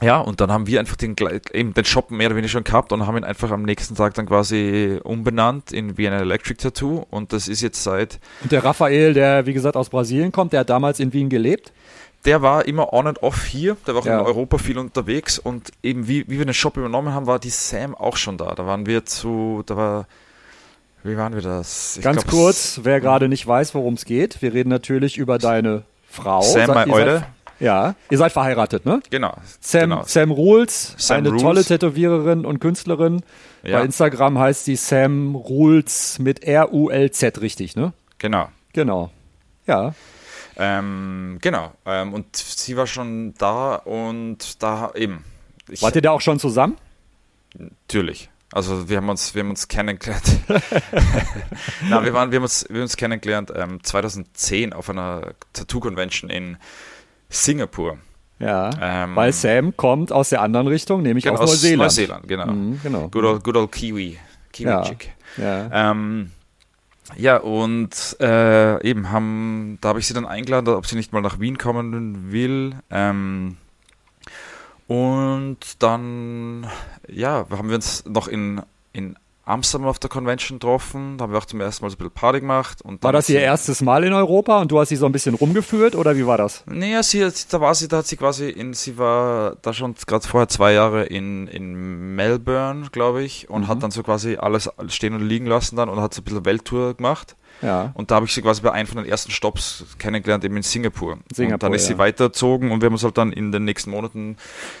ja, und dann haben wir einfach den, eben den Shop mehr oder weniger schon gehabt und haben ihn einfach am nächsten Tag dann quasi umbenannt in Vienna Electric Tattoo und das ist jetzt seit, Und der Raphael, der wie gesagt aus Brasilien kommt, der hat damals in Wien gelebt. Der war immer on and off hier, der war auch Ja. in Europa viel unterwegs und eben wie, wie wir den Shop übernommen haben, war die Sam auch schon da. Da waren wir zu, da war, wie waren wir das? Ich Ganz glaub, kurz, wer gerade nicht weiß, worum es geht, wir reden natürlich über deine Frau. Sam, seid- Eude. Ja, ihr seid verheiratet, ne? Genau. Sam, genau. Sam Rules, Sam eine Rules. tolle Tätowiererin und Künstlerin. Ja. Bei Instagram heißt sie Sam Rules mit R-U-L-Z, richtig, ne? Genau. Genau. Ja. Ähm, genau. Ähm, und sie war schon da und da eben. Ich, Wart ihr da auch schon zusammen? Natürlich. Also wir haben uns, wir haben uns kennengelernt. *laughs* Na, wir waren, wir haben uns, wir haben uns kennengelernt ähm, 2010 auf einer Tattoo Convention in Singapur. Ja. Ähm, Weil Sam kommt aus der anderen Richtung, nämlich genau, aus aus Neuseeland. Neuseeland, genau. Mhm, genau. Good old, good old Kiwi. Kiwi Ja. Ja. Ähm, ja, und äh, eben haben, da habe ich sie dann eingeladen, ob sie nicht mal nach Wien kommen will. Ähm, und dann, ja, haben wir uns noch in, in Amsterdam auf der Convention getroffen. Da haben wir auch zum ersten Mal so ein bisschen Party gemacht. Und War das ihr erstes Mal in Europa und du hast sie so ein bisschen rumgeführt oder wie war das? Naja, sie, da war sie, da hat sie quasi in, sie war da schon gerade vorher zwei Jahre in, in Melbourne, glaube ich, und Mhm. hat dann so quasi alles stehen und liegen lassen dann und hat so ein bisschen Welttour gemacht. Ja. Und da habe ich sie quasi bei einem von den ersten Stops kennengelernt, eben in Singapur. Singapur, und dann ist ja. sie weitergezogen und wir haben uns halt dann in den nächsten Monaten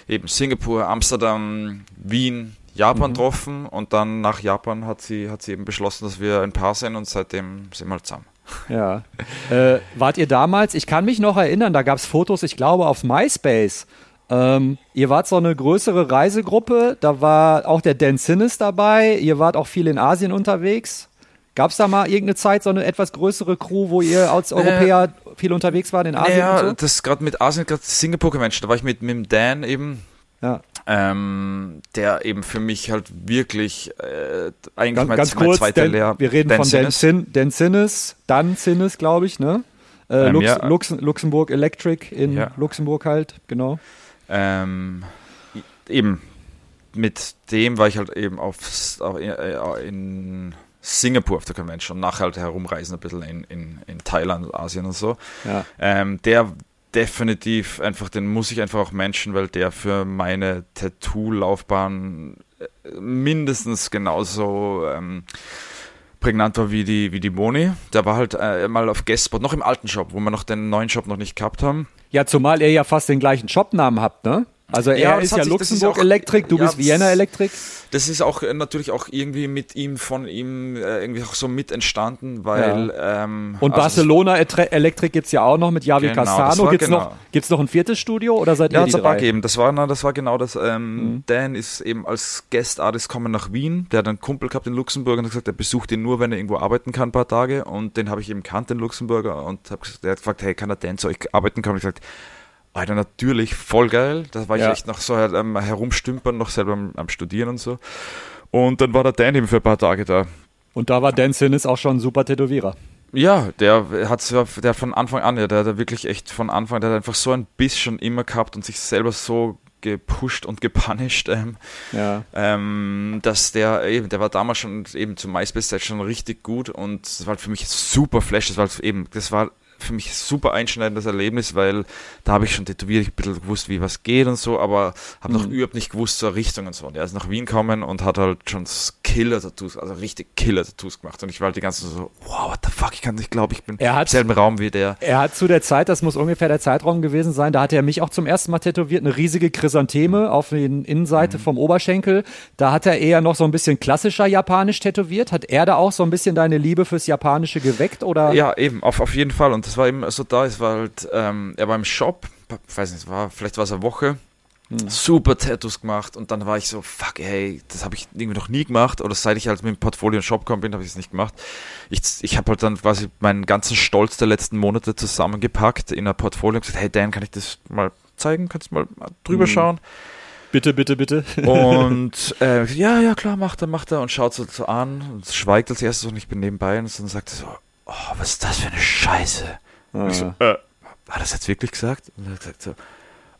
eben Singapur, Amsterdam, Wien, Japan Mhm. getroffen und dann nach Japan hat sie, hat sie eben beschlossen, dass wir ein Paar sind und seitdem sind wir halt zusammen. Ja. Äh, wart ihr damals, ich kann mich noch erinnern, da gab es Fotos, ich glaube, auf MySpace. Ähm, ihr wart so eine größere Reisegruppe, da war auch der Dan Sinnes dabei, ihr wart auch viel in Asien unterwegs. Gab es da mal irgendeine Zeit so eine etwas größere Crew, wo ihr als Europäer viel unterwegs wart in Asien ja, so? das gerade mit Asien, gerade Singapur Convention, da war ich mit, mit dem Dan eben, Ja. ähm, der eben für mich halt wirklich äh, eigentlich Ganz, mein, ganz mein kurz, zweiter Dan, Lehrer. wir reden Dan von Dan, Sinnes. Sin, Dan Sinnes, Dan Sinnes, glaube ich, ne? Äh, Ähm, Lux, ja. Lux, Luxemburg Electric in Ja. Luxemburg halt, genau. Ähm, eben mit dem war ich halt eben auf, auf äh, in Singapur auf der Convention und nachher halt herumreisen ein bisschen in, in, in Thailand, Asien und so. Ja. Ähm, der definitiv einfach, den muss ich einfach auch menschen, weil der für meine Tattoo-Laufbahn äh, mindestens genauso ähm, prägnant war wie die, wie die Moni. Der war halt äh, mal auf Guestspot, noch im alten Shop, wo wir noch den neuen Shop noch nicht gehabt haben. Ja, zumal ihr ja fast den gleichen Shopnamen habt, ne? Also er Ja, ist ja Luxemburg Electric, du ja, bist Vienna Electric. Das ist auch äh, natürlich auch irgendwie mit ihm, von ihm äh, irgendwie auch so mit entstanden, weil ähm, Und also Barcelona Electric gibt's ja auch noch mit Javi Genau, Castano. Gibt's, genau. noch, gibt's noch ein viertes Studio oder seid Ja, ihr die drei? gegeben. Das war, na, das war genau das. Ähm, Mhm. Dan ist eben als Guest Artist kommen nach Wien. Der hat einen Kumpel gehabt in Luxemburg und hat gesagt, er besucht ihn nur, wenn er irgendwo arbeiten kann, ein paar Tage. Und den habe ich eben kannt, den Luxemburger. Und hab, gesagt- der hat gefragt, hey, kann der Dan zu euch arbeiten kommen? Und ich gesagt, Alter, natürlich, voll geil. Da war ich Ja. echt noch so ähm, herumstümpern, noch selber am, am Studieren und so. Und dann war der Dan eben für ein paar Tage da. Und da war Dan Sinnes auch schon ein super Tätowierer. Ja, der hat der von Anfang an, ja, der hat wirklich echt von Anfang, der hat einfach so ein Biss schon immer gehabt und sich selber so gepusht und gepunished, ähm, Ja. ähm, dass der eben, der war damals schon eben zu MySpace schon richtig gut und das war halt für mich super Flash, das war halt eben, das war für mich ein super einschneidendes Erlebnis, weil da habe ich schon tätowiert, ich ein bisschen gewusst, wie was geht und so, aber habe noch Mhm. überhaupt nicht gewusst zur Richtung und so. Und er ist nach Wien gekommen und hat halt schon Killer-Tattoos, also richtig Killer-Tattoos gemacht. Und ich war halt die ganze Zeit so, wow, what the fuck, ich kann nicht glauben, ich bin Er hat- im selben Raum wie der. Er hat zu der Zeit, das muss ungefähr der Zeitraum gewesen sein, da hat er mich auch zum ersten Mal tätowiert, eine riesige Chrysantheme auf der Mhm. Innenseite vom Oberschenkel. Da hat er eher noch so ein bisschen klassischer Japanisch tätowiert. Hat er da auch so ein bisschen deine Liebe fürs Japanische geweckt oder? Ja, eben, auf, auf jeden Fall. Und das war eben so da, es war halt, ähm, er war im Shop, ich weiß nicht, war, vielleicht war es eine Woche, super Tattoos gemacht und dann war ich so, fuck, hey, das habe ich irgendwie noch nie gemacht oder seit ich halt mit dem Portfolio in den Shop gekommen bin, habe ich es nicht gemacht. Ich, ich habe halt dann quasi meinen ganzen Stolz der letzten Monate zusammengepackt in ein Portfolio und gesagt, hey Dan, kann ich das mal zeigen? Kannst du mal drüber Mhm. schauen? Bitte, bitte, bitte. Und *laughs* äh, ja, ja, klar, macht er, macht er und schaut so, so an und schweigt als erstes und ich bin nebenbei und dann sagt er so, oh, was ist das für eine Scheiße? Und ich so, äh, hat er das jetzt wirklich gesagt? Und er hat gesagt so,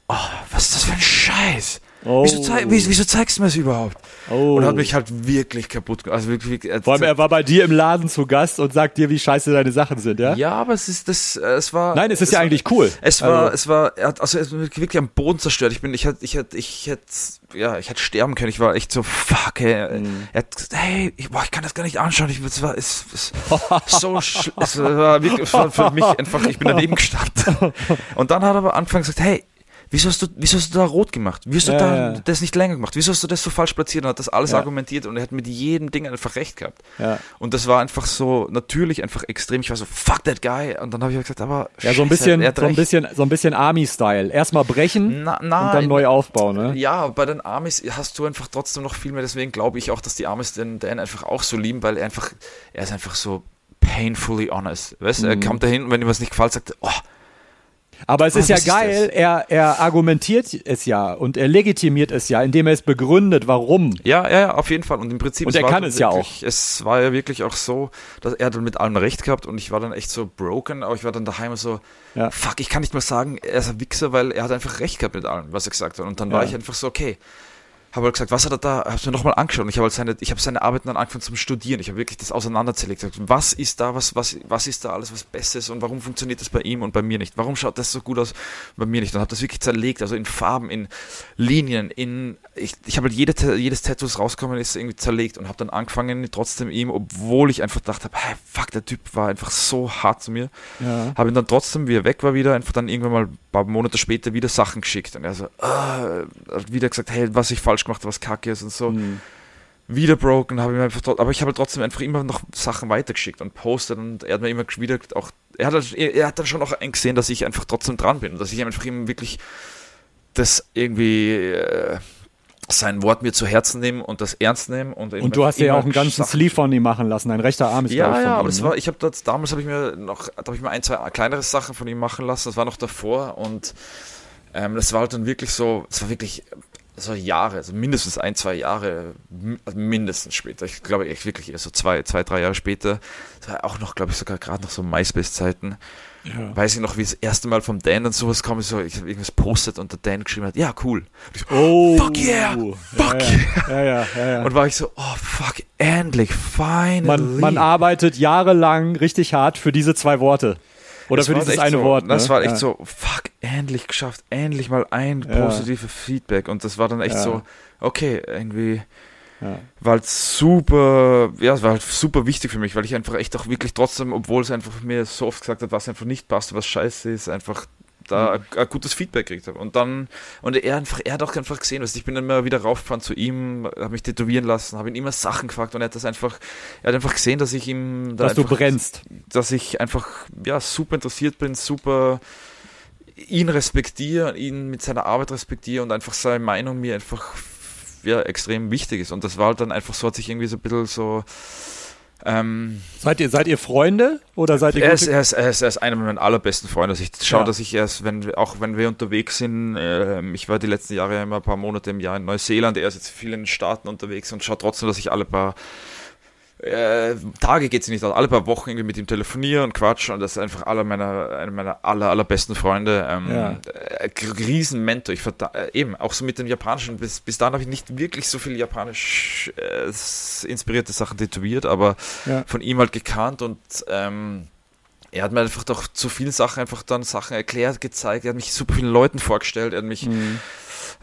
oh, was ist das für ein Scheiß? Oh. Wieso, zei wieso, zeigst du mir das überhaupt? Oh. Und hat mich halt wirklich kaputt gemacht. Also wirklich, wirklich, Vor allem, er war bei dir im Laden zu Gast und sagt dir, wie scheiße deine Sachen sind, ja? ja, aber es ist das, äh, es war. Nein, es ist ja war- eigentlich cool. Es war, Also- es war, er hat, also er ist wirklich am Boden zerstört. Ich bin, ich hätte, ich hätte, ich hätte, ja, ich hätte sterben können. Ich war echt so, fuck, ey. Mhm. Er hat gesagt, hey, ich, boah, ich kann das gar nicht anschauen. Ich, es war, es, es *laughs* so, es war wirklich, es war für mich einfach, ich bin daneben gestanden. *laughs* Und dann hat er aber angefangen gesagt, hey, Wieso hast, du, wieso hast du da rot gemacht? Wieso hast du Ja, da ja. das nicht länger gemacht? Wieso hast du das so falsch platziert? Und hat das alles Ja. argumentiert und er hat mit jedem Ding einfach recht gehabt. Ja. Und das war einfach so, natürlich einfach extrem. Ich war so, fuck that guy. Und dann habe ich gesagt, aber. Ja, so ein Scheiße, bisschen, so ein recht. bisschen, so ein bisschen Army-Style. Erstmal brechen Na, und nein, dann neu aufbauen, ne? Ja, bei den Amis hast du einfach trotzdem noch viel mehr. Deswegen glaube ich auch, dass die Amis den Dan einfach auch so lieben, weil er einfach, er ist einfach so painfully honest. Weißt du, er kommt dahin und wenn ihm was nicht gefällt, sagt er, oh, Aber es Ah, ist ja ist geil, er, er argumentiert es ja und er legitimiert es ja, indem er es begründet, warum. Ja, ja, ja, auf jeden Fall. Und im Prinzip. Und es er war kann es ja wirklich, Es war ja wirklich auch so, dass er dann mit allem recht gehabt und ich war dann echt so broken, aber ich war dann daheim so, Ja. fuck, ich kann nicht mal sagen, er ist ein Wichser, weil er hat einfach recht gehabt mit allem, was er gesagt hat. Und dann war Ja. ich einfach so, okay. Habe halt gesagt, was hat er da? Hab's mir nochmal angeschaut und ich habe halt seine, ich habe seine Arbeiten dann angefangen zum Studieren. Ich habe wirklich das auseinanderzählt. Gesagt, was ist da, was, was, was ist da alles was Bestes und warum funktioniert das bei ihm und bei mir nicht? Warum schaut das so gut aus bei mir nicht? Und habe das wirklich zerlegt, also in Farben, in Linien, in ich, ich habe halt jede, jedes Tattoo, das rausgekommen ist, irgendwie zerlegt und habe dann angefangen, trotzdem ihm, obwohl ich einfach dachte, hey, fuck, der Typ war einfach so hart zu mir, Ja. habe ihn dann trotzdem, wie er weg war, wieder einfach dann irgendwann mal paar Monate später wieder Sachen geschickt. Und er so, ah, hat wieder gesagt, hey, was ich falsch gemacht habe, was kacke ist und so. Hm. Wieder broken, habe ich mir einfach, aber ich habe halt trotzdem einfach immer noch Sachen weitergeschickt und postet und er hat mir immer wieder auch, er hat, halt- er, hat dann schon auch eingesehen, dass ich einfach trotzdem dran bin und dass ich einfach ihm wirklich das irgendwie äh, sein Wort mir zu Herzen nehme und das ernst nehme. Und, Und du hast ja auch einen ganzen Sachen- Sleeve von ihm machen lassen. Ein rechter Arm ist ja, ich, von ja, ihm, aber das ne? war, ich habe das, damals habe ich mir noch, habe ich mir ein, zwei kleinere Sachen von ihm machen lassen, das war noch davor und ähm, das war halt dann wirklich so, es war wirklich so Jahre, also mindestens ein, zwei Jahre, also mindestens später, ich glaube echt wirklich eher so zwei, zwei, drei Jahre später, das war auch noch, glaube ich, sogar gerade noch so MySpace-Zeiten, Ja. weiß ich noch, wie das erste Mal vom Dan dann sowas kam, so, ich habe irgendwas postet und der Dan geschrieben hat, ja, cool. Und ich so, Oh, Fuck yeah! Fuck ja, ja, ja. Und war ich so, oh fuck, endlich, finally. Man, man arbeitet jahrelang richtig hart für diese zwei Worte. Oder Das für dieses eine so, Wort. Das ne? war echt so, fuck, endlich geschafft, endlich mal ein positives Feedback. Und das war dann echt so, okay, irgendwie Ja. war halt super, ja, es war halt super wichtig für mich, weil ich einfach echt auch wirklich trotzdem, obwohl es einfach mir so oft gesagt hat, was einfach nicht passt, was scheiße ist, einfach da ein, ein gutes Feedback gekriegt habe. Und dann, und er einfach, er hat auch einfach gesehen, du, ich bin dann immer wieder raufgefahren zu ihm, habe mich tätowieren lassen, habe ihn immer Sachen gefragt und er hat das einfach, er hat einfach gesehen, dass ich ihm da Dass du einfach, brennst. dass ich einfach ja super interessiert bin, super ihn respektiere, ihn mit seiner Arbeit respektiere und einfach seine Meinung mir einfach ja, extrem wichtig ist. Und das war halt dann einfach so, hat sich irgendwie so ein bisschen so. Ähm, Seid ihr, seid ihr Freunde oder seid ihr er, ist, er, ist, er, ist, er ist einer meiner allerbesten Freunde. Also ich schaue, Ja. dass ich erst, wenn wir, auch wenn wir unterwegs sind, ähm, ich war die letzten Jahre immer ein paar Monate im Jahr in Neuseeland, er ist jetzt viel in den Staaten unterwegs und schaue trotzdem, dass ich alle paar äh, Tage geht es nicht aus, alle paar Wochen irgendwie mit ihm telefoniere und quatsche und das ist einfach aller meiner, einer meiner aller, allerbesten Freunde. Ähm, Ja. äh, riesen Mentor. Ich äh, eben, auch so mit dem Japanischen. Bis, bis dahin habe ich nicht wirklich so viel japanisch äh, inspirierte Sachen tätowiert, aber Ja. von ihm halt gekannt und ähm, er hat mir einfach doch zu vielen Sachen einfach dann Sachen erklärt, gezeigt. Er hat mich super vielen Leuten vorgestellt. Er hat mich Mhm.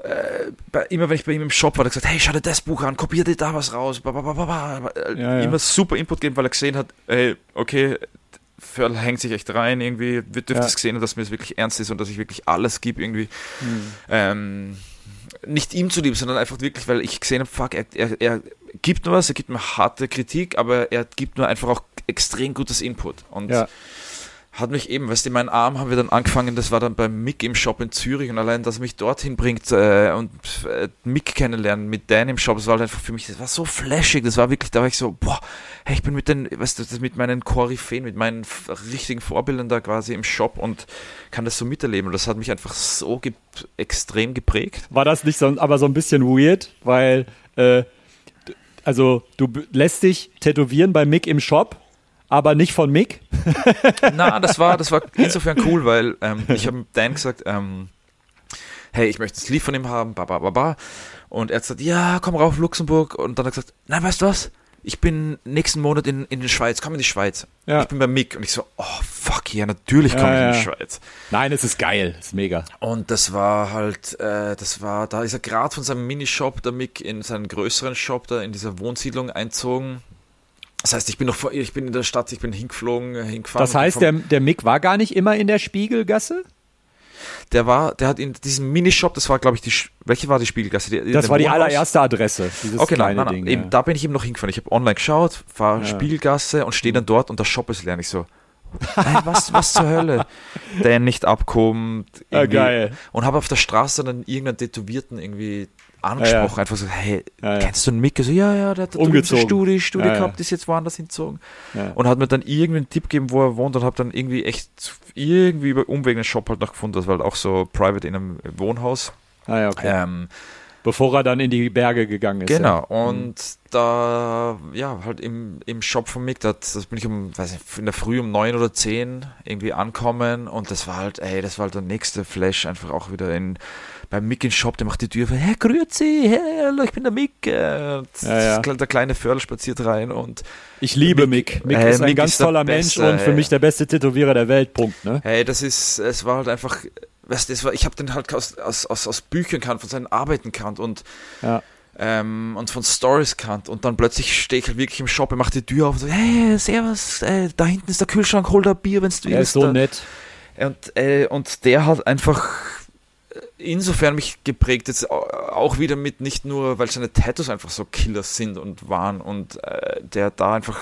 Äh, bei, immer wenn ich bei ihm im Shop war, hat er gesagt, hey, schau dir das Buch an, kopier dir da was raus. Äh, Ja, ja. Immer super Input geben, weil er gesehen hat, hey, okay, Ferl hängt sich echt rein, irgendwie, wir dürfen Ja. das gesehen haben, dass mir das wirklich ernst ist und dass ich wirklich alles gebe, irgendwie. Mhm. Ähm, nicht ihm zuliebe, sondern einfach wirklich, weil ich gesehen habe, fuck, er, er, er gibt nur was, er gibt mir harte Kritik, aber er gibt mir einfach auch extrem gutes Input. Und Ja. Hat mich eben, weißt du, meinen Arm haben wir dann angefangen, das war dann beim Mick im Shop in Zürich und allein, dass er mich dorthin bringt äh, und äh, Mick kennenlernen mit Dan im Shop, das war halt einfach für mich, das war so flashig, das war wirklich, da war ich so, boah, hey, ich bin mit den, weißt du, mit meinen Koryphäen, mit meinen richtigen Vorbildern da quasi im Shop und kann das so miterleben und das hat mich einfach so ge extrem geprägt. War das nicht so, aber so ein bisschen weird, weil, äh, also du lässt dich tätowieren bei Mick im Shop aber nicht von Mick. *laughs* Na, das war, das war insofern cool, weil ähm, ich habe Dan gesagt, ähm, hey, ich möchte das Lied von ihm haben, ba, ba, ba, ba. Und er hat gesagt, ja, komm rauf, Luxemburg. Und dann hat er gesagt, nein, weißt du was? Ich bin nächsten Monat in, in die Schweiz, komm in die Schweiz. Ja. Ich bin bei Mick. Und ich so, oh, fuck, ja, natürlich komme ja, ich in die Schweiz. Nein, es ist geil, es ist mega. Und das war halt, äh, das war, da ist er gerade von seinem Minishop, der Mick, in seinen größeren Shop da in dieser Wohnsiedlung einzogen das heißt, ich bin noch vor, ich bin in der Stadt, ich bin hingeflogen, hingefahren. Das heißt, der, der Mick war gar nicht immer in der Spiegelgasse? Der war, der hat in diesem Minishop, das war, glaube ich, die, welche war die Spiegelgasse? Die, das war die allererste Adresse, okay, nein, nein, Ding. Eben, ja. Da bin ich eben noch hingefahren. Ich habe online geschaut, fahre ja. Spiegelgasse und stehe dann dort und der Shop ist leer. Ich so, Nein, was, was zur Hölle? Der nicht abkommt. Ah, geil. Und habe auf der Straße dann irgendeinen Tätowierten irgendwie angesprochen, ja, ja. einfach so, hey, ja, kennst du einen Mick? So, ja, ja, der hat Umgezogen. Studie, Studie gehabt, ist jetzt woanders hinzogen. Und hat mir dann irgendwie einen Tipp gegeben, wo er wohnt und habe dann irgendwie echt irgendwie über Umwegen einen Shop halt noch gefunden, das war halt auch so private in einem Wohnhaus. Ah ja, okay. Ähm, Bevor er dann in die Berge gegangen ist. Genau, und mhm. da, ja, halt im, im Shop von Mick, das, das bin ich um, weiß nicht, in der Früh um neun oder zehn irgendwie ankommen und das war halt, ey, das war halt der nächste Flash, einfach auch wieder in beim Mick in Shop, der macht die Tür, hey, grüezi, hey, hallo, ich bin der Mick. Äh, ja, ja. Der kleine Förl spaziert rein und. Ich liebe Mick. Mick, Mick ist ein Mick ganz ist toller Mensch und für mich der beste Tätowierer der Welt, Punkt. Ne? Hey, das ist, es war halt einfach, weißt du, war, ich habe den halt aus, aus, aus, aus Büchern kannt, von seinen Arbeiten kannt und. Ja. Ähm, und von Stories kannt und dann plötzlich stehe ich halt wirklich im Shop, er macht die Tür auf und sagt, hey, servus, äh, da hinten ist der Kühlschrank, hol da Bier, wenn du willst. Er ist so da. nett. Und, äh, und der hat einfach insofern mich geprägt, jetzt auch wieder mit nicht nur, weil seine Tattoos einfach so Killer sind und waren und äh, der da einfach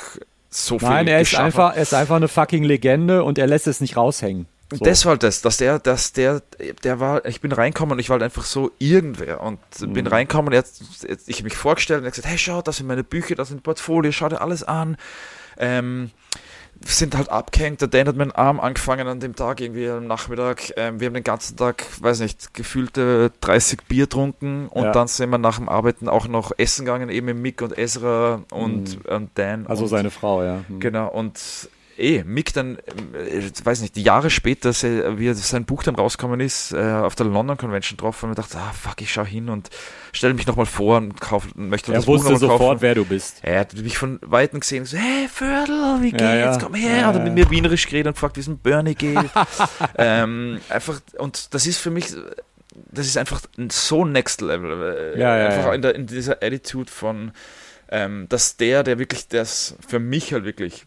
so viel Nein, er ist einfach, er ist einfach eine fucking Legende und er lässt es nicht raushängen. So. Das war das, dass der, dass der, der war, ich bin reinkommen und ich war halt einfach so irgendwer und mhm. bin reinkommen und er, ich habe mich vorgestellt und er hat gesagt, hey schau, das sind meine Bücher, das sind Portfolio, schau dir alles an. Ähm, sind halt abgehängt. Der Dan hat meinen Arm angefangen an dem Tag, irgendwie am Nachmittag. Ähm, wir haben den ganzen Tag, weiß nicht, gefühlte 30 Bier trunken und ja. dann sind wir nach dem Arbeiten auch noch essen gegangen, eben mit Mick und Ezra und, mhm. und Dan. Also und, seine Frau, ja. Mhm. Genau, und eh, Mick dann, äh, weiß nicht, Jahre später, wie sein Buch dann rausgekommen ist, äh, auf der London Convention drauf und mir dachte, ah fuck, ich schau hin und stelle mich nochmal vor und kauf, möchte er das wusste Buch sofort, kaufen. wer du bist. Er hat mich von Weitem gesehen und so, hey Fördel, wie geht's? Ja, ja. Komm her. Ja, hat er mit mir wienerisch geredet und gefragt, wie es ein Bernie geht. *laughs* ähm, einfach, und das ist für mich, das ist einfach so next level. Äh, ja, ja, einfach In, der, in dieser Attitude von, ähm, dass der, der wirklich das für mich halt wirklich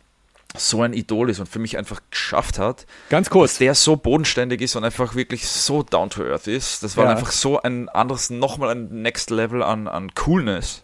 so ein Idol ist und für mich einfach geschafft hat. Ganz kurz. Dass der so bodenständig ist und einfach wirklich so down to earth ist. Das war ja. einfach so ein anderes, nochmal ein Next Level an, an Coolness.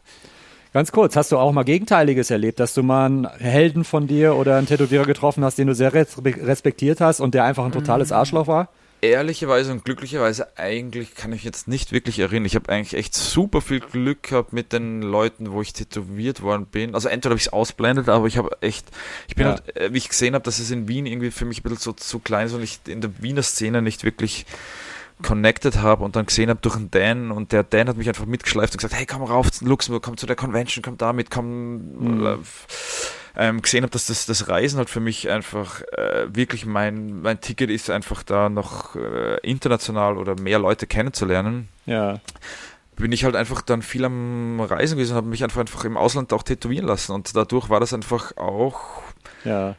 Ganz kurz, hast du auch mal Gegenteiliges erlebt, dass du mal einen Helden von dir oder einen Tätowierer getroffen hast, den du sehr respektiert hast und der einfach ein totales mhm. Arschloch war? Ehrlicherweise und glücklicherweise eigentlich kann ich jetzt nicht wirklich erinnern. Ich habe eigentlich echt super viel Glück gehabt mit den Leuten, wo ich tätowiert worden bin. Also entweder habe ich es ausblendet, aber ich habe echt, ich bin ja. halt, äh, wie ich gesehen habe, dass es in Wien irgendwie für mich ein bisschen so zu klein ist und ich in der Wiener Szene nicht wirklich connected habe und dann gesehen habe durch einen Dan und der Dan hat mich einfach mitgeschleift und gesagt, hey, komm rauf zu Luxemburg, komm zu der Convention, komm damit, komm. Mhm ähm, gesehen habe, dass das, das Reisen halt für mich einfach äh, wirklich mein, mein Ticket ist, einfach da noch äh, international oder mehr Leute kennenzulernen. Ja. Bin ich halt einfach dann viel am Reisen gewesen und habe mich einfach, einfach im Ausland auch tätowieren lassen. Und dadurch war das einfach auch, ja.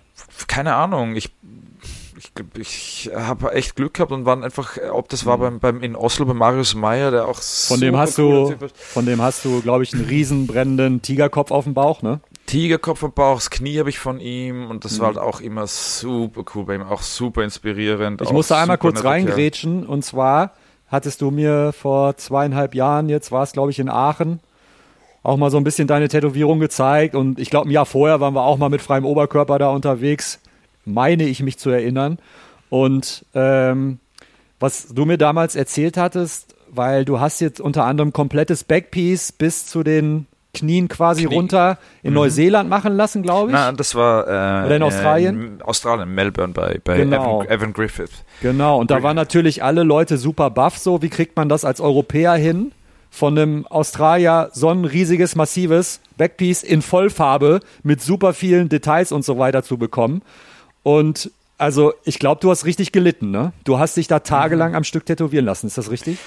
keine Ahnung, ich ich, ich habe echt Glück gehabt und waren einfach, ob das war mhm. beim, beim in Oslo bei Marius Meyer, der auch von dem hast du, von dem hast du, glaube ich, einen riesen brennenden Tigerkopf auf dem Bauch, ne? Tigerkopf am Bauch, das Knie habe ich von ihm und das mhm. war halt auch immer super cool bei ihm, auch super inspirierend. Ich musste einmal kurz reingrätschen und zwar hattest du mir vor zweieinhalb Jahren, jetzt war es glaube ich in Aachen, auch mal so ein bisschen deine Tätowierung gezeigt und ich glaube ein Jahr vorher waren wir auch mal mit freiem Oberkörper da unterwegs meine ich mich zu erinnern. Und ähm, was du mir damals erzählt hattest, weil du hast jetzt unter anderem komplettes Backpiece bis zu den Knien quasi Knie. runter in mhm. Neuseeland machen lassen, glaube ich. Nein, das war äh, Oder in Australien. In Australien, Melbourne bei, bei genau. Evan, Evan Griffith. Genau, und da waren natürlich alle Leute super buff so. Wie kriegt man das als Europäer hin? Von einem Australier so ein riesiges, massives Backpiece in Vollfarbe mit super vielen Details und so weiter zu bekommen. Und also, ich glaube, du hast richtig gelitten, ne? Du hast dich da tagelang mhm. am Stück tätowieren lassen, ist das richtig?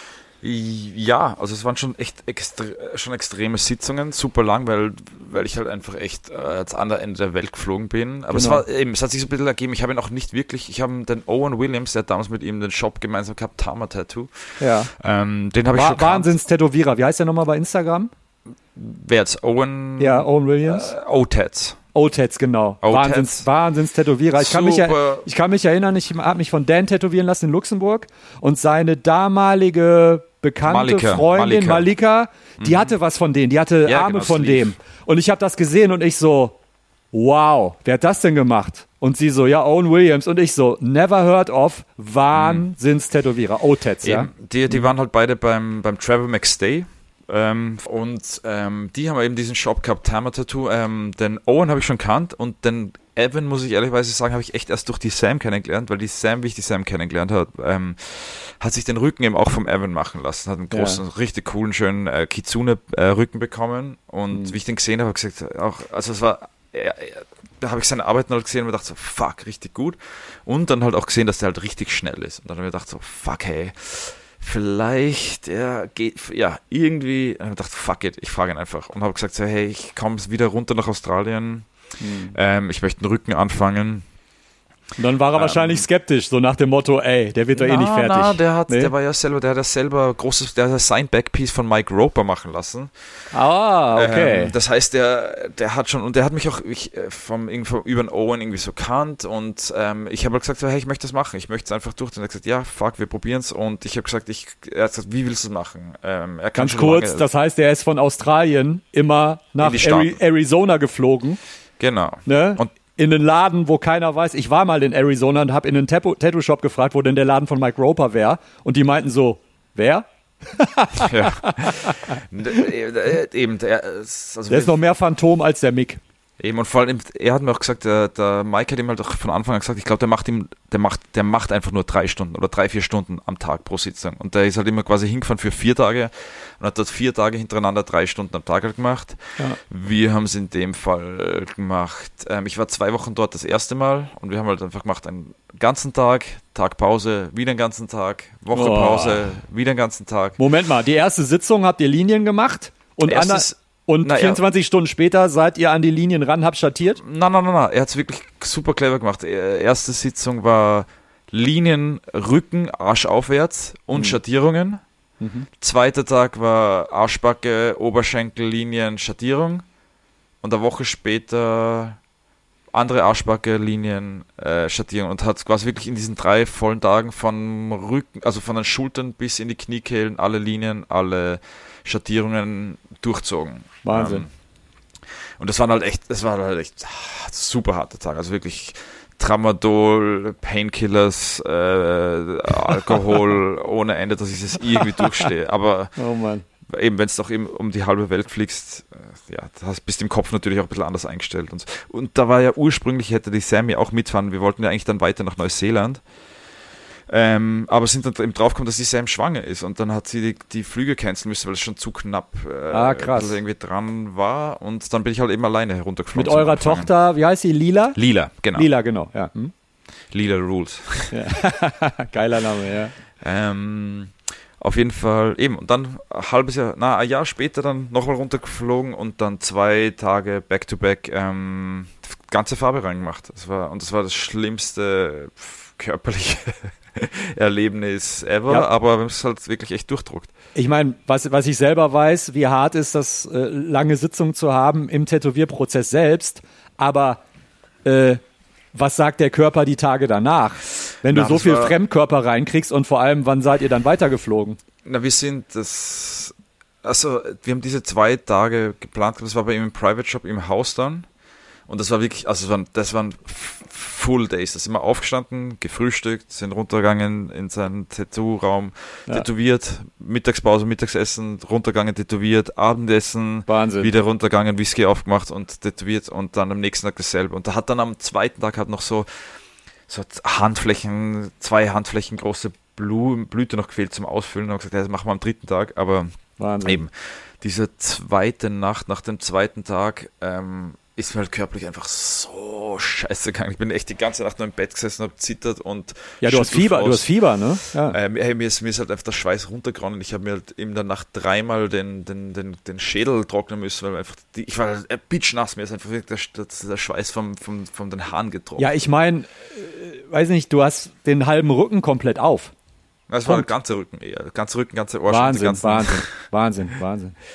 Ja, also es waren schon echt extre schon extreme Sitzungen, super lang, weil, weil ich halt einfach echt äh, ans andere Ende der Welt geflogen bin. Aber genau. es war eben, es hat sich so ein bisschen ergeben, ich habe ihn auch nicht wirklich, ich habe den Owen Williams, der hat damals mit ihm den Shop gemeinsam gehabt, Tama Tattoo. Ja. Ähm, den habe ich schon Wahnsinns-Tätowierer. Wie heißt der nochmal bei Instagram? Wer jetzt? Owen? Ja, Owen Williams. Äh, O-Tats. O-Tats, genau. Wahnsinns, Wahnsinns Tätowierer. Ich kann, mich, ich kann mich erinnern, ich habe mich von Dan tätowieren lassen in Luxemburg und seine damalige bekannte Malika, Freundin Malika, Malika die mhm. hatte was von denen, die hatte ja, Arme genau, von Sleeve. dem. Und ich habe das gesehen und ich so, wow, wer hat das denn gemacht? Und sie so, ja, Owen Williams. Und ich so, never heard of, Wahnsinns-Tätowierer. O-Tats, ja. Die, die mhm. waren halt beide beim, beim Trevor McStay. Ähm, und ähm, die haben eben diesen Shop gehabt, Tama Tattoo. Ähm, den Owen habe ich schon kannt und den Evan, muss ich ehrlicherweise sagen, habe ich echt erst durch die Sam kennengelernt, weil die Sam, wie ich die Sam kennengelernt habe, ähm, hat sich den Rücken eben auch vom Evan machen lassen. Hat einen großen, ja. richtig coolen, schönen äh, Kitsune-Rücken äh, bekommen. Und mhm. wie ich den gesehen habe, habe ich gesagt, auch, also es war, äh, da habe ich seine Arbeiten halt gesehen und mir gedacht so, fuck, richtig gut. Und dann halt auch gesehen, dass der halt richtig schnell ist. Und dann habe ich gedacht so, fuck, hey vielleicht, ja, geht, ja, irgendwie, ich dachte, fuck it, ich frage ihn einfach. Und habe gesagt, so, hey, ich komme wieder runter nach Australien, hm. ähm, ich möchte einen Rücken anfangen, und dann war er ähm, wahrscheinlich skeptisch, so nach dem Motto, ey, der wird doch eh nicht fertig. Na, der hat, nee? der war ja selber, der hat ja selber großes, der hat sein Backpiece von Mike Roper machen lassen. Ah, okay. Ähm, das heißt, der, der hat schon, und der hat mich auch ich, äh, vom, vom, über den Owen irgendwie so kannt und ähm, ich habe halt gesagt, so, hey, ich möchte das machen, ich möchte es einfach durch. Und er hat gesagt, ja, fuck, wir probieren es und ich habe gesagt, ich, er hat gesagt, wie willst du es machen? Ähm, er kann Ganz kurz, lange, das heißt, er ist von Australien immer nach Arizona geflogen. Genau. Ne? Und in den Laden, wo keiner weiß. Ich war mal in Arizona und habe in einen Tattoo-Shop gefragt, wo denn der Laden von Mike Roper wäre. Und die meinten so, wer? ja. *laughs* Eben, der, also der ist noch mehr Phantom als der Mick. Eben, und vor allem, er hat mir auch gesagt, der, der Mike hat ihm halt auch von Anfang an gesagt, ich glaube, der macht ihm, der macht, der macht einfach nur drei Stunden oder drei, vier Stunden am Tag pro Sitzung. Und der ist halt immer quasi hingefahren für vier Tage und hat dort vier Tage hintereinander drei Stunden am Tag halt gemacht. Ja. Wir haben es in dem Fall gemacht. Ähm, ich war zwei Wochen dort das erste Mal und wir haben halt einfach gemacht einen ganzen Tag, Tag Pause, wieder einen ganzen Tag, Woche oh. Pause, wieder einen ganzen Tag. Moment mal, die erste Sitzung habt ihr Linien gemacht? Und Erstes, und Na, 24 ja. Stunden später seid ihr an die Linien ran, habt schattiert? Nein, nein, nein, nein. Er hat es wirklich super clever gemacht. Erste Sitzung war Linien, Rücken, Arsch aufwärts und mhm. Schattierungen. Mhm. Zweiter Tag war Arschbacke, Oberschenkel, Linien, Schattierung. Und eine Woche später andere Arschbacke, Linien, äh, Schattierung. Und hat quasi wirklich in diesen drei vollen Tagen von Rücken, also von den Schultern bis in die Kniekehlen, alle Linien, alle Schattierungen durchzogen. Wahnsinn. Ähm, und das waren halt echt, das war halt echt super harte Tage. Also wirklich Tramadol, Painkillers, äh, Alkohol *laughs* ohne Ende, dass ich das irgendwie durchstehe. Aber oh eben, wenn es doch eben um die halbe Welt fliegst, äh, ja, da bist du im Kopf natürlich auch ein bisschen anders eingestellt. Und, und da war ja ursprünglich, hätte die Sammy auch mitfahren. Wir wollten ja eigentlich dann weiter nach Neuseeland. Ähm, aber sind dann eben draufgekommen, dass die Sam schwanger ist und dann hat sie die, die Flüge canceln müssen, weil es schon zu knapp äh, ah, krass. irgendwie dran war und dann bin ich halt eben alleine heruntergeflogen. Mit eurer Tochter, wie heißt sie, Lila? Lila, genau. Lila, genau, ja. Hm? Lila Rules. Ja. *laughs* Geiler Name, ja. Ähm, auf jeden Fall eben und dann ein halbes Jahr, na ein Jahr später dann nochmal runtergeflogen und dann zwei Tage back to back ähm, ganze Farbe reingemacht. Das war und das war das schlimmste körperliche *laughs* Erlebnis ever, ja. aber wir haben es halt wirklich echt durchdruckt. Ich meine, was, was ich selber weiß, wie hart ist das, äh, lange Sitzungen zu haben im Tätowierprozess selbst, aber äh, was sagt der Körper die Tage danach? Wenn du Na, so viel Fremdkörper reinkriegst und vor allem, wann seid ihr dann weitergeflogen? Na, wir sind das, also wir haben diese zwei Tage geplant, das war bei ihm im Private Shop im Haus dann Und das war wirklich, also das waren, das waren Full Days. Da sind wir aufgestanden, gefrühstückt, sind runtergegangen in seinen Tattoo-Raum, ja. tätowiert, Mittagspause, Mittagsessen, runtergegangen, tätowiert, Abendessen, Wahnsinn. wieder runtergegangen, Whisky aufgemacht und tätowiert und dann am nächsten Tag dasselbe. Und da hat dann am zweiten Tag hat noch so, so Handflächen, zwei Handflächen große Blu Blüte noch gefehlt zum Ausfüllen und gesagt, ja, das machen wir am dritten Tag, aber Wahnsinn. eben diese zweite Nacht nach dem zweiten Tag ähm, ist mir halt körperlich einfach so scheiße gegangen. Ich bin echt die ganze Nacht nur im Bett gesessen, habe zittert und ja, du hast Fieber, aus. du hast Fieber, ne? Ja. Ähm, hey, mir, ist, mir ist halt einfach der Schweiß runtergeronnen. Ich habe mir halt in der Nacht dreimal den, den, den, den Schädel trocknen müssen, weil einfach die, ich war halt äh, bitchnass. Mir ist einfach der, der, der Schweiß vom, vom, von den Haaren getrocknet. Ja, ich meine, äh, weiß nicht, du hast den halben Rücken komplett auf. Das war der ganze Rücken eher. Ganze Rücken, ganze Ohr. Wahnsinn, Wahnsinn, Wahnsinn, Wahnsinn. *laughs*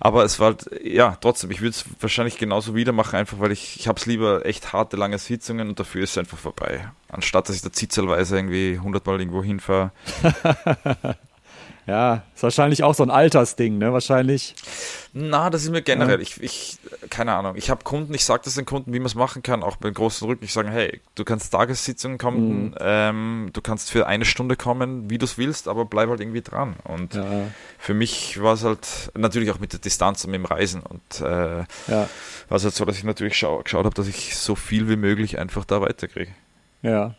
Aber es war halt, ja, trotzdem, ich würde es wahrscheinlich genauso wieder machen, einfach weil ich, ich habe es lieber echt harte, lange Sitzungen und dafür ist es einfach vorbei. Anstatt dass ich da zitzelweise irgendwie hundertmal irgendwo hinfahre. *laughs* Ja, ist wahrscheinlich auch so ein Altersding, ne? Wahrscheinlich. Na, das ist mir generell. Ja. Ich, ich, keine Ahnung. Ich habe Kunden, ich sage das den Kunden, wie man es machen kann, auch bei großen Rücken. Ich sage, hey, du kannst Tagessitzungen kommen, mhm. ähm, du kannst für eine Stunde kommen, wie du es willst, aber bleib halt irgendwie dran. Und ja. für mich war es halt natürlich auch mit der Distanz und mit dem Reisen. Und äh, ja. war es halt so, dass ich natürlich schau, geschaut habe, dass ich so viel wie möglich einfach da weiterkriege. Ja.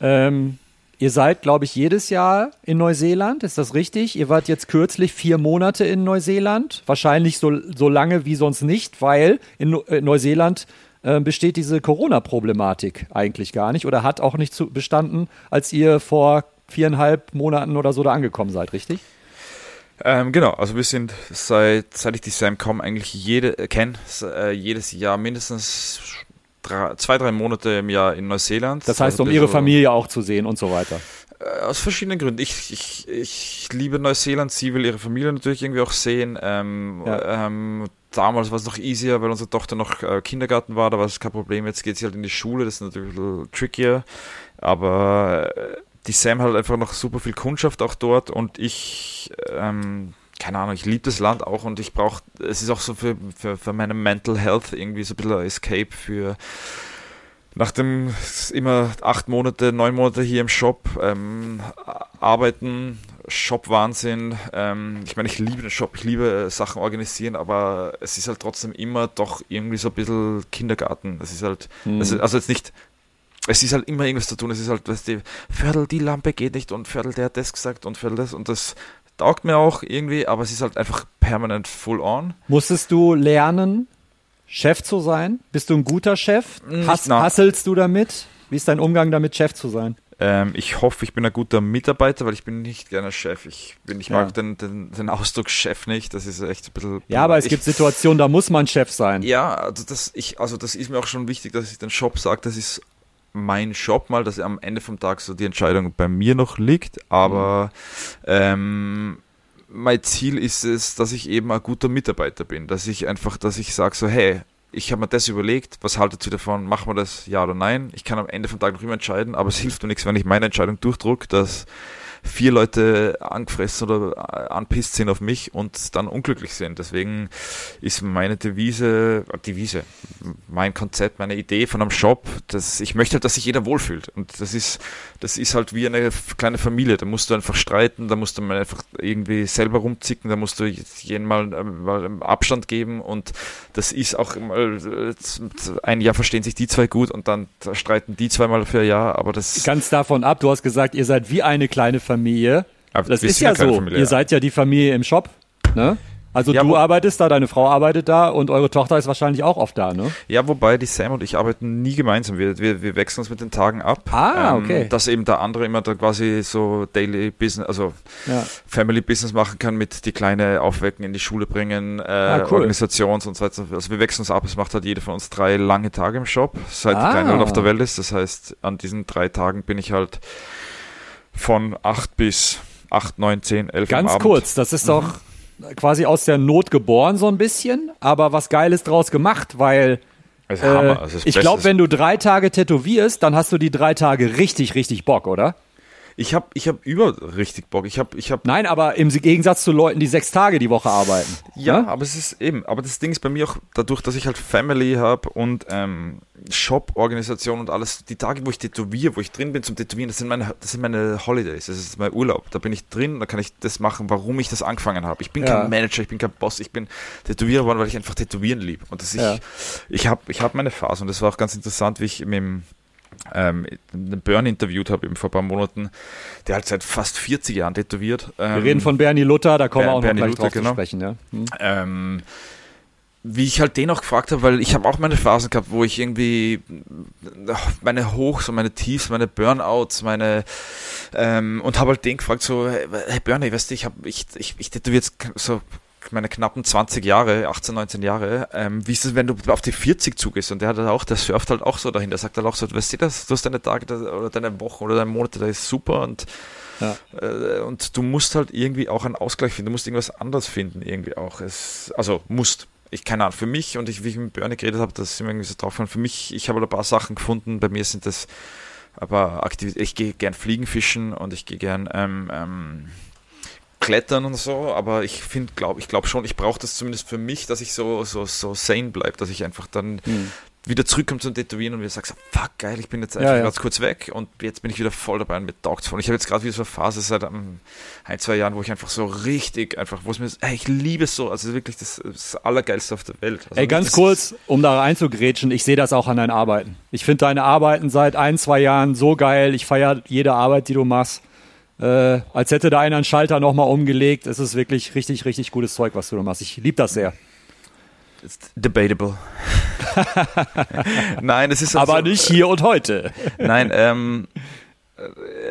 Ähm, Ihr seid, glaube ich, jedes Jahr in Neuseeland, ist das richtig? Ihr wart jetzt kürzlich vier Monate in Neuseeland, wahrscheinlich so, so lange wie sonst nicht, weil in äh, Neuseeland äh, besteht diese Corona-Problematik eigentlich gar nicht oder hat auch nicht zu, bestanden, als ihr vor viereinhalb Monaten oder so da angekommen seid, richtig? Ähm, genau, also wir sind seit, seit ich die Sam komme eigentlich jede, äh, kenne, äh, jedes Jahr mindestens drei, zwei, drei Monate im Jahr in Neuseeland. Das heißt, also um ihre Familie auch zu sehen und so weiter. Äh, aus verschiedenen Gründen. Ich, ich, ich liebe Neuseeland, sie will ihre Familie natürlich irgendwie auch sehen. Ähm, ja. ähm, damals war es noch easier, weil unsere Tochter noch äh, Kindergarten war, da war es kein Problem. Jetzt geht sie halt in die Schule, das ist natürlich ein bisschen trickier. Aber äh, die Sam hat halt einfach noch super viel Kundschaft auch dort und ich ähm, keine Ahnung, ich liebe das Land auch und ich brauche, es ist auch so für, für, für meine Mental Health irgendwie so ein bisschen ein Escape für nach dem immer acht Monate, neun Monate hier im Shop ähm, arbeiten, Shop-Wahnsinn. Ähm, ich meine, ich liebe den Shop, ich liebe Sachen organisieren, aber es ist halt trotzdem immer doch irgendwie so ein bisschen Kindergarten. Es ist halt, mhm. also, also jetzt nicht es ist halt immer irgendwas zu tun. Es ist halt, weißt du, Viertel, die Lampe geht nicht und Viertel, der hat das gesagt und Viertel das und das taugt mir auch irgendwie, aber es ist halt einfach permanent full on. Musstest du lernen, Chef zu sein? Bist du ein guter Chef? Hass, hasselst du damit? Wie ist dein Umgang damit, Chef zu sein? Ähm, ich hoffe, ich bin ein guter Mitarbeiter, weil ich bin nicht gerne Chef. Ich, bin, ich ja. mag den, den, den, Ausdruck Chef nicht. Das ist echt ein bisschen. Ja, aber es ich, gibt Situationen, da muss man Chef sein. Ja, also das, ich, also das ist mir auch schon wichtig, dass ich den Shop sage, das ist mein Job mal, dass am Ende vom Tag so die Entscheidung bei mir noch liegt, aber ähm, mein Ziel ist es, dass ich eben ein guter Mitarbeiter bin, dass ich einfach, dass ich sage so, hey, ich habe mir das überlegt, was haltet ihr davon, machen wir das ja oder nein? Ich kann am Ende vom Tag noch immer entscheiden, aber es hilft mir nichts, wenn ich meine Entscheidung durchdrucke, dass vier Leute angefressen oder anpisst sind auf mich und dann unglücklich sind. Deswegen ist meine Devise, äh, Devise, mein Konzept, meine Idee von einem Shop, dass ich möchte, dass sich jeder wohlfühlt. Und das ist, das ist halt wie eine kleine Familie. Da musst du einfach streiten, da musst du mal einfach irgendwie selber rumzicken, da musst du jeden mal, äh, mal Abstand geben und das ist auch mal, äh, ein Jahr verstehen sich die zwei gut und dann streiten die zweimal für ein Jahr, aber das. Ganz davon ab, du hast gesagt, ihr seid wie eine kleine Familie. Familie. Aber das ist ja so. Familie, Ihr seid ja die Familie im Shop, ne? Also ja, du arbeitest da, deine Frau arbeitet da und eure Tochter ist wahrscheinlich auch oft da, ne? Ja, wobei die Sam und ich arbeiten nie gemeinsam. Wir, wir, wir wechseln uns mit den Tagen ab. Ah, ähm, okay. Dass eben der andere immer da quasi so Daily Business, also ja. Family Business machen kann, mit die Kleine aufwecken, in die Schule bringen, äh, ah, cool. Organisations und so weiter. Also wir wechseln uns ab. Es macht halt jeder von uns drei lange Tage im Shop, seit ah. die Kleine halt auf der Welt ist. Das heißt, an diesen drei Tagen bin ich halt von 8 bis 8, 9, 10, 11 Ganz kurz, das ist doch mhm. quasi aus der Not geboren so ein bisschen, aber was Geiles draus gemacht, weil äh, ich glaube, wenn du drei Tage tätowierst, dann hast du die drei Tage richtig, richtig Bock, oder? Ich habe ich hab über richtig Bock. Ich hab, ich hab Nein, aber im Gegensatz zu Leuten, die sechs Tage die Woche arbeiten. Ja, ja? aber es ist eben, aber das Ding ist bei mir auch dadurch, dass ich halt Family habe und ähm, Shop-Organisation und alles, die Tage, wo ich tätowiere, wo ich drin bin zum Tätowieren, das sind meine, das sind meine Holidays, das ist mein Urlaub. Da bin ich drin, da kann ich das machen, warum ich das angefangen habe. Ich bin ja. kein Manager, ich bin kein Boss, ich bin Tätowierer geworden, weil ich einfach tätowieren liebe. Und das ich, ja. ich habe ich hab meine Phase und das war auch ganz interessant, wie ich mit dem ähm, einen Burn interviewt habe vor ein paar Monaten, der halt seit fast 40 Jahren tätowiert. Ähm, wir reden von Bernie Luther, da kommen wir auch Bernie noch gleich Luther, drauf genau. zu sprechen. Ja. Hm. Ähm, wie ich halt den auch gefragt habe, weil ich habe auch meine Phasen gehabt, wo ich irgendwie meine Hochs und meine Tiefs, meine Burnouts, meine ähm, und habe halt den gefragt so, hey Bernie, weißt du, ich habe ich ich, ich tätowiere jetzt so meine knappen 20 Jahre, 18, 19 Jahre, ähm, wie ist es, wenn du auf die 40 zugehst? Und der hat auch, der surft halt auch so dahin, der sagt halt auch so, weißt du das, du hast deine Tage oder deine Wochen oder deine Monate, da ist super und ja. äh, und du musst halt irgendwie auch einen Ausgleich finden, du musst irgendwas anderes finden, irgendwie auch. Es, also musst. Ich keine Ahnung, für mich und ich, wie ich mit Bernie geredet habe, das ist mir irgendwie so drauf für mich, ich habe halt ein paar Sachen gefunden, bei mir sind das aber aktiv, ich gehe gern Fliegen fischen und ich gehe gern ähm, ähm, Klettern und so, aber ich finde, glaube ich glaube schon, ich brauche das zumindest für mich, dass ich so so so sane bleibe, dass ich einfach dann mhm. wieder zurückkomme zum Tätowieren und mir sage, fuck geil, ich bin jetzt einfach ja, ja. ganz kurz weg und jetzt bin ich wieder voll dabei und mir taugt voll. Ich habe jetzt gerade wieder so eine Phase seit um, ein zwei Jahren, wo ich einfach so richtig einfach, wo es mir, ey, ich liebe es so, also wirklich das, das Allergeilste auf der Welt. Also ey, ganz kurz, um da reinzugrätschen, ich sehe das auch an deinen Arbeiten. Ich finde deine Arbeiten seit ein zwei Jahren so geil. Ich feiere jede Arbeit, die du machst. Äh, als hätte da einer einen Schalter nochmal umgelegt. Es ist wirklich richtig, richtig gutes Zeug, was du da machst. Ich liebe das sehr. It's debatable. *laughs* Nein, es ist also, aber nicht hier und heute. Nein, ähm,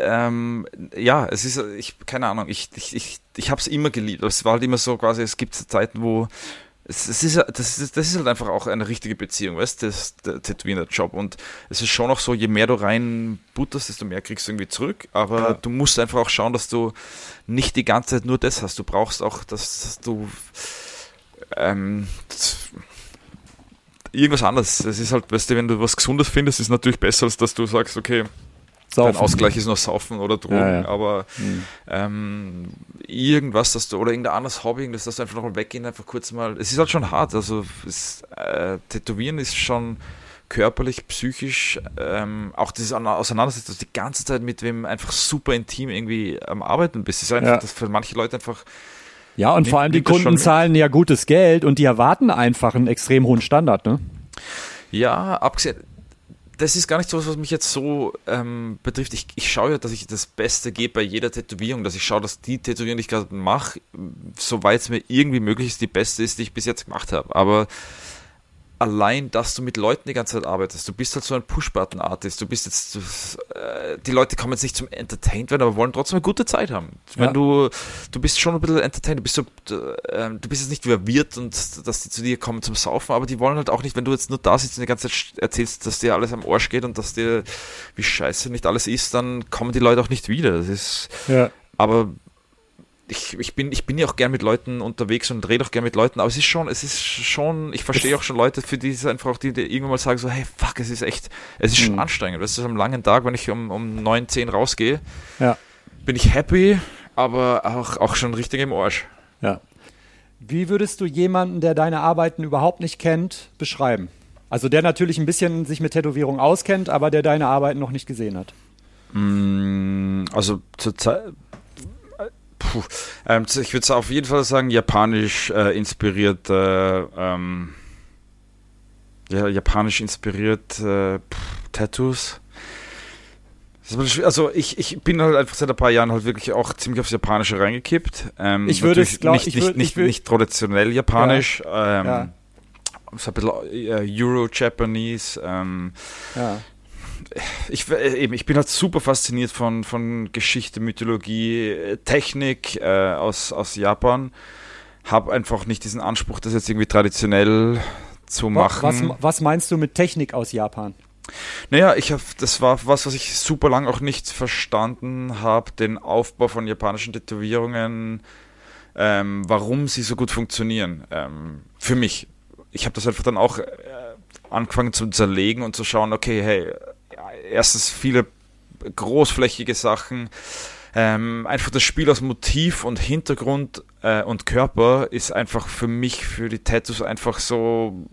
ähm, ja, es ist, ich, keine Ahnung, ich, ich, ich, ich habe es immer geliebt. Es war halt immer so quasi, es gibt Zeiten, wo es, es ist, das, ist, das ist halt einfach auch eine richtige Beziehung, weißt du, der Tätowierer Job. Und es ist schon auch so, je mehr du rein butterst, desto mehr kriegst du irgendwie zurück. Aber ja. du musst einfach auch schauen, dass du nicht die ganze Zeit nur das hast. Du brauchst auch, dass, dass du ähm, irgendwas anderes. Es ist halt, weißt du, wenn du was Gesundes findest, ist natürlich besser, als dass du sagst, okay, Saufen. Dein Ausgleich ist noch Saufen oder Drogen, ja, ja. aber mhm. ähm, irgendwas, dass du, oder irgendein anderes Hobby, dass du einfach nochmal weggehen, einfach kurz mal, es ist halt schon hart, also es, äh, Tätowieren ist schon körperlich, psychisch, ähm, auch dieses Auseinandersetzen, dass du die ganze Zeit mit wem einfach super intim irgendwie am Arbeiten bist, ist einfach, ja. das für manche Leute einfach ja, und vor allem die Kunden zahlen ja gutes Geld und die erwarten einfach einen extrem hohen Standard, ne? Ja, abgesehen, das ist gar nicht so, was mich jetzt so ähm, betrifft. Ich, ich schaue ja, dass ich das Beste gebe bei jeder Tätowierung, dass ich schaue, dass die Tätowierung, die ich gerade mache, soweit es mir irgendwie möglich ist, die beste ist, die ich bis jetzt gemacht habe. Aber allein, dass du mit Leuten die ganze Zeit arbeitest. Du bist halt so ein Push-Button-Artist. Du bist jetzt, äh, die Leute kommen jetzt nicht zum Entertained werden, aber wollen trotzdem eine gute Zeit haben. Wenn ja. du, du bist schon ein bisschen entertained, du bist so, äh, du bist jetzt nicht verwirrt und dass die zu dir kommen zum Saufen, aber die wollen halt auch nicht, wenn du jetzt nur da sitzt und die ganze Zeit erzählst, dass dir alles am Arsch geht und dass dir, wie scheiße nicht alles ist, dann kommen die Leute auch nicht wieder. Das ist, ja. aber ich, ich, bin, ich bin ja auch gern mit Leuten unterwegs und rede auch gern mit Leuten, aber es ist schon, es ist schon, ich verstehe auch schon Leute, für die es einfach auch, die, die irgendwann mal sagen so, hey, fuck, es ist echt, es ist schon mhm. anstrengend. Das ist am langen Tag, wenn ich um, um 9, 10 rausgehe, ja. bin ich happy, aber auch, auch schon richtig im Arsch. Ja. Wie würdest du jemanden, der deine Arbeiten überhaupt nicht kennt, beschreiben? Also der natürlich ein bisschen sich mit Tätowierung auskennt, aber der deine Arbeiten noch nicht gesehen hat. Mm, also zur Zeit Puh, ähm, ich würde auf jeden Fall sagen, japanisch äh, inspiriert, äh, ähm, ja, japanisch inspiriert äh, Tattoos. Also ich, ich bin halt einfach seit ein paar Jahren halt wirklich auch ziemlich aufs Japanische reingekippt. Ähm, ich würde es nicht, nicht, würd, nicht, nicht, traditionell japanisch. Ja, ähm, ja. So ein bisschen äh, Euro-Japanese. Ähm, ja ich, äh, eben, ich bin halt super fasziniert von, von Geschichte, Mythologie, Technik äh, aus, aus Japan. Habe einfach nicht diesen Anspruch, das jetzt irgendwie traditionell zu machen. Was, was meinst du mit Technik aus Japan? Naja, ich habe, das war was, was ich super lang auch nicht verstanden habe, den Aufbau von japanischen Tätowierungen, ähm, warum sie so gut funktionieren. Ähm, für mich. Ich habe das einfach dann auch äh, angefangen zu zerlegen und zu schauen, okay, hey, erstens viele großflächige Sachen. Ähm, einfach das Spiel aus Motiv und Hintergrund äh, und Körper ist einfach für mich, für die Tattoos einfach so,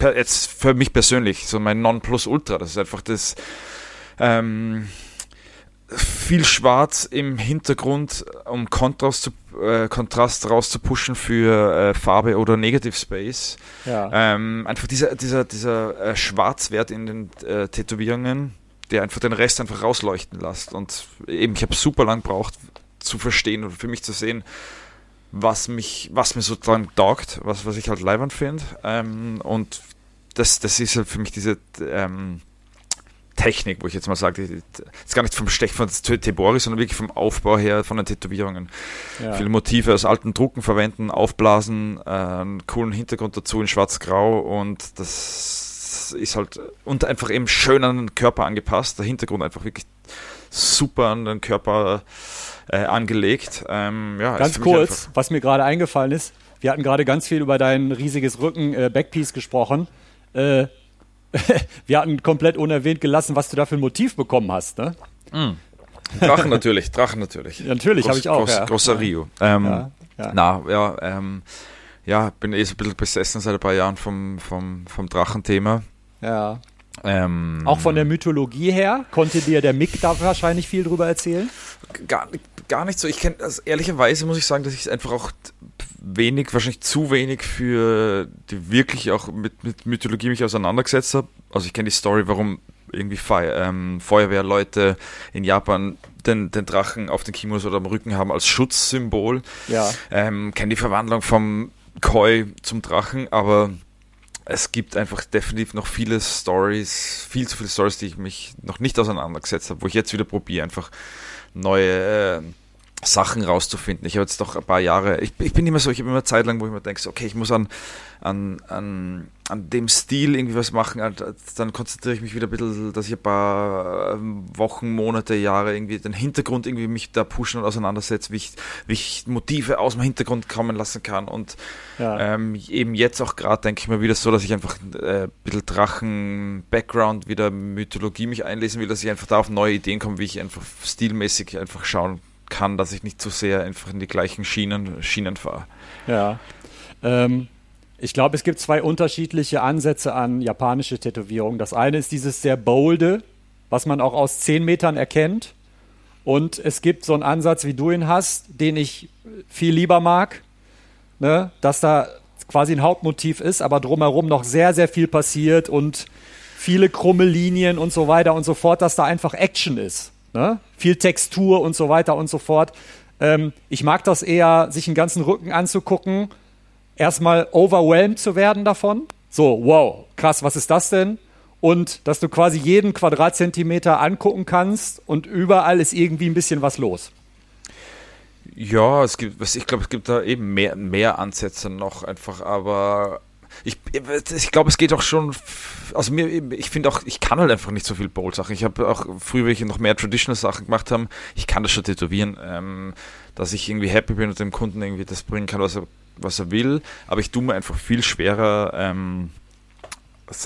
jetzt für mich persönlich, so mein Nonplusultra. Das ist einfach das, ähm, viel Schwarz im Hintergrund, um Kontrast, zu, äh, Kontrast rauszupushen für äh, Farbe oder Negative Space. Ja. Ähm, einfach dieser, dieser, dieser äh, Schwarzwert in den äh, Tätowierungen, der einfach den Rest einfach rausleuchten lässt. Und eben, ich habe super lang gebraucht zu verstehen und für mich zu sehen, was mich, was mir sozusagen taugt, was, was ich halt leibend finde. Ähm, und das, das ist halt für mich diese ähm, Technik, wo ich jetzt mal sage, jetzt gar nicht vom Stech von Tebori, sondern wirklich vom Aufbau her von den Tätowierungen. Ja. Viele Motive aus alten Drucken verwenden, aufblasen, äh, einen coolen Hintergrund dazu in schwarz-grau und das ist halt und einfach eben schön an den Körper angepasst. Der Hintergrund einfach wirklich super an den Körper äh, angelegt. Ähm, ja, ganz kurz, was mir gerade eingefallen ist, wir hatten gerade ganz viel über dein riesiges Rücken-Backpiece äh, gesprochen. Äh, *laughs* wir hatten komplett unerwähnt gelassen, was du da für ein Motiv bekommen hast, ne? Mm. Drachen natürlich, Drachen natürlich. Ja, natürlich, habe ich auch. Groß, ja. Großer Rio. Ähm, ja, ja. Na, ja, ähm, ja, bin eh so ein bisschen besessen seit ein paar Jahren vom, vom, vom Drachenthema. Ja. Ähm, auch von der Mythologie her, konnte dir der Mick da wahrscheinlich viel drüber erzählen? Gar, gar nicht so. Ich kenne, also ehrlicherweise muss ich sagen, dass ich es einfach auch wenig, wahrscheinlich zu wenig für die wirklich auch mit, mit Mythologie mich auseinandergesetzt habe. Also ich kenne die Story, warum irgendwie Feuer, ähm, Feuerwehrleute in Japan den, den Drachen auf den Kimonos oder am Rücken haben als Schutzsymbol. Ja. Ähm, kenne die Verwandlung vom Koi zum Drachen, aber es gibt einfach definitiv noch viele Stories, viel zu viele Stories, die ich mich noch nicht auseinandergesetzt habe, wo ich jetzt wieder probiere, einfach neue äh, Sachen rauszufinden. Ich habe jetzt doch ein paar Jahre, ich, ich bin immer so, ich habe immer Zeit lang, wo ich mir denke, okay, ich muss an, an, an, an dem Stil irgendwie was machen, dann konzentriere ich mich wieder ein bisschen, dass ich ein paar ähm, Wochen, Monate, Jahre irgendwie den Hintergrund irgendwie mich da pushen und auseinandersetze, wie ich, wie ich Motive aus dem Hintergrund kommen lassen kann und ja. ähm, eben jetzt auch gerade denke ich mir wieder so, dass ich einfach äh, ein bisschen Drachen-Background, wieder Mythologie mich einlesen will, dass ich einfach da auf neue Ideen komme, wie ich einfach stilmäßig einfach schauen kann kann, dass ich nicht zu sehr einfach in die gleichen Schienen, Schienen fahre. Ja. Ähm, ich glaube, es gibt zwei unterschiedliche Ansätze an japanische Tätowierung. Das eine ist dieses sehr bolde, was man auch aus 10 Metern erkennt. Und es gibt so einen Ansatz, wie du ihn hast, den ich viel lieber mag, ne? dass da quasi ein Hauptmotiv ist, aber drumherum noch sehr, sehr viel passiert und viele krumme Linien und so weiter und so fort, dass da einfach Action ist. Ne? Viel Textur und so weiter und so fort. Ähm, ich mag das eher, sich einen ganzen Rücken anzugucken, erstmal overwhelmed zu werden davon. So, wow, krass, was ist das denn? Und dass du quasi jeden Quadratzentimeter angucken kannst und überall ist irgendwie ein bisschen was los. Ja, es gibt, ich glaube, es gibt da eben mehr, mehr Ansätze noch einfach, aber ich, ich glaube, es geht auch schon. Also mir, ich finde auch, ich kann halt einfach nicht so viel Bowl-Sachen. Ich habe auch früher, ich noch mehr Traditional-Sachen gemacht habe, ich kann das schon tätowieren, ähm, dass ich irgendwie happy bin und dem Kunden irgendwie das bringen kann, was er, was er will. Aber ich tue mir einfach viel schwerer. Ähm,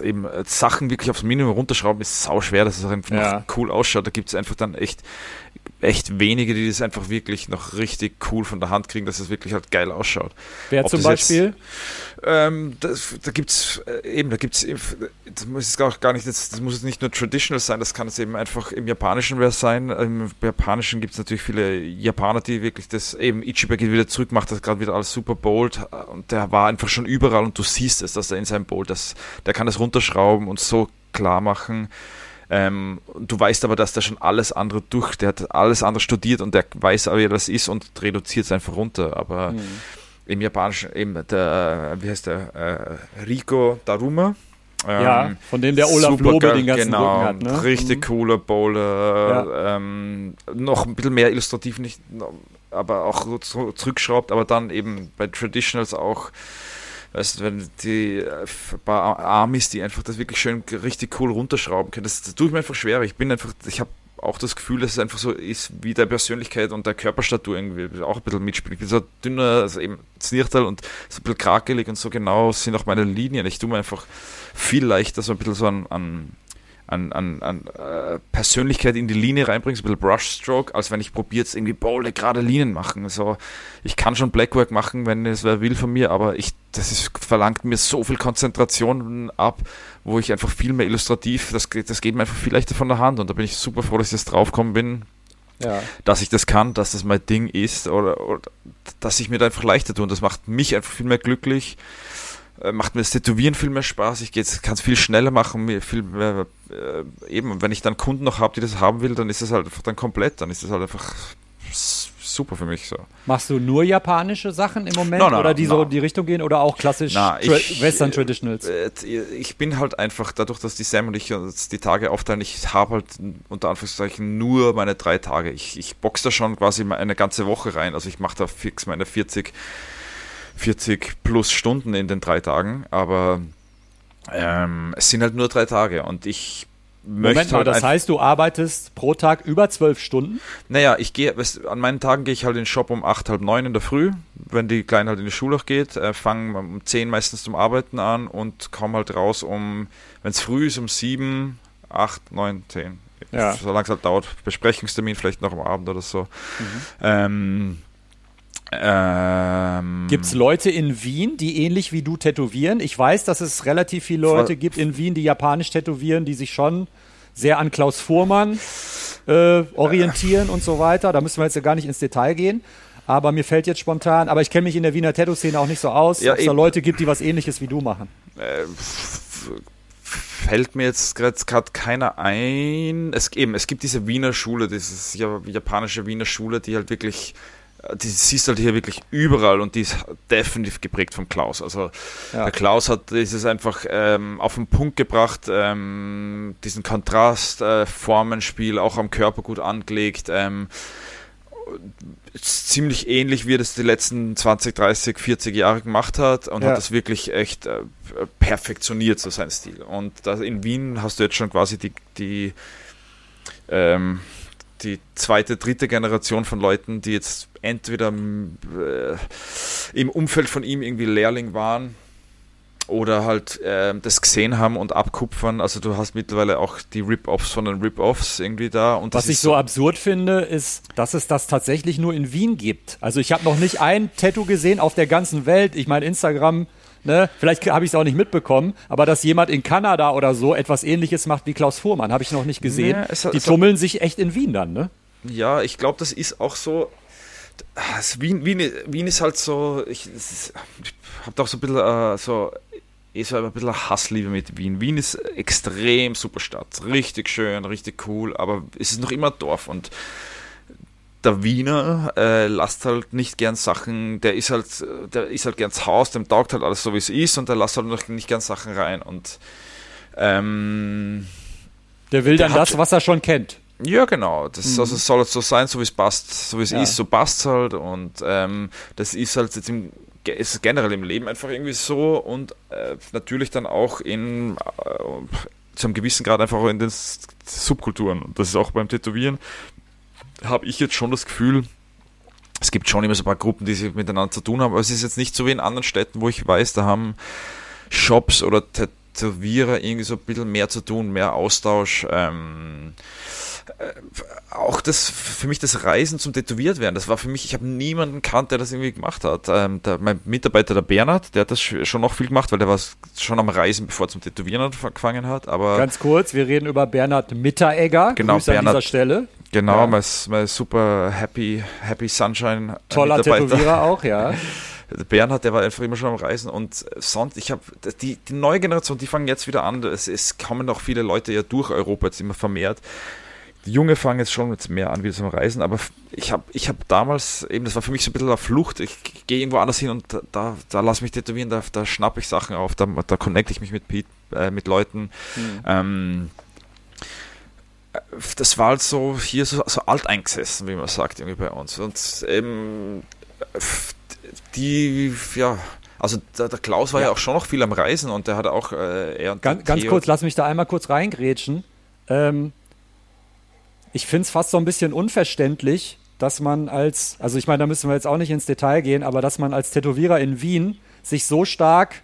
eben äh, Sachen wirklich aufs Minimum runterschrauben ist sau schwer, dass es einfach ja. cool ausschaut. Da gibt es einfach dann echt echt wenige, die das einfach wirklich noch richtig cool von der Hand kriegen, dass es wirklich halt geil ausschaut. Wer Ob zum Beispiel? Jetzt, ähm, das, da gibt es äh, eben, da gibt es, das muss jetzt auch gar nicht, das, das muss jetzt nicht nur traditional sein, das kann es eben einfach im Japanischen sein. Im Japanischen gibt es natürlich viele Japaner, die wirklich das, eben Ichiba geht wieder zurück, macht das gerade wieder alles super bold und der war einfach schon überall und du siehst es, dass er in seinem Bold, das, der kann das runterschrauben und so klar machen. Ähm, du weißt aber, dass der schon alles andere durch, der hat alles andere studiert und der weiß aber, wie das ist und reduziert es einfach runter. Aber mhm. im Japanischen, eben der, wie heißt der, äh, Rico Daruma. Ähm, ja, von dem der Olaf Lobe den ganzen genau, Rücken hat. Ne? Richtig mhm. cooler Bowler. Ja. Ähm, noch ein bisschen mehr illustrativ, nicht, aber auch zurückschraubt, aber dann eben bei Traditionals auch Weißt du, wenn die äh, paar Armies, die einfach das wirklich schön richtig cool runterschrauben können, das, das tue ich mir einfach schwerer. Ich bin einfach, ich habe auch das Gefühl, dass es einfach so ist, wie der Persönlichkeit und der Körperstatur irgendwie auch ein bisschen mitspielt. Ich bin so dünner, also eben Znirtal und so ein bisschen krakelig und so genau sind auch meine Linien. Ich tue mir einfach viel leichter so ein bisschen so an, an an, an, an äh, Persönlichkeit in die Linie reinbringst, ein bisschen Brushstroke, als wenn ich probiere jetzt irgendwie bolde gerade Linien machen. So, ich kann schon Blackwork machen, wenn es wer will von mir, aber ich, das ist, verlangt mir so viel Konzentration ab, wo ich einfach viel mehr illustrativ, das, das geht mir einfach viel leichter von der Hand und da bin ich super froh, dass ich jetzt draufgekommen bin, ja. dass ich das kann, dass das mein Ding ist oder, oder dass ich mir da einfach leichter tue und das macht mich einfach viel mehr glücklich äh, macht mir das Tätowieren viel mehr Spaß. Ich kann es viel schneller machen, mir viel mehr, äh, eben, wenn ich dann Kunden noch habe, die das haben will, dann ist das halt einfach dann komplett, dann ist das halt einfach super für mich so. Machst du nur japanische Sachen im Moment no, no, oder die no. so in die Richtung gehen oder auch klassisch na, ich, Western Traditionals? Äh, ich bin halt einfach dadurch, dass die Sam und ich uns die Tage aufteilen, ich habe halt unter Anführungszeichen nur meine drei Tage. Ich, ich boxe da schon quasi eine ganze Woche rein, also ich mache da fix meine 40 40 plus Stunden in den drei Tagen, aber ähm, es sind halt nur drei Tage und ich möchte Moment mal, halt das heißt, du arbeitest pro Tag über zwölf Stunden? Naja, ich gehe, an meinen Tagen gehe ich halt in den Shop um acht, halb neun in der Früh, wenn die Kleine halt in die Schule geht, äh, fange um zehn meistens zum Arbeiten an und komme halt raus um, wenn es früh ist, um sieben, acht, neun, zehn. Ja. Solange es halt dauert, Besprechungstermin vielleicht noch am Abend oder so. Mhm. Ähm, ähm, gibt es Leute in Wien, die ähnlich wie du tätowieren? Ich weiß, dass es relativ viele Leute gibt in Wien, die japanisch tätowieren, die sich schon sehr an Klaus Fuhrmann äh, orientieren und so weiter. Da müssen wir jetzt ja gar nicht ins Detail gehen. Aber mir fällt jetzt spontan, aber ich kenne mich in der Wiener Tattoo-Szene auch nicht so aus, ja, ob es da Leute gibt, die was ähnliches wie du machen. Äh, fällt mir jetzt gerade keiner ein. Es, eben, es gibt diese Wiener Schule, diese japanische Wiener Schule, die halt wirklich die siehst halt hier wirklich überall und die ist definitiv geprägt vom Klaus. Also ja. der Klaus hat dieses einfach ähm, auf den Punkt gebracht, ähm, diesen Kontrast, äh, Formenspiel auch am Körper gut angelegt. Ähm, ziemlich ähnlich, wie er das die letzten 20, 30, 40 Jahre gemacht hat und ja. hat das wirklich echt äh, perfektioniert, so sein Stil. Und da in Wien hast du jetzt schon quasi die, die ähm, die zweite, dritte Generation von Leuten, die jetzt entweder äh, im Umfeld von ihm irgendwie Lehrling waren oder halt äh, das gesehen haben und abkupfern. Also du hast mittlerweile auch die Rip-Offs von den Rip-Offs irgendwie da. Und Was ich so absurd finde, ist, dass es das tatsächlich nur in Wien gibt. Also ich habe noch nicht ein Tattoo gesehen auf der ganzen Welt. Ich meine, Instagram Ne? Vielleicht habe ich es auch nicht mitbekommen, aber dass jemand in Kanada oder so etwas ähnliches macht wie Klaus Fuhrmann, habe ich noch nicht gesehen. Ja, es, die es tummeln sich echt in Wien dann, ne? Ja, ich glaube, das ist auch so. Wien, Wien, Wien ist halt so. Ich, ich habe doch so ein bisschen äh, so eh so ein bisschen Hassliebe mit Wien. Wien ist extrem super Stadt, richtig schön, richtig cool, aber es ist noch immer Dorf und der Wiener äh, lasst halt nicht gern Sachen, der ist halt, der ist halt gern zu Haus, dem taugt halt alles so wie es ist und der lasst halt noch nicht gern Sachen rein und ähm, der will dann der das, was er schon kennt. Ja, genau. Das mhm. also soll halt so sein, so wie es passt, so wie es ja. ist, so passt es halt und ähm, das ist halt jetzt im, ist generell im Leben einfach irgendwie so und äh, natürlich dann auch in äh, zu einem gewissen Grad einfach auch in den Subkulturen. Und das ist auch beim Tätowieren habe ich jetzt schon das Gefühl, es gibt schon immer so ein paar Gruppen, die sich miteinander zu tun haben, aber es ist jetzt nicht so wie in anderen Städten, wo ich weiß, da haben Shops oder Tätowierer irgendwie so ein bisschen mehr zu tun, mehr Austausch. Ähm, äh, auch das für mich das Reisen zum Tätowiert werden, das war für mich, ich habe niemanden kannt, der das irgendwie gemacht hat. Ähm, der, mein Mitarbeiter, der Bernhard, der hat das schon noch viel gemacht, weil der war schon am Reisen, bevor er zum Tätowieren angefangen hat. Aber Ganz kurz, wir reden über Bernhard Mitteregger. Genau, Grüße Bernhard, an dieser Stelle. Genau, ja. mein, mein super happy, happy Sunshine. Toller *laughs* Tätowierer auch, ja. Der Bernhard, der war einfach immer schon am Reisen und sonst, ich habe die, die neue Generation, die fangen jetzt wieder an. Es, es kommen auch viele Leute ja durch Europa jetzt immer vermehrt. Die Junge fangen jetzt schon jetzt mehr an, wieder zum Reisen, aber ich habe ich hab damals, eben, das war für mich so ein bisschen eine Flucht. Ich gehe irgendwo anders hin und da, da, da lass mich tätowieren, da, da schnappe ich Sachen auf, da, da connecte ich mich mit, äh, mit Leuten. Mhm. Ähm, das war halt so hier so, so alteingesessen, wie man sagt, irgendwie bei uns. Und eben die, ja, also der, der Klaus war ja. ja. auch schon noch viel am Reisen und der hat auch äh, er ganz, ganz kurz, lass mich da einmal kurz reingrätschen. Ähm, ich finde es fast so ein bisschen unverständlich, dass man als, also ich meine, da müssen wir jetzt auch nicht ins Detail gehen, aber dass man als Tätowierer in Wien sich so stark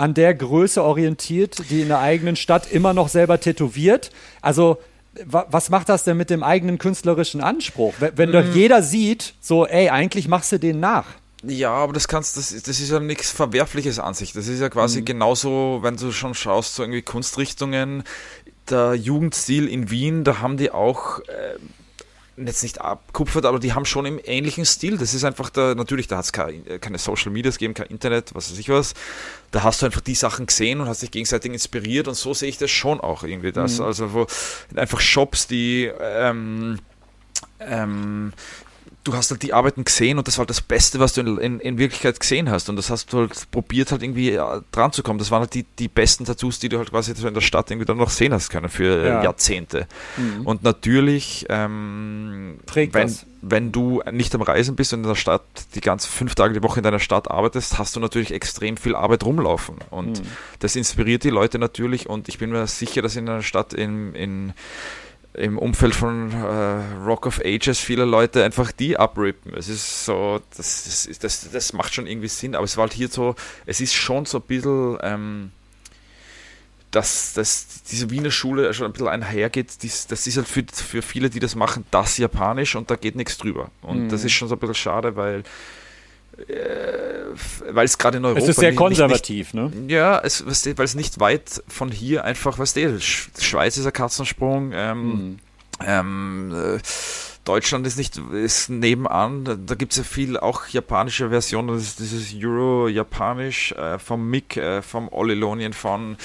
an der Größe orientiert, die in der eigenen Stadt immer noch selber tätowiert. Also was macht das denn mit dem eigenen künstlerischen Anspruch? Wenn, doch mhm. jeder sieht, so, ey, eigentlich machst du den nach. Ja, aber das kannst, das, das ist ja nichts Verwerfliches an sich. Das ist ja quasi mhm. genauso, wenn du schon schaust, so irgendwie Kunstrichtungen, der Jugendstil in Wien, da haben die auch äh, jetzt nicht abkupfert, aber die haben schon im ähnlichen Stil. Das ist einfach da, natürlich, da hat es keine, keine Social Medias gegeben, kein Internet, was weiß ich was. Da hast du einfach die Sachen gesehen und hast dich gegenseitig inspiriert und so sehe ich das schon auch irgendwie. Das. Mhm. Also wo einfach Shops, die ähm, ähm, du hast halt die Arbeiten gesehen und das war halt das Beste, was du in, in, in Wirklichkeit gesehen hast. Und das hast du halt probiert, halt irgendwie ja, dran zu kommen. Das waren halt die, die besten Tattoos, die du halt quasi in der Stadt irgendwie dann noch sehen hast können für ja. Jahrzehnte. Mhm. Und natürlich, ähm, wenn, das. wenn du nicht am Reisen bist und in der Stadt die ganzen fünf Tage die Woche in deiner Stadt arbeitest, hast du natürlich extrem viel Arbeit rumlaufen. Und mhm. das inspiriert die Leute natürlich. Und ich bin mir sicher, dass in einer Stadt in, in im Umfeld von äh, Rock of Ages viele Leute einfach die abrippen. Es ist so, das, das, das, das macht schon irgendwie Sinn, aber es war halt hier so, es ist schon so ein bisschen, ähm, dass, dass diese Wiener Schule schon ein bisschen einhergeht, dies, das ist halt für, für viele, die das machen, das Japanisch und da geht nichts drüber. Und mhm. das ist schon so ein bisschen schade, weil weil es gerade in Europa. Es ist sehr konservativ, nicht, ne? Ja, es, weil es nicht weit von hier einfach, weißt du, Schweiz ist ein Katzensprung, ähm, mhm. ähm, äh, Deutschland ist nicht ist nebenan, da, da gibt es ja viel auch japanische Versionen, das ist dieses Euro-Japanisch äh, vom Mick, äh, vom Olilonien von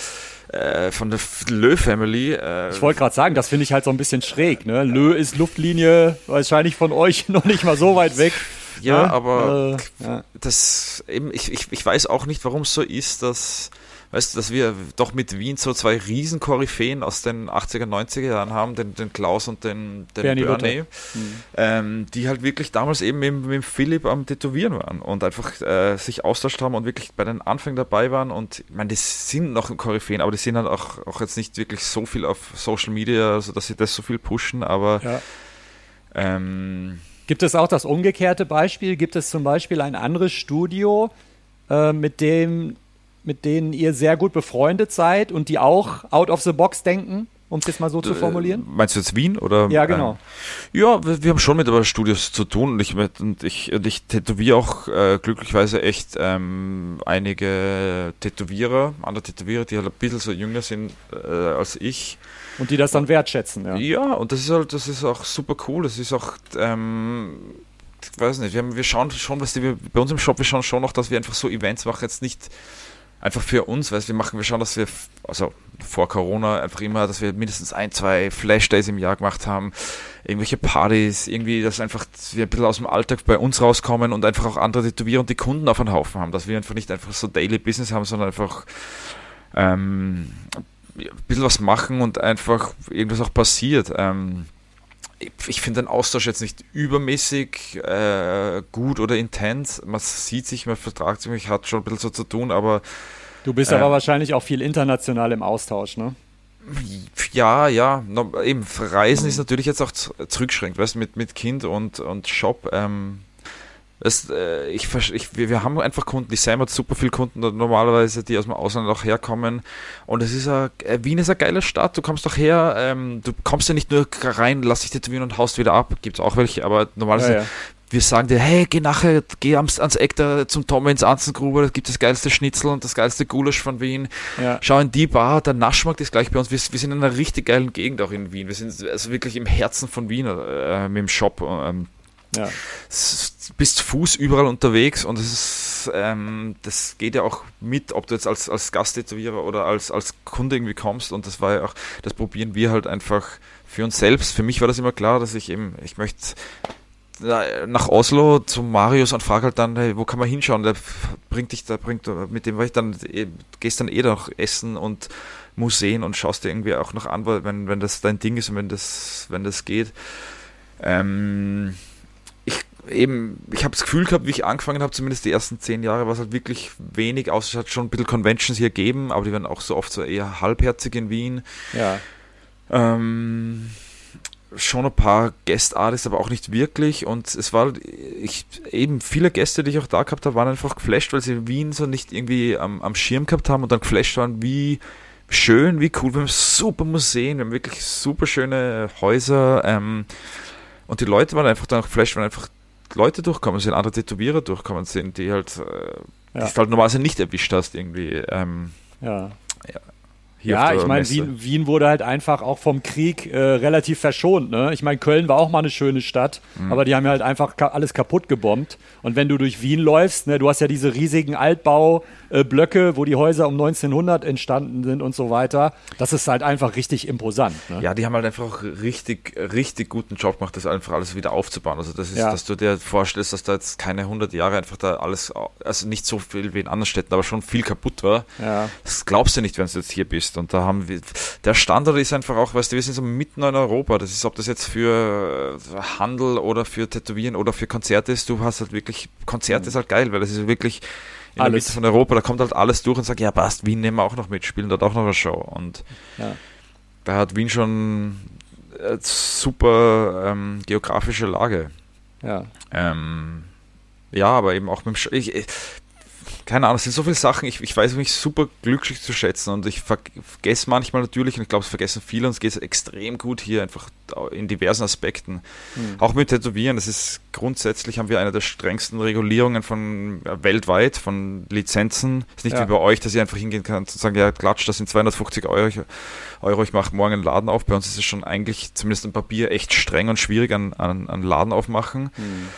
äh, von der Lö Family. Äh, ich wollte gerade sagen, das finde ich halt so ein bisschen schräg. Ne? Lö ist Luftlinie wahrscheinlich von euch *laughs* noch nicht mal so weit weg. Ja, ja aber äh, ja. das eben, ich, ich, ich weiß auch nicht, warum es so ist, dass, weißt du, dass wir doch mit Wien so zwei riesen Koryphäen aus den 80er, 90er Jahren haben, den, den Klaus und den, den Bernie, Bernie mhm. ähm, die halt wirklich damals eben mit, mit Philipp am Tätowieren waren und einfach äh, sich austauscht haben und wirklich bei den Anfängen dabei waren und ich meine, die sind noch Koryphäen, aber die sind halt auch, auch jetzt nicht wirklich so viel auf Social Media, also dass sie das so viel pushen, aber ja. ähm, Gibt es auch das umgekehrte Beispiel? Gibt es zum Beispiel ein anderes Studio, äh, mit dem mit denen ihr sehr gut befreundet seid und die auch out of the box denken? um es jetzt mal so zu formulieren? Meinst du jetzt Wien oder? Ja, genau. Äh, ja, wir, wir, haben schon mit Studios zu tun und ich, und ich, und ich tätowiere auch äh, glücklicherweise echt ähm, einige Tätowierer, andere Tätowierer, die halt ein bisschen so jünger sind äh, als ich. Und die das dann wertschätzen, ja. Ja, und das ist halt, das ist auch super cool. Das ist auch, ähm, ich weiß nicht, wir, haben, wir schauen schon, was die, bei uns im Shop, wir schauen schon noch, dass wir einfach so Events machen, jetzt nicht einfach für uns, weil wir machen, wir schauen, dass wir, also vor Corona einfach immer, dass wir mindestens ein, zwei Flash-Days im Jahr gemacht haben, irgendwelche Partys, irgendwie, dass einfach wir ein bisschen aus dem Alltag bei uns rauskommen und einfach auch andere Tätowierer und die Kunden auf einen Haufen haben, dass wir einfach nicht einfach so Daily Business haben, sondern einfach ähm, ein bisschen was machen und einfach irgendwas auch passiert. Ähm, ich finde den Austausch jetzt nicht übermäßig äh, gut oder intens. Man sieht sich, man vertragt sich, ich hat schon ein bisschen so zu tun, aber. Du bist äh, aber wahrscheinlich auch viel international im Austausch, ne? Ja, ja. No, eben, Reisen ist natürlich jetzt auch zurückschränkt, weißt du, mit, mit Kind und, und Shop. Ähm, es, äh, ich, ich, wir, wir haben einfach Kunden, die Sam hat super viele Kunden normalerweise, die aus dem Ausland auch herkommen. Und es ist a, äh, Wien ist eine geile Stadt, du kommst doch her, ähm, du kommst ja nicht nur rein, lass dich tätowieren und haust wieder ab. Gibt es auch welche, aber normalerweise. Ja, ja. Wir sagen dir, hey, geh nachher, geh ans, ans Eck da zum Tom ins Anzengruber, da gibt das geilste Schnitzel und das geilste Gulasch von Wien. Ja. Schau in die Bar, der Naschmarkt ist gleich bei uns. Wir, wir, sind in einer richtig geilen Gegend auch in Wien. Wir sind also wirklich im Herzen von Wien äh, mit dem Shop. Ähm, ja. Bist Fuß überall unterwegs und es ist, ähm, das geht ja auch mit, ob du jetzt als, als Gasttätowierer oder als, als Kunde irgendwie kommst und das war ja auch, das probieren wir halt einfach für uns selbst. Für mich war das immer klar, dass ich eben, ich möchte nach Oslo zum Marius und frage halt dann, hey, wo kann man hinschauen? Der bringt dich, da bringt, mit dem war ich dann, eh, gehst dann eh essen und Museen und schaust dir irgendwie auch noch an, wenn, wenn das dein Ding ist und wenn das, wenn das geht. Ähm, eben, ich habe das Gefühl gehabt, wie ich angefangen habe, zumindest die ersten zehn Jahre, war es halt wirklich wenig, außer es hat schon ein bisschen Conventions hier gegeben, aber die werden auch so oft so eher halbherzig in Wien. Ja. Ähm, schon ein paar Guest-Artists, aber auch nicht wirklich. Und es war ich, eben viele Gäste, die ich auch da gehabt habe, waren einfach geflasht, weil sie Wien so nicht irgendwie am, am Schirm gehabt haben und dann geflasht waren, wie schön, wie cool. Wir haben super Museen, wir haben wirklich super schöne Häuser. Ähm, und die Leute waren einfach dann auch geflasht, weil einfach Leute durchkommen sind, andere Tätowierer durchkommen sind, die halt, äh, ja. die halt normalerweise nicht erwischt hast irgendwie. Ähm, ja. ja ja, ich meine, Wien, Wien, wurde halt einfach auch vom Krieg äh, relativ verschont. Ne? Ich meine, Köln war auch mal eine schöne Stadt, mhm. aber die haben ja halt einfach ka alles kaputt gebombt. Und wenn du durch Wien läufst, ne, du hast ja diese riesigen Altbaublöcke, äh, wo die Häuser um 1900 entstanden sind und so weiter. Das ist halt einfach richtig imposant. Ne? Ja, die haben halt einfach richtig, richtig guten Job gemacht, das einfach alles wieder aufzubauen. Also das ist, ja. dass du dir vorstellst, dass da jetzt keine 100 Jahre einfach da alles, also nicht so viel wie in anderen Städten, aber schon viel kaputt war. Ja. Das glaubst du nicht, wenn du jetzt hier bist. Und da haben wir, der Standard ist einfach auch, weißt du, wir sind so mitten in Europa. Das ist, ob das jetzt für Handel oder für Tätowieren oder für Konzerte ist, du hast halt wirklich, Konzert mhm. ist halt geil, weil das ist wirklich in alles. der Mitte von Europa, da kommt halt alles durch und sagt, ja passt, Wien nehmen wir auch noch mit, spielen dort auch noch eine Show. Und ja. da hat Wien schon super ähm, geografische Lage. Ja. Ähm, ja, aber eben auch mit dem ich, keine Ahnung, es sind so viele Sachen, ich, ich weiß mich super glücklich zu schätzen und ich vergesse manchmal natürlich, und ich glaube, es vergessen viele, uns geht es extrem gut hier, einfach in diversen Aspekten. Mhm. Auch mit Tätowieren, das ist grundsätzlich, haben wir eine der strengsten Regulierungen von ja, weltweit, von Lizenzen. Es ist nicht ja. wie bei euch, dass ihr einfach hingehen kann und sagen, ja, klatsch, das sind 250 Euro, ich, Euro, ich mache morgen einen Laden auf. Bei uns ist es schon eigentlich, zumindest im Papier, echt streng und schwierig an, an, an Laden aufmachen. Mhm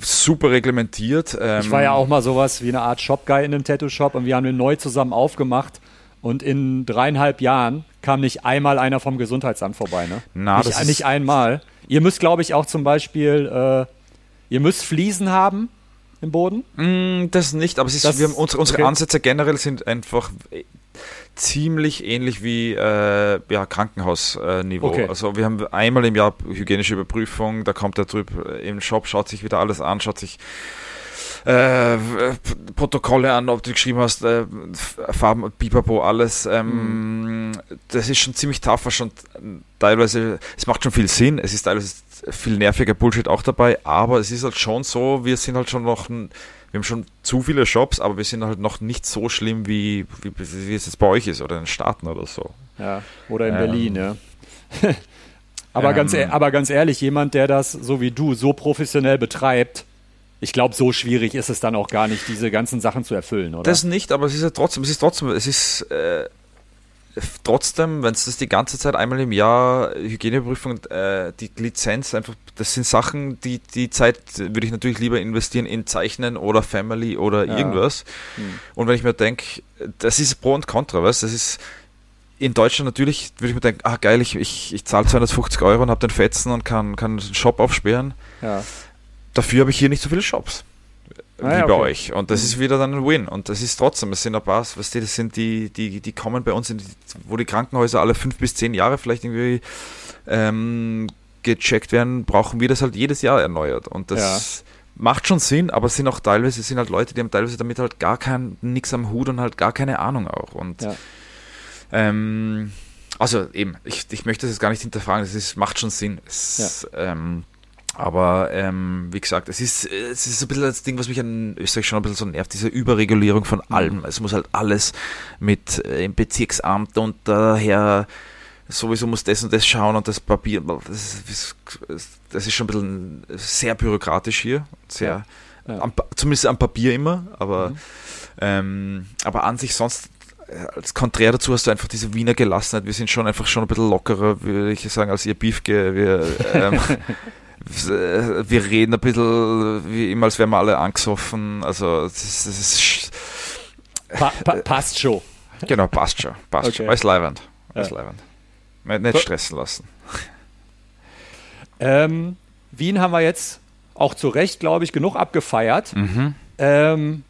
super reglementiert. Ähm ich war ja auch mal sowas wie eine Art Shop-Guy in einem Tattoo-Shop und wir haben den neu zusammen aufgemacht und in dreieinhalb Jahren kam nicht einmal einer vom Gesundheitsamt vorbei. Ne? Na, nicht, das nicht einmal. Ihr müsst, glaube ich, auch zum Beispiel, äh, ihr müsst Fliesen haben im Boden? Mm, das nicht, aber ist, das, haben, unsere, unsere okay. Ansätze generell sind einfach ziemlich ähnlich wie äh, ja, Krankenhausniveau. Okay. Also wir haben einmal im Jahr hygienische Überprüfung, da kommt der Typ im Shop, schaut sich wieder alles an, schaut sich äh, Protokolle an, ob du geschrieben hast, äh, Farben, Pipapo, alles. Ähm, mhm. Das ist schon ziemlich tough, schon teilweise, es macht schon viel Sinn, es ist teilweise viel nerviger Bullshit auch dabei, aber es ist halt schon so, wir sind halt schon noch ein wir haben schon zu viele Shops, aber wir sind halt noch nicht so schlimm, wie, wie, wie es jetzt bei euch ist oder in den Staaten oder so. Ja, oder in ähm, Berlin, ja. *laughs* aber, ähm, ganz, e-, aber ganz ehrlich, jemand, der das so wie du so professionell betreibt, ich glaube, so schwierig ist es dann auch gar nicht, diese ganzen Sachen zu erfüllen, oder? Das nicht, aber es ist ja trotzdem, es ist trotzdem, es ist äh, trotzdem, wenn es das die ganze Zeit einmal im Jahr Hygieneprüfung, äh, die Lizenz einfach, das sind Sachen, die die Zeit würde ich natürlich lieber investieren in Zeichnen oder Family oder ja. irgendwas. Hm. Und wenn ich mir denke, das ist Pro und Contra, was? Das ist in Deutschland natürlich, würde ich mir denken, ah geil, ich, ich, ich zahle 250 Euro und habe den Fetzen und kann, kann einen Shop aufsperren. Ja. Dafür habe ich hier nicht so viele Shops ah, wie bei euch. Und das mhm. ist wieder dann ein Win. Und das ist trotzdem, es sind ein paar, was die, das sind die, die, die kommen bei uns, in die, wo die Krankenhäuser alle fünf bis zehn Jahre vielleicht irgendwie ähm, gecheckt werden, brauchen wir das halt jedes Jahr erneuert. Und das ja. macht schon Sinn, aber es sind auch teilweise, es sind halt Leute, die haben teilweise damit halt gar kein, nix am Hut und halt gar keine Ahnung auch. Und ja. ähm, also eben, ich, ich möchte das jetzt gar nicht hinterfragen, es macht schon Sinn. Es, ja. ähm, aber ähm, wie gesagt, es ist, es ist ein bisschen das Ding, was mich an Österreich schon ein bisschen so nervt, diese Überregulierung von mhm. allem. Es muss halt alles mit äh, im Bezirksamt und daher sowieso muss das und das schauen und das Papier, das ist, das ist schon ein bisschen sehr bürokratisch hier. Sehr, ja. Ja. Am, zumindest am Papier immer, aber, mhm. ähm, aber an sich sonst äh, als Konträr dazu hast du einfach diese Wiener Gelassenheit. Wir sind schon einfach schon ein bisschen lockerer, würde ich sagen, als ihr Beefke. Wir, *laughs* ähm, wir reden ein bisschen wie immer, als wären wir alle angesoffen. Also, das, das ist. Pa pa passt schon. Genau, passt schon. Passt okay. schon. Alles leibend. Alles ja. leibend. Nicht stressen lassen. Ähm, Wien haben wir jetzt auch zu Recht, glaube ich, genug abgefeiert. Mhm. Ähm,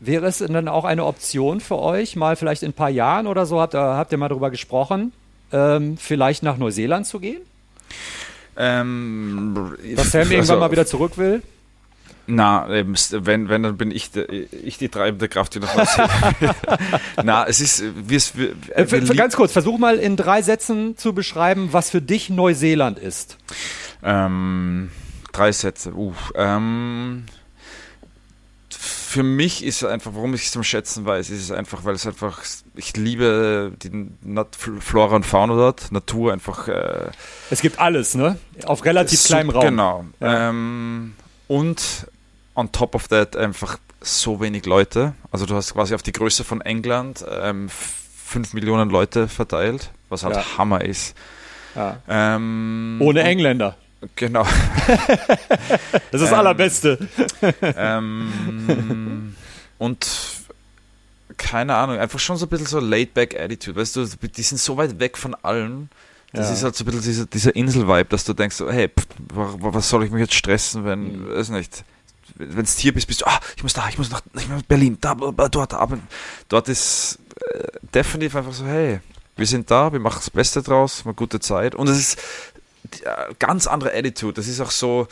wäre es dann auch eine Option für euch, mal vielleicht in ein paar Jahren oder so, habt ihr, habt ihr mal darüber gesprochen, ähm, vielleicht nach Neuseeland zu gehen? Ähm, Dass Sam also, irgendwann mal wieder zurück will? Na, wenn, wenn, dann bin ich, der, ich die treibende Kraft, die das *laughs* aussieht. Na, es ist, wie es, wir, äh, wir Ganz kurz, versuch mal in drei Sätzen zu beschreiben, was für dich Neuseeland ist. Ähm, drei Sätze, uh, ähm, für mich ist es einfach, warum ich es zum Schätzen weiß, ist es einfach, weil es einfach, ich liebe die Nat Flora und Fauna dort, Natur einfach. Äh, es gibt alles, ne? Auf relativ kleinem Raum. Genau. Ja. Ähm, und on top of that einfach so wenig Leute. Also du hast quasi auf die Größe von England ähm, 5 Millionen Leute verteilt, was halt ja. Hammer ist. Ja. Ähm, Ohne Engländer. Genau. *laughs* das ist das ähm, Allerbeste. Ähm, und keine Ahnung, einfach schon so ein bisschen so laid-back Attitude. Weißt du, die sind so weit weg von allen. Das ja. ist halt so ein bisschen dieser, dieser Insel-Vibe, dass du denkst, hey, pff, was soll ich mich jetzt stressen, wenn, mhm. weiß nicht, wenn du hier bist, bist du, ah, ich muss da, ich muss nach, ich muss nach Berlin, da, dort, aber dort ist äh, definitiv einfach so, hey, wir sind da, wir machen das Beste draus, eine gute Zeit. Und es ist äh, ganz andere Attitude. Das ist auch so,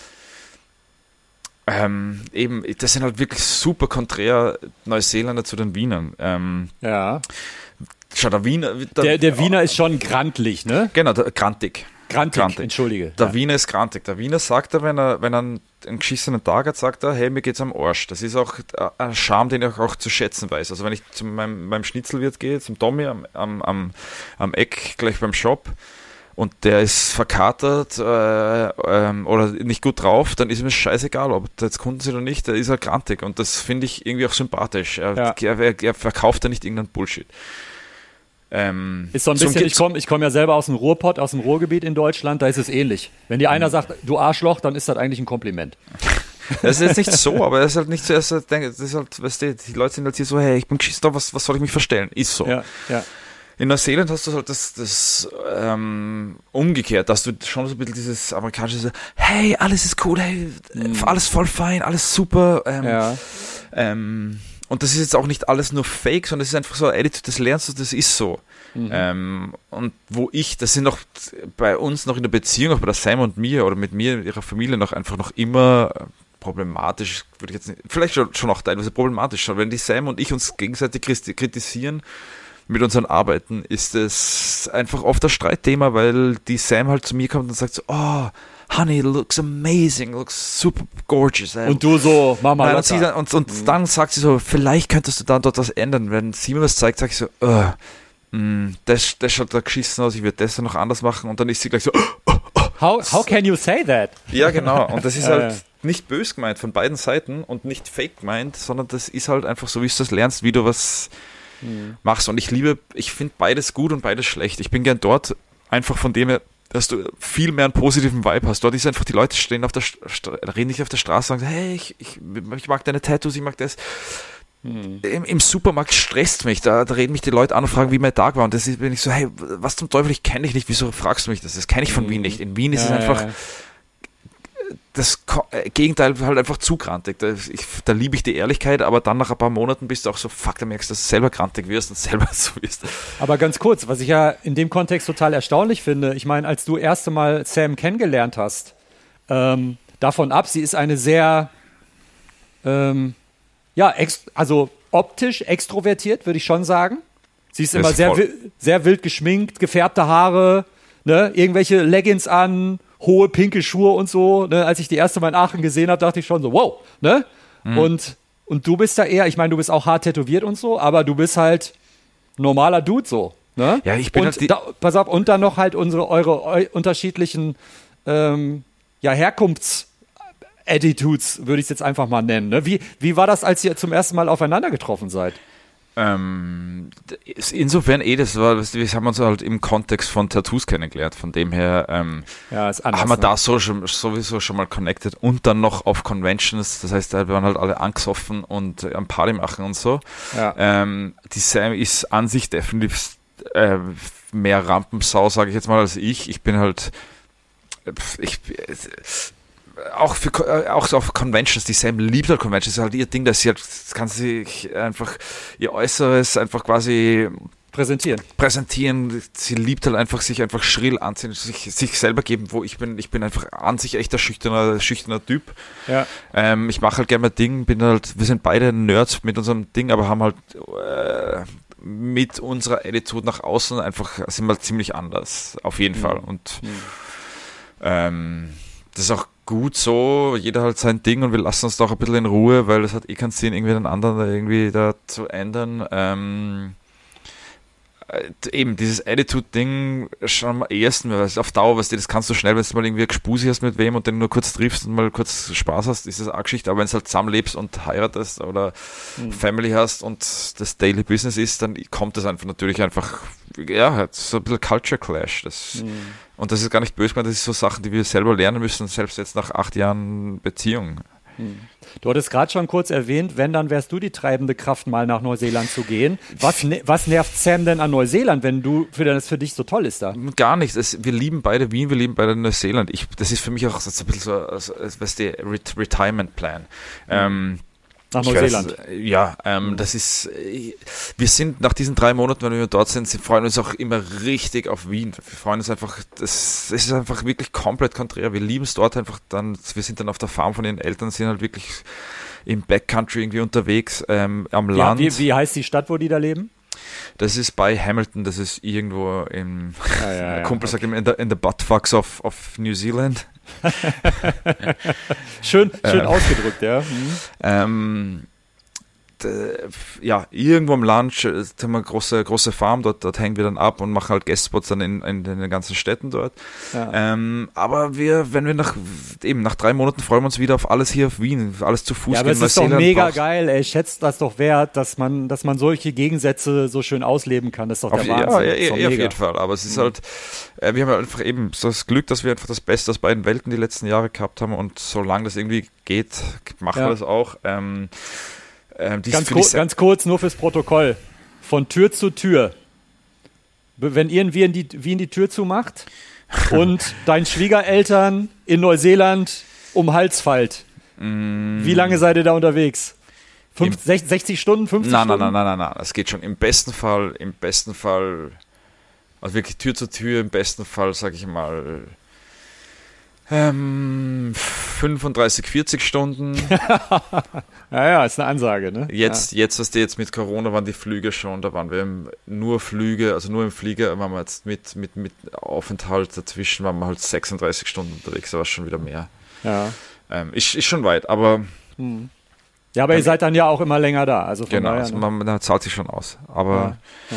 ähm, eben, das sind halt wirklich super konträr Neuseeländer zu den Wienern. Ähm, ja. Schau, der Wiener. Der, der, der Wiener ist schon grantlich, ne? Genau, der, grantig. Grantig, grantig. entschuldige. Der ja. Wiener ist grantig. Der Wiener sagt er, wenn er, wenn er einen, einen geschissenen Tag hat, sagt er, hey, mir geht's am Arsch. Das ist auch ein Charme, den ich auch zu schätzen weiß. Also wenn ich zu meinem, meinem Schnitzelwirt gehe, zum Tommy am, am, am, am Eck, gleich beim Shop, und der ist verkatert äh, ähm, oder nicht gut drauf, dann ist mir scheißegal, ob der jetzt Kunden sind oder nicht, der ist er grantig und das finde ich irgendwie auch sympathisch. Er, ja. er, er, verkauft ja nicht irgendeinen Bullshit. Ähm, ist so ein bisschen, ich komme ich komm ja selber aus dem Ruhrpott, aus dem Ruhrgebiet in Deutschland, da ist es ähnlich. Wenn dir einer mhm. sagt, du Arschloch, dann ist das eigentlich ein Kompliment. *laughs* Das ist jetzt nicht so, aber das ist halt nicht zuerst, das ist halt, weißt du, die Leute sind halt hier so, hey, ich bin geschissen, was, was soll ich mich verstellen? Ist so. Ja, ja. In Neuseeland hast du halt das, das ähm, umgekehrt, dass du schon so ein bisschen dieses amerikanische, hey, alles ist cool, hey, mhm. alles voll fein, alles super. Ähm, ja. ähm, und das ist jetzt auch nicht alles nur fake, sondern es ist einfach so Attitude, das lernst du, das ist so. Mhm. Ähm, und wo ich, das sind noch bei uns noch in der Beziehung, auch bei der Sam und mir oder mit mir, ihrer Familie noch einfach noch immer problematisch, würde ich jetzt nicht, vielleicht schon, schon auch teilweise problematisch, wenn die Sam und ich uns gegenseitig kritisieren, mit unseren Arbeiten ist es einfach oft das Streitthema, weil die Sam halt zu mir kommt und sagt so, oh, Honey, looks amazing, looks super gorgeous. Und du so, Mama. Nein, und, dann, und, und mhm. dann sagt sie so, vielleicht könntest du dann dort was ändern. Wenn sie mir was zeigt, sage ich so, uh, mh, das, das schaut da geschissen aus, ich würde das noch anders machen. Und dann ist sie gleich so, oh, oh, oh. How, how can you say that? Ja, genau. Und das ist *laughs* halt nicht bös gemeint von beiden Seiten und nicht fake gemeint, sondern das ist halt einfach so, wie du das lernst, wie du was mhm. machst. Und ich liebe, ich finde beides gut und beides schlecht. Ich bin gern dort, einfach von dem her, dass du viel mehr einen positiven Vibe hast. Dort ist einfach, die Leute stehen auf der, reden nicht auf der Straße und sagen, hey, ich, ich, ich mag deine Tattoos, ich mag das. Mhm. Im, Im, Supermarkt stresst mich, da, da, reden mich die Leute an und fragen, wie mein Tag war. Und das ist, bin ich so, hey, was zum Teufel, ich kenne dich nicht, wieso fragst du mich das? Das kenne ich von mhm. Wien nicht. In Wien ist ja, es einfach, ja, ja das äh, Gegenteil halt einfach zu grantig. Da, da liebe ich die Ehrlichkeit, aber dann nach ein paar Monaten bist du auch so, fuck, da merkst du, dass du selber grantig wirst und *laughs* selber so wirst. Aber ganz kurz, was ich ja in dem Kontext total erstaunlich finde, ich meine, als du erste Mal Sam kennengelernt hast, ähm, davon ab, sie ist eine sehr, ähm, ja, also optisch extrovertiert, würde ich schon sagen. Sie ist immer sehr, sehr wild geschminkt, gefärbte Haare, ne, irgendwelche Leggings an, hohe pinke Schuhe und so. Ne? Als ich die erste Mal in Aachen gesehen habe, dachte ich schon so, wow. Ne? Mhm. Und, und du bist da eher, ich meine, du bist auch hart tätowiert und so, aber du bist halt normaler Dude so. Ne? Ja, ich bin und halt da, pass auf, und dann noch halt unsere, eure eu, unterschiedlichen ähm, ja, Herkunfts- Attitudes, würde ich es jetzt einfach mal nennen. Ne? Wie, wie war das, als ihr zum ersten Mal aufeinander getroffen seid? Ähm, insofern eh, das war, wir haben uns halt im Kontext von Tattoos kennengelernt. Von dem her ähm, ja, anders, haben wir ne? da so schon, sowieso schon mal connected und dann noch auf Conventions. Das heißt, wir waren halt alle angesoffen und am Party machen und so. Ja. Ähm, die Sam ist an sich definitiv äh, mehr Rampensau, sage ich jetzt mal, als ich. Ich bin halt ich, auch für äh, auch auf Conventions, die Sam liebt halt Conventions, ist halt ihr Ding, dass sie halt, das kann sie einfach ihr Äußeres einfach quasi Präsentieren. Präsentieren. Sie liebt halt einfach sich einfach schrill anziehen, sich, sich selber geben, wo ich bin, ich bin einfach an sich echt ein schüchterner, schüchterner Typ. Ja. Ähm, ich mache halt gerne mein Ding, bin halt, wir sind beide Nerds mit unserem Ding, aber haben halt äh, mit unserer Attitude nach außen einfach sind wir halt ziemlich anders, auf jeden mhm. Fall. Und mhm. ähm, das ist auch gut so, jeder halt sein Ding und wir lassen uns doch ein bisschen in Ruhe, weil es hat eh keinen Sinn, irgendwie den anderen irgendwie da zu ändern. Ähm, äh, eben dieses Attitude-Ding schon am ersten, weil auf Dauer, weißt du, das kannst du schnell, wenn du mal irgendwie Gespusi hast mit wem und den nur kurz triffst und mal kurz Spaß hast, ist das auch Geschichte, aber wenn du halt zusammenlebst und heiratest oder mhm. Family hast und das Daily Business ist, dann kommt das einfach natürlich einfach, ja, so ein bisschen Culture Clash. Das, mhm. Und das ist gar nicht böse, das ist so Sachen, die wir selber lernen müssen, selbst jetzt nach acht Jahren Beziehung. Mhm. Du hattest gerade schon kurz erwähnt, wenn, dann wärst du die treibende Kraft, mal nach Neuseeland zu gehen. Was, ne, was nervt Sam denn an Neuseeland, wenn du für das für dich so toll ist da? Gar nichts. Es, wir lieben beide Wien, wir lieben beide Neuseeland. Ich, das ist für mich auch so ein bisschen so, also, weißt du, Retirement Plan. Mhm. Ähm, nach Neuseeland. Weiß, ja, ähm, mhm. das ist, äh, wir sind nach diesen drei Monaten, wenn wir dort sind, freuen wir uns auch immer richtig auf Wien. Wir freuen uns einfach, das, das ist einfach wirklich komplett konträr. Wir lieben es dort einfach dann, wir sind dann auf der Farm von den Eltern, sind halt wirklich im Backcountry irgendwie unterwegs, ähm, am ja, Land. Wie, wie heißt die Stadt, wo die da leben? Das ist bei Hamilton, das ist irgendwo im, ah, ja, *laughs* ja, Kumpel sagt in the, in the buttfucks of, of New Zealand. Schön schön äh, ausgedrückt, ja. Mhm. Ähm, äh, ja, irgendwo im Lunch äh, haben wir eine große, große Farm, dort, dort hängen wir dann ab und machen halt Guestspots dann in, in, in den ganzen Städten dort. Ja. Ähm, aber wir, wenn wir nach, eben nach drei Monaten freuen wir uns wieder auf alles hier auf Wien, alles zu Fuß. Ja, aber es ist doch mega brauchst. geil, ey, schätzt das doch wert, dass man, dass man solche Gegensätze so schön ausleben kann, das ist doch auf, der Wahnsinn. Ja, ja, ja auf jeden Fall, aber es ist mhm. halt, äh, wir haben einfach eben das Glück, dass wir einfach das Beste aus beiden Welten die letzten Jahre gehabt haben und solange das irgendwie geht, machen ja. wir das auch. Ähm, ähm, ganz, kur ganz kurz, nur fürs Protokoll. Von Tür zu Tür. Wenn irgendwie in die, wie in die Tür zumacht *laughs* und dein Schwiegereltern in Neuseeland um Hals fällt, mm. wie lange seid ihr da unterwegs? Fünf, 60 Stunden, 50 nein, Stunden? Nein, nein, nein, nein, nein. Das geht schon. Im besten Fall, im besten Fall, also wirklich Tür zu Tür, im besten Fall, sag ich mal, ähm, 35, 40 Stunden. *laughs* ja, ja, ist eine Ansage, ne? Jetzt, ja. jetzt, was du jetzt mit Corona waren die Flüge schon, da waren wir nur Flüge, also nur im Flieger waren wir jetzt mit, mit, mit Aufenthalt dazwischen, waren wir halt 36 Stunden unterwegs, da war schon wieder mehr. Ja. Ähm, ist, ist schon weit, aber. Hm. Ja, aber ihr seid dann ja auch immer länger da. Also genau, daher, also man, man zahlt sich schon aus. Aber ja, ja.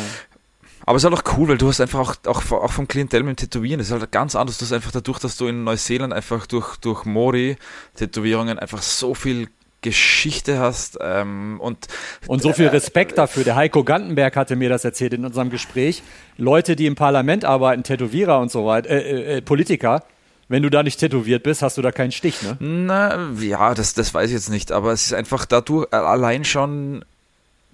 Aber es ist halt auch cool, weil du hast einfach auch, auch, auch vom Klientel mit dem Tätowieren, es ist halt ganz anders. Du hast einfach dadurch, dass du in Neuseeland einfach durch, durch Mori-Tätowierungen einfach so viel Geschichte hast ähm, und und so viel Respekt dafür. Der Heiko Gantenberg hatte mir das erzählt in unserem Gespräch. Leute, die im Parlament arbeiten, Tätowierer und so weiter, äh, äh, äh, Politiker. Wenn du da nicht tätowiert bist, hast du da keinen Stich, ne? Na, ja, das, das weiß ich jetzt nicht, aber es ist einfach dadurch allein schon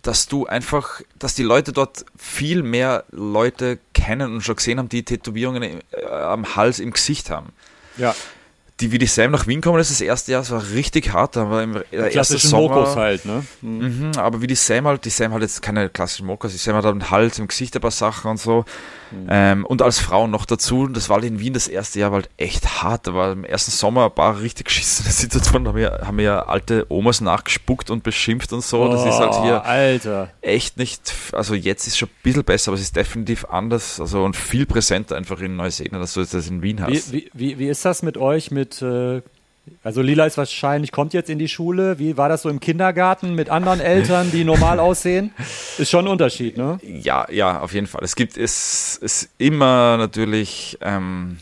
dass du einfach, dass die Leute dort viel mehr Leute kennen und schon gesehen haben, die Tätowierungen äh, am Hals, im Gesicht haben. Ja die, wie die Sam nach Wien kommen, das ist das erste Jahr, das war richtig hart. Da war im der klassischen Sommer, Mokos halt, ne? Mhm. Aber wie die Sam halt, die Sam hat jetzt keine klassischen Mokos, die Sam hat am Hals, im Gesicht ein paar Sachen und so. Mhm. Ähm, und als Frau noch dazu, das war halt in Wien das erste Jahr war halt echt hart. Da war im ersten Sommer ein paar richtig geschissene *laughs* Situationen, da haben wir, haben wir alte Omas nachgespuckt und beschimpft und so. Das ist halt hier oh, Alter. echt nicht, also jetzt ist schon ein bisschen besser, aber es ist definitiv anders, also und viel präsenter einfach in Neuseeland, als du das in Wien hast. Wie, wie, wie ist das mit euch, mit mit, äh, also Lila ist wahrscheinlich, kommt jetzt in die Schule. Wie war das so im Kindergarten mit anderen Eltern, die normal *laughs* aussehen? Ist schon ein Unterschied, ne? Ja, ja, auf jeden Fall. Es gibt, es ist immer natürlich, ähm,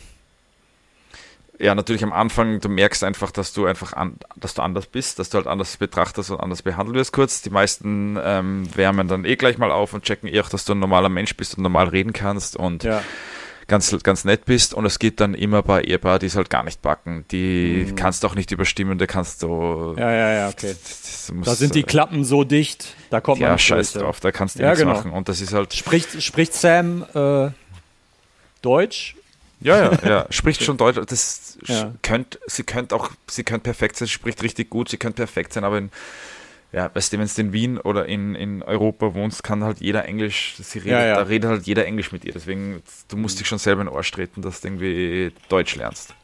ja, natürlich am Anfang, du merkst einfach, dass du einfach, an, dass du anders bist, dass du halt anders betrachtest und anders behandelt wirst kurz. Die meisten ähm, wärmen dann eh gleich mal auf und checken eh auch, dass du ein normaler Mensch bist und normal reden kannst und ja ganz, ganz nett bist und es geht dann immer bei Ehepaar, die es halt gar nicht backen. Die mhm. kannst du auch nicht überstimmen, da kannst du. Ja, ja, ja, okay. Musst, da sind die Klappen so dicht, da kommt ja, man nicht scheiß drauf, da kannst du ja, nichts genau. machen. Und das ist halt. Spricht, spricht Sam äh, Deutsch? Ja, ja, ja, spricht schon Deutsch. Das ja. könnt, sie könnte auch, sie könnte perfekt sein, spricht richtig gut, sie könnte perfekt sein, aber in, ja, weißt du, wenn du in Wien oder in, in Europa wohnst, kann halt jeder Englisch, sie redet, Ja, ja. da redet halt jeder Englisch mit dir. Deswegen, du musst dich schon selber in den Arsch treten, dass du irgendwie Deutsch lernst.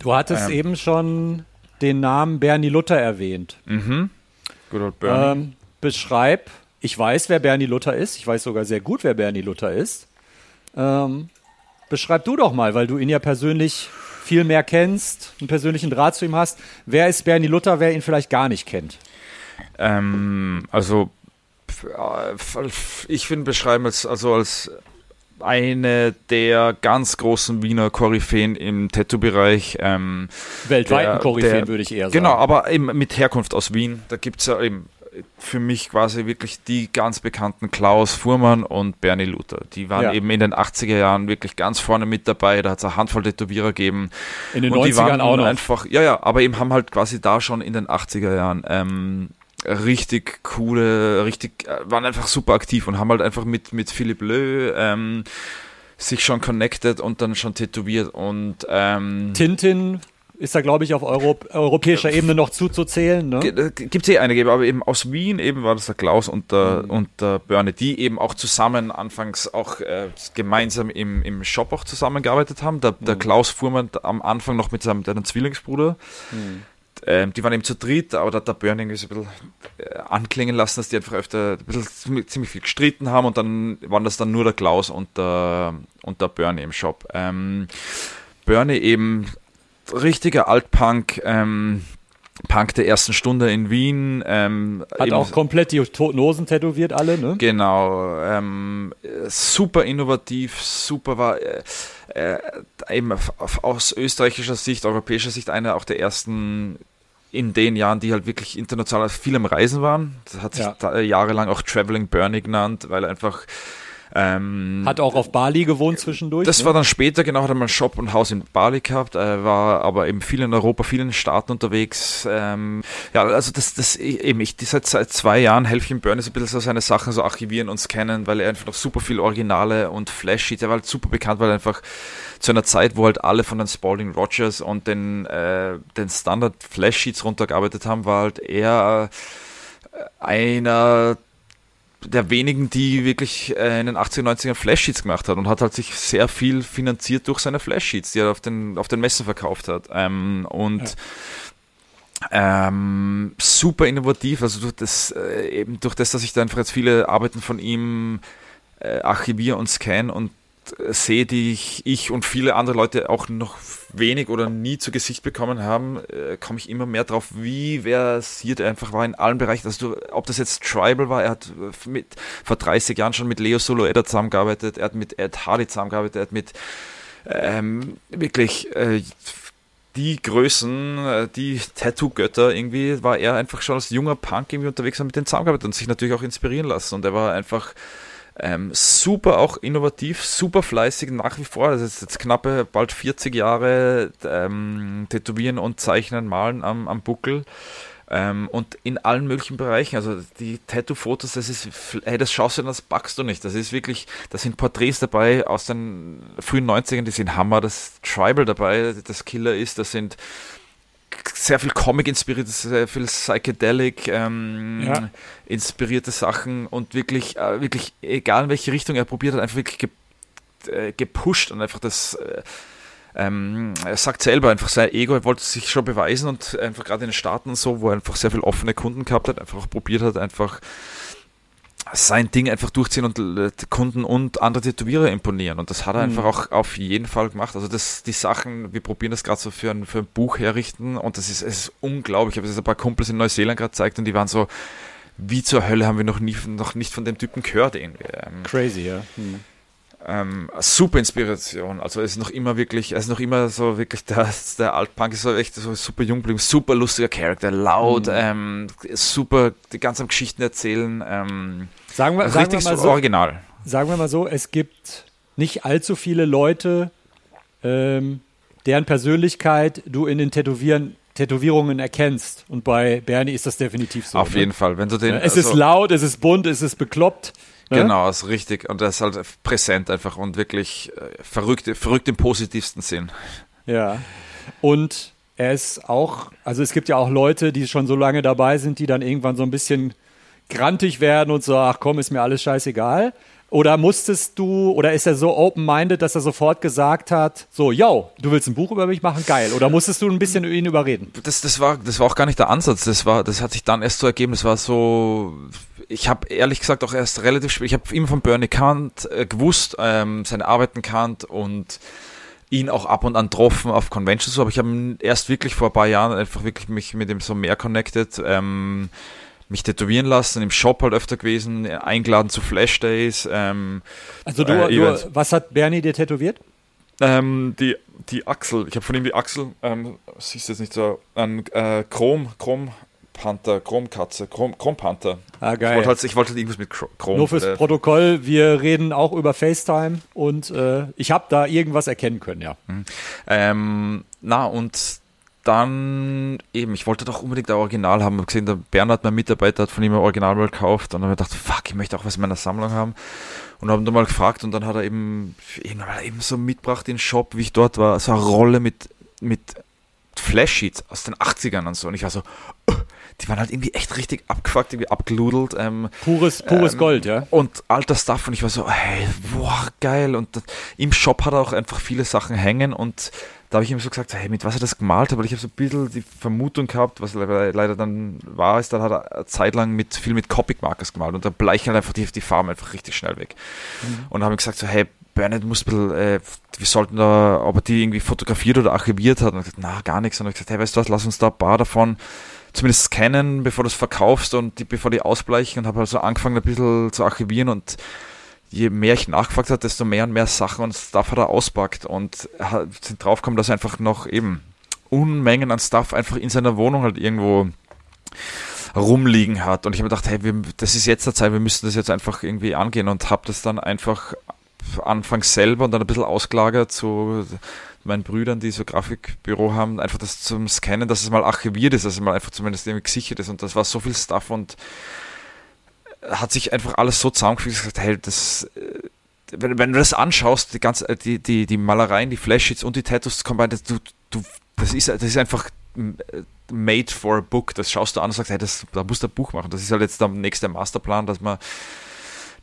Du hattest Ähm. eben schon den Namen Bernie Luther erwähnt. Mhm. Good old Bernie. Ähm, beschreib, ich weiß, wer Bernie Luther ist. Ich weiß sogar sehr gut, wer Bernie Luther ist. Ähm, beschreib du doch mal, weil du ihn ja persönlich viel mehr kennst, einen persönlichen Draht zu ihm hast. Wer ist Bernie Luther, wer ihn vielleicht gar nicht kennt? Ähm, also, äh, ich finde beschreiben als, also als eine der ganz großen Wiener Koryphäen im Tattoo-Bereich. Ähm, Weltweiten der- Koryphäen, der- würde ich eher sagen. Genau, aber eben mit Herkunft aus Wien. Da gibt es ja eben für mich quasi wirklich die ganz bekannten Klaus Fuhrmann und Bernie Luther. Die waren Ja. eben in den 80er Jahren wirklich ganz vorne mit dabei. Da hat es eine Handvoll Tätowierer gegeben. In den und die 90ern waren auch noch. einfach, ja, ja, aber eben haben halt quasi da schon in den 80er Jahren ähm, richtig coole, richtig, äh, waren einfach super aktiv und haben halt einfach mit, mit Philipp Lö ähm, sich schon connected und dann schon tätowiert und ähm, Tintin ist da, glaube ich, auf Europ europäischer Ebene noch zuzuzählen. Ne? Gibt es eh einige, aber eben aus Wien eben war das der Klaus und der, Mhm. und der Börne, die eben auch zusammen anfangs auch äh, gemeinsam im, im Shop auch zusammengearbeitet haben. Der, Mhm. der Klaus Fuhrmann am Anfang noch mit seinem, Zwillingsbruder. Mhm. Ähm, die waren eben zu dritt, aber da hat der Börne irgendwie so ein bisschen äh, anklingen lassen, dass die einfach öfter ein bisschen ziemlich- viel gestritten haben und dann waren das dann nur der Klaus und der, und der Börne im Shop. Ähm, Börne eben richtiger Altpunk, ähm, Punk der ersten Stunde in Wien. Ähm, Hat auch komplett die Toten Hosen tätowiert, alle, ne? Genau, ähm, äh, super innovativ, super war äh, äh, eben auf, auf, aus österreichischer Sicht, europäischer Sicht einer auch der ersten in den Jahren, die halt wirklich international viel am Reisen waren. Das hat sich Ja. da jahrelang auch Traveling Bernie genannt, weil einfach ähm, Hat auch auf Bali gewohnt zwischendurch. das ne? war dann später, genau, hat er mal Shop und Haus in Bali gehabt, äh, war aber eben viel in Europa, vielen Staaten unterwegs. Ähm, ja, also das, das eben, ich, seit, seit zwei Jahren helfe ich ihm Bernie so ein bisschen so seine Sachen so archivieren und scannen, weil er einfach noch super viel Originale und Flash-Sheets, er war halt super bekannt, weil er einfach zu einer Zeit, wo halt alle von den Spalding Rogers und den, äh, den Standard Flash-Sheets runtergearbeitet haben, war halt er äh, einer der wenigen, die wirklich äh, in den 80er, 90ern Flash-Sheets gemacht hat und hat halt sich sehr viel finanziert durch seine Flash-Sheets, die er auf den, auf den Messen verkauft hat. Ähm, und ähm, super innovativ, also durch das, äh, eben durch das, dass ich da einfach jetzt viele Arbeiten von ihm äh, archiviere und scanne und sehe, die ich, ich und viele andere Leute auch noch wenig oder nie zu Gesicht bekommen haben, äh, komme ich immer mehr drauf, wie versiert er einfach war in allen Bereichen. Also du, ob das jetzt Tribal war, er hat äh, mit, vor 30 Jahren schon mit Leo Soloeda zusammengearbeitet, er hat mit Ed Hardy zusammengearbeitet, er hat mit ähm, wirklich äh, die Größen, äh, die Tattoo-Götter irgendwie, war er einfach schon als junger Punk irgendwie unterwegs und mit denen zusammengearbeitet und sich natürlich auch inspirieren lassen. Und er war einfach ähm, super auch innovativ, super fleißig nach wie vor. Das ist jetzt knappe bald 40 Jahre ähm, Tätowieren und Zeichnen, Malen am, am Buckel. Ähm, und in allen möglichen Bereichen. Also die Tattoo-Fotos, das ist, hey, das schaust du das packst du nicht. Das ist wirklich, da sind Porträts dabei aus den frühen 90ern, die sind Hammer. Das Tribal dabei, das Killer ist, das sind sehr viel Comic inspiriert, sehr viel Psychedelic ähm, Ja. inspirierte Sachen und wirklich, äh, wirklich, egal in welche Richtung er probiert hat, einfach wirklich ge äh, gepusht und einfach das äh, ähm, er sagt selber einfach sein Ego, er wollte sich schon beweisen und einfach gerade in den Staaten und so, wo er einfach sehr viel offene Kunden gehabt hat, einfach auch probiert hat, einfach sein Ding einfach durchziehen und äh, Kunden und andere Tätowierer imponieren. Und das hat er Mhm. einfach auch auf jeden Fall gemacht. Also das, die Sachen, wir probieren das gerade so für ein, für ein Buch herrichten und das ist, es ist unglaublich. Ich habe es ein paar Kumpels in Neuseeland gerade gezeigt und die waren so, wie zur Hölle haben wir noch, nie, noch nicht von dem Typen gehört irgendwie. Ähm, Crazy, ja. Hm. ähm, super Inspiration. Also es ist noch immer wirklich, es ist noch immer so wirklich *laughs* der, der Altpunk ist so echt so super jung geblieben, super lustiger Charakter, laut, Mhm. ähm, super die ganzen Geschichten erzählen, ähm, Sagen wir, sagen, wir richtig mal so original. sagen wir mal so, es gibt nicht allzu viele Leute, ähm, deren Persönlichkeit du in den Tätowieren, Tätowierungen erkennst. Und bei Bernie ist das definitiv so. Auf ne? jeden Fall, wenn du den, Es ist also- laut, es ist bunt, es ist bekloppt. ne? Genau, ist richtig. Und er ist halt präsent einfach und wirklich äh, verrückt, verrückt im positivsten Sinn. Ja. Und er ist auch, also es gibt ja auch Leute, die schon so lange dabei sind, die dann irgendwann so ein bisschen grantig werden und so, ach komm, ist mir alles scheißegal. Oder musstest du, oder ist er so open-minded, dass er sofort gesagt hat, so, yo, du willst ein Buch über mich machen, geil. Oder musstest du ein bisschen ihn überreden? Das, das, war, das war auch gar nicht der Ansatz. Das, war, das hat sich dann erst so ergeben. Das war so, ich habe ehrlich gesagt auch erst relativ spät, ich habe immer von Bernie Kant äh, gewusst, ähm, seine Arbeiten kannt und ihn auch ab und an getroffen auf Conventions, aber ich habe erst wirklich vor ein paar Jahren einfach wirklich mich mit ihm so mehr connected. Ähm, mich tätowieren lassen, im Shop halt öfter gewesen, eingeladen zu Flash Days. Ähm, also du, äh, du, was hat Bernie dir tätowiert? Ähm, die, die Achsel, ich habe von ihm die Achsel, ähm, siehst du jetzt nicht so, ein äh, Chrom, Chrom Panther, Chromkatze, Chrom, Chrompanther. Ah, geil. Ich wollte halt, wollt halt irgendwas mit Chrom. Nur fürs äh, Protokoll, wir reden auch über FaceTime und äh, ich habe da irgendwas erkennen können, ja. Mhm. Ähm, na, und dann eben, ich wollte doch unbedingt ein Original haben. Ich habe gesehen, der Bernhard, mein Mitarbeiter, hat von ihm ein Original mal gekauft und dann habe ich gedacht, fuck, ich möchte auch was in meiner Sammlung haben. Und habe ihn dann mal gefragt und dann hat er eben irgendwann eben so mitgebracht in den Shop, wie ich dort war, so eine Rolle mit, mit Flash-Sheets aus den 80ern und so. Und ich war so, uh, die waren halt irgendwie echt richtig abgefuckt, irgendwie abgeludelt. Ähm, pures pures ähm, Gold, ja. Und alter Stuff und ich war so, hey, boah, geil. Und das, im Shop hat er auch einfach viele Sachen hängen und da habe ich ihm so gesagt, hey, mit was er das gemalt hat, weil ich habe so ein bisschen die Vermutung gehabt, was leider dann war, ist, dann hat er eine Zeit lang mit, viel mit Copic Markers gemalt und da bleichen halt einfach die, die Farben einfach richtig schnell weg. Mhm. Und dann habe ich gesagt so, hey, Bernard muss bisschen, äh, wir sollten da, ob er die irgendwie fotografiert oder archiviert hat. Und ich gesagt, na, gar nichts. Und ich gesagt, hey, weißt du was, lass uns da ein paar davon zumindest scannen, bevor du es verkaufst und die, bevor die ausbleichen und habe also angefangen ein bisschen zu archivieren und je mehr ich nachgefragt habe, desto mehr und mehr Sachen und Stuff hat er auspackt und sind draufgekommen, dass er einfach noch eben Unmengen an Stuff einfach in seiner Wohnung halt irgendwo rumliegen hat. Und ich habe gedacht, hey, wir, das ist jetzt der Zeit, wir müssen das jetzt einfach irgendwie angehen und habe das dann einfach anfangs selber und dann ein bisschen ausgelagert zu meinen Brüdern, die so Grafikbüro haben, einfach das zum Scannen, dass es mal archiviert ist, dass es mal einfach zumindest irgendwie gesichert ist. Und das war so viel Stuff und hat sich einfach alles so zusammengefügt, gesagt, hey, das, äh, wenn, wenn, du das anschaust, die ganze, äh, die, die, die Malereien, die Flashsheets und die Tattoos combined, das, du, du, das ist, das ist einfach äh, made for a book. Das schaust du an und sagst, hey, das, da musst du ein Buch machen. Das ist halt jetzt der nächste Masterplan, dass man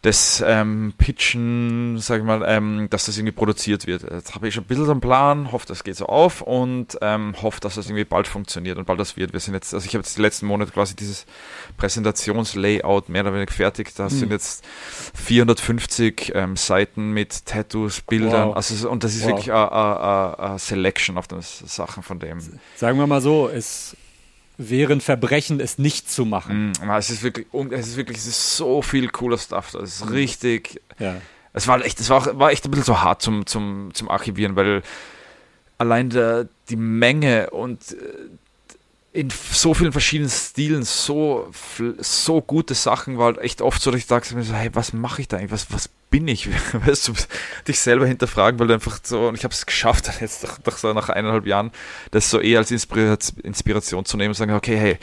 das ähm, Pitchen, sag ich mal, ähm, dass das irgendwie produziert wird. Jetzt habe ich schon ein bisschen so einen Plan, hoffe, das geht so auf und ähm, hoffe, dass das irgendwie bald funktioniert und bald das wird. Wir sind jetzt, also ich habe jetzt die letzten Monate quasi dieses Präsentationslayout mehr oder weniger fertig. Da mhm. sind jetzt 450 ähm, Seiten mit Tattoos, Bildern, wow. also und das ist wow. wirklich eine Selection auf den Sachen von dem. Sagen wir mal so, es wäre ein Verbrechen, es nicht zu machen. Mm, es ist wirklich, es ist wirklich, es ist so viel cooler Stuff. Das ist richtig. Ja. Es war echt, es war, war echt ein bisschen so hart zum, zum, zum Archivieren, weil allein der, die Menge und äh, in so vielen verschiedenen Stilen so, so gute Sachen war halt echt oft so, dass ich dachte so, hey, was mache ich da eigentlich? Was, was bin ich? *laughs* Weißt du, dich selber hinterfragen, weil du einfach so, und ich habe es geschafft, jetzt doch, doch so nach eineinhalb Jahren, das so eher als Inspiration zu nehmen und sagen, okay, hey,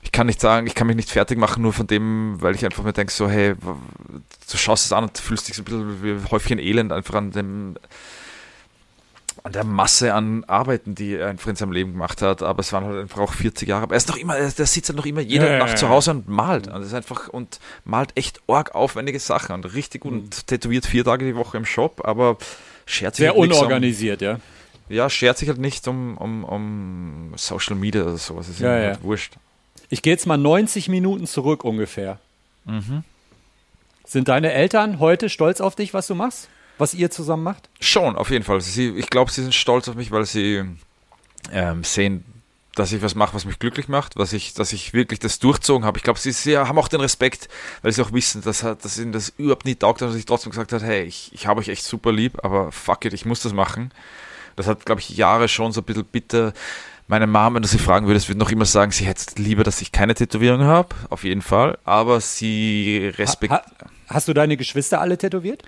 ich kann nicht sagen, ich kann mich nicht fertig machen, nur von dem, weil ich einfach mir denke, so, hey, du schaust es an und fühlst dich so ein bisschen wie Häufchen Elend einfach an dem an der Masse an Arbeiten, die er einfach in seinem Leben gemacht hat, aber es waren halt einfach auch 40 Jahre. Aber er ist noch immer, der sitzt halt noch immer jede ja, Nacht ja, zu Hause und malt. Und ist einfach und malt echt arg aufwendige Sachen und richtig gut und mhm. tätowiert vier Tage die Woche im Shop, aber schert sich Sehr halt unorganisiert, um, ja. Ja, schert sich halt nicht um, um, um Social Media oder sowas. Ist ja, ja. Halt wurscht. Ich gehe jetzt mal 90 Minuten zurück ungefähr. Mhm. Sind deine Eltern heute stolz auf dich, was du machst? Was ihr zusammen macht? Schon, auf jeden Fall. Sie, ich glaube, sie sind stolz auf mich, weil sie ähm, sehen, dass ich was mache, was mich glücklich macht, was ich, dass ich wirklich das durchzogen habe. Ich glaube, sie, sie, haben auch den Respekt, weil sie auch wissen, dass, dass ihnen das überhaupt nicht taugt, dass ich trotzdem gesagt habe, hey, ich, ich habe euch echt super lieb, aber fuck it, ich muss das machen. Das hat, glaube ich, Jahre schon so ein bisschen bitter. Meine Mom, wenn du sie fragen würdest, würde noch immer sagen, sie hätte lieber, dass ich keine Tätowierung habe, auf jeden Fall. Aber sie respektiert. Ha, ha, hast du deine Geschwister alle tätowiert?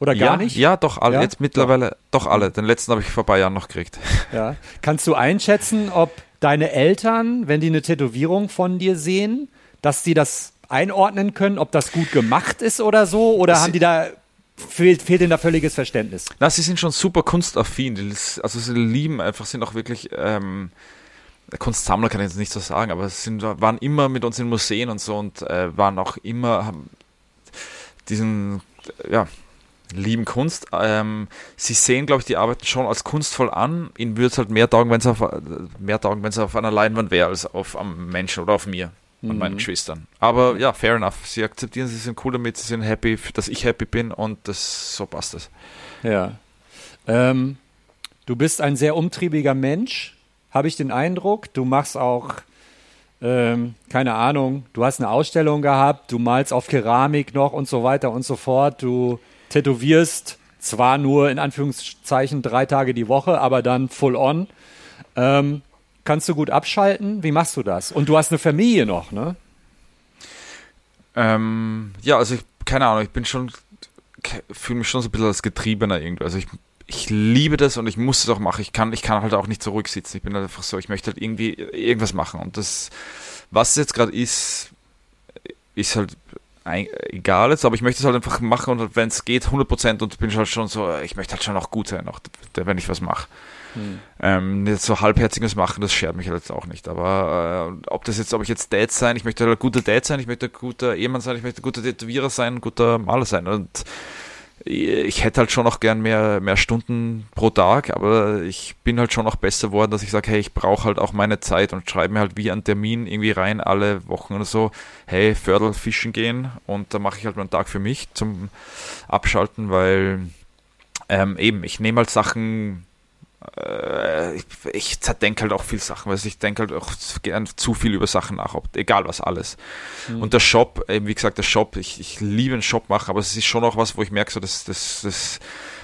Oder gar ja, nicht? Ja, doch, alle. Ja? Jetzt mittlerweile doch. alle. Den letzten habe ich vor ein paar Jahren noch gekriegt. *laughs* Ja. Kannst du einschätzen, ob deine Eltern, wenn die eine Tätowierung von dir sehen, dass die das einordnen können, ob das gut gemacht ist oder so? Oder Sie haben die da fehlt, fehlt ihnen da völliges Verständnis? Na, sie sind schon super kunstaffin. Also sie lieben einfach, sind auch wirklich ähm, Kunstsammler, kann ich jetzt nicht so sagen, aber sie sind, waren immer mit uns in Museen und so und äh, waren auch immer, haben diesen, ja, lieben Kunst. Ähm, sie sehen, glaube ich, die Arbeiten schon als kunstvoll an. Ihnen würde es halt mehr taugen, wenn es auf, mehr taugen, wenn es auf einer Leinwand wäre, als auf einem Menschen oder auf mir und mhm. meinen Geschwistern. Aber ja, fair enough. Sie akzeptieren, sie sind cool damit, sie sind happy, dass ich happy bin und das, so passt es. Ja. Ähm, du bist ein sehr umtriebiger Mensch, habe ich den Eindruck. Du machst auch, ähm, keine Ahnung, du hast eine Ausstellung gehabt, du malst auf Keramik noch und so weiter und so fort. Du tätowierst zwar nur in Anführungszeichen drei Tage die Woche, aber dann full on. Ähm, Kannst du gut abschalten? Wie machst du das? Und du hast eine Familie noch, ne? Ähm, ja, also ich, keine Ahnung, ich bin schon, fühle mich schon so ein bisschen als Getriebener irgendwie. Also ich, ich liebe das und ich muss es auch machen. Ich kann, ich kann halt auch nicht zurücksitzen. Ich bin halt einfach so, ich möchte halt irgendwie irgendwas machen. Und das, was es jetzt gerade ist, ist halt egal jetzt, aber ich möchte es halt einfach machen und wenn es geht, 100% und bin halt schon so, ich möchte halt schon auch gut sein, auch, wenn ich was mache. Hm. Ähm, so halbherziges machen, das schert mich halt jetzt auch nicht. Aber äh, ob das jetzt, ob ich jetzt Dad sein, ich möchte halt ein guter Dad sein, ich möchte ein guter Ehemann sein, ich möchte ein guter Tätowierer sein, ein guter Maler sein. Und ich hätte halt schon noch gern mehr, mehr Stunden pro Tag, aber ich bin halt schon noch besser geworden, dass ich sage, hey, ich brauche halt auch meine Zeit und schreibe mir halt wie einen Termin irgendwie rein, alle Wochen oder so, hey, Fördel fischen gehen und da mache ich halt mal einen Tag für mich zum Abschalten, weil ähm, eben, ich nehme halt Sachen ich, ich zerdenke halt auch viel Sachen, weil ich denke halt auch gern zu viel über Sachen nach, ob, egal was alles. Mhm. Und der Shop, eben wie gesagt, der Shop, ich, ich liebe einen Shop machen, aber es ist schon auch was, wo ich merke, so, das, das, das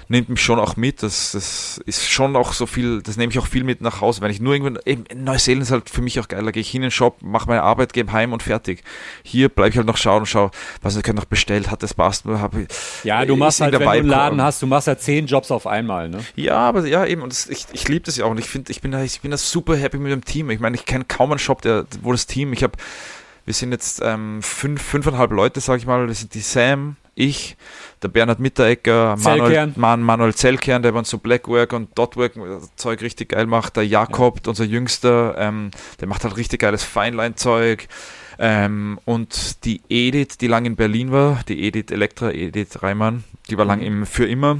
nimmt mich schon auch mit. Das, das ist schon auch so viel, das nehme ich auch viel mit nach Hause. Wenn ich nur irgendwann, eben Neuseeland ist halt für mich auch geil. Da gehe ich hin in den Shop, mache meine Arbeit, gehe heim und fertig. Hier bleibe ich halt noch schauen und schaue, was ich noch bestellt, hat das passt nur, habe Ja, du machst halt, wenn du einen Laden hast, du machst ja zehn Jobs auf einmal, ne? Ja, aber ja, eben, und das, ich, ich liebe das ja auch und ich finde, ich bin da, ich bin da super happy mit dem Team. Ich meine, ich kenne kaum einen Shop, der, wo das Team, ich habe, wir sind jetzt ähm, fünf, fünfeinhalb Leute, sage ich mal, das sind die Sam, ich, der Bernhard Mitteregger, Manuel, Man, Manuel Zellkern, der bei uns so Blackwork und Dotwork Zeug richtig geil macht, der Jakob, ja. unser Jüngster, ähm, der macht halt richtig geiles Feinline-Zeug. Ähm, und die Edith, die lang in Berlin war, die Edith Elektra, Edith Reimann, die war mhm. lang im Für immer.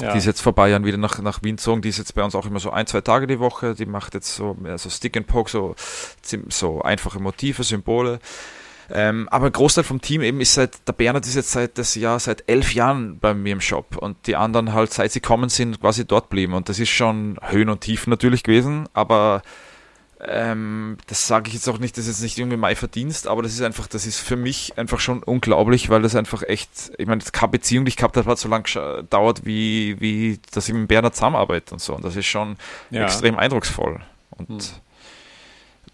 Ja. Die ist jetzt vor paar Jahren wieder nach, nach Wien gezogen. Die ist jetzt bei uns auch immer so ein, zwei Tage die Woche. Die macht jetzt so, so Stick and Poke, so, so einfache Motive, Symbole. Ähm, aber ein Großteil vom Team eben ist seit, der Bernhard ist jetzt seit das Jahr, seit elf Jahren bei mir im Shop und die anderen halt, seit sie kommen sind, quasi dort blieben. Und das ist schon Höhen und Tiefen natürlich gewesen, aber ähm, das sage ich jetzt auch nicht, das ist jetzt nicht irgendwie mein Verdienst, aber das ist einfach, das ist für mich einfach schon unglaublich, weil das einfach echt, ich meine, keine Beziehung, die ich gehabt habe, hat so lange dauert, wie, wie, dass ich mit Bernhard zusammenarbeite und so. Und das ist schon ja. extrem eindrucksvoll. Und hm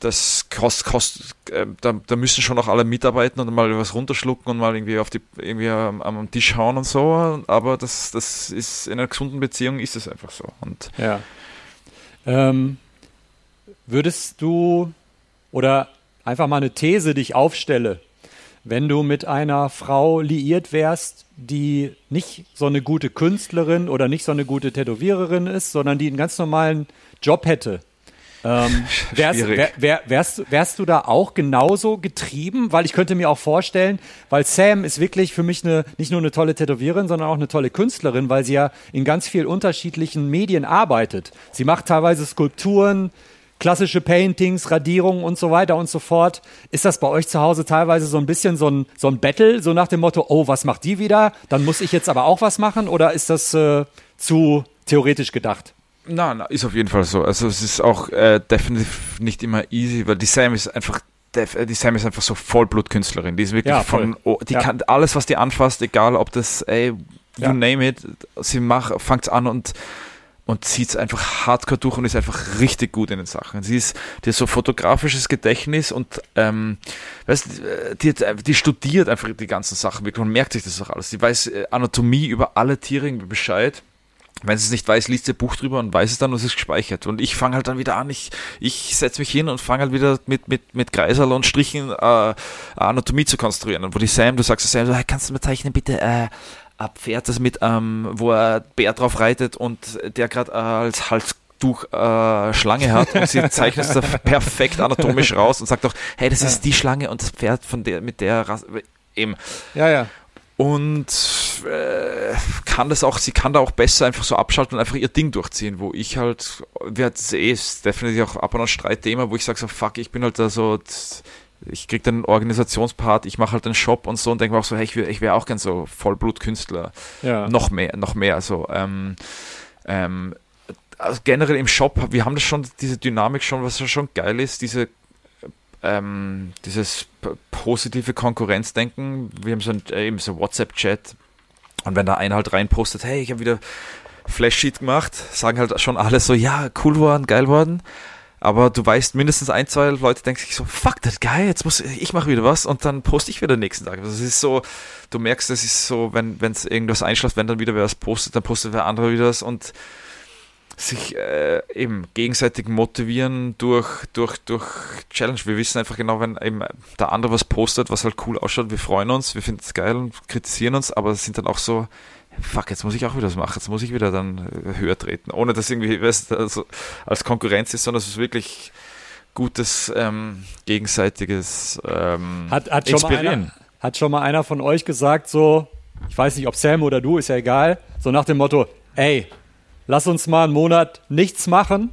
das kostet, kost, äh, da, da, müssen schon auch alle mitarbeiten und mal was runterschlucken und mal irgendwie auf die irgendwie am, am Tisch hauen und so. Aber das, das ist in einer gesunden Beziehung ist es einfach so. Und ja. Ähm, würdest du oder einfach mal eine These, die ich aufstelle, wenn du mit einer Frau liiert wärst, die nicht so eine gute Künstlerin oder nicht so eine gute Tätowiererin ist, sondern die einen ganz normalen Job hätte, ähm, wärst, wär, wär, wärst, wärst du da auch genauso getrieben? Weil ich könnte mir auch vorstellen, weil Sam ist wirklich für mich eine, nicht nur eine tolle Tätowiererin, sondern auch eine tolle Künstlerin, weil sie ja in ganz vielen unterschiedlichen Medien arbeitet. Sie macht teilweise Skulpturen, klassische Paintings, Radierungen und so weiter und so fort. Ist das bei euch zu Hause teilweise so ein bisschen so ein, so ein Battle, so nach dem Motto, oh, was macht die wieder? Dann muss ich jetzt aber auch was machen? Oder ist das äh, zu theoretisch gedacht? Nein, na, ist auf jeden Fall so. Also es ist auch äh, definitiv nicht immer easy, weil die Sam ist einfach äh, die Sam ist einfach so Vollblutkünstlerin. Die ist wirklich ja, von, oh, die ja. kann alles, was die anfasst, egal ob das, ey, you ja. name it, sie macht, fängt an und und zieht es einfach hardcore durch und ist einfach richtig gut in den Sachen. Sie ist, die hat so fotografisches Gedächtnis und ähm, weißt, die, die studiert einfach die ganzen Sachen wirklich und merkt sich das auch alles. Sie weiß äh, Anatomie über alle Tiere Bescheid wenn sie es nicht weiß, liest sie Buch drüber und weiß es dann und es ist gespeichert. Und ich fange halt dann wieder an, ich, ich setze mich hin und fange halt wieder mit, mit, mit Kreisel und Strichen äh, Anatomie zu konstruieren. Und wo die Sam, du sagst Sam, so, hey, kannst du mir zeichnen bitte äh, ein Pferd, das mit, ähm, wo er Bär drauf reitet und der gerade äh, als Halstuch äh, Schlange hat und sie *laughs* zeichnet es da perfekt anatomisch raus und sagt doch, hey, das ist die Schlange und das Pferd von der mit der Rasse, eben. Ja, ja. Und äh, kann das auch, sie kann da auch besser einfach so abschalten und einfach ihr Ding durchziehen, wo ich halt, wir hatten eh, ist definitiv auch ab und an Streitthema, wo ich sage so, fuck, ich bin halt da so, ich krieg dann einen Organisationspart, ich mache halt einen Shop und so und denke mir auch so, hey, ich wäre ich wär auch gern so Vollblutkünstler. Ja. Noch mehr, noch mehr. Also, ähm, ähm, also generell im Shop, wir haben das schon, diese Dynamik schon, was schon geil ist, diese ähm, dieses positive Konkurrenzdenken. Wir haben so ein, äh, eben so WhatsApp-Chat und wenn da einer halt reinpostet, hey, ich habe wieder Flash-Sheet gemacht, sagen halt schon alle so, ja, cool worden, geil worden. Aber du weißt, mindestens ein, zwei Leute denken sich so, fuck, das geil, jetzt muss ich mache wieder was und dann poste ich wieder nächsten Tag. Es ist so, du merkst, es ist so, wenn es irgendwas einschläft, wenn dann wieder wer was postet, dann postet wer andere wieder was und sich äh, eben gegenseitig motivieren durch, durch, durch Challenge. Wir wissen einfach genau, wenn eben der andere was postet, was halt cool ausschaut, wir freuen uns, wir finden es geil und kritisieren uns, aber sind dann auch so, fuck, jetzt muss ich auch wieder was machen, jetzt muss ich wieder dann äh, höher treten, ohne dass irgendwie weißt, also als Konkurrenz ist, sondern es ist wirklich gutes ähm, gegenseitiges ähm, hat, hat, schon mal einer, hat schon mal einer von euch gesagt, so, ich weiß nicht, ob Sam oder du, ist ja egal, so nach dem Motto, ey, lass uns mal einen Monat nichts machen.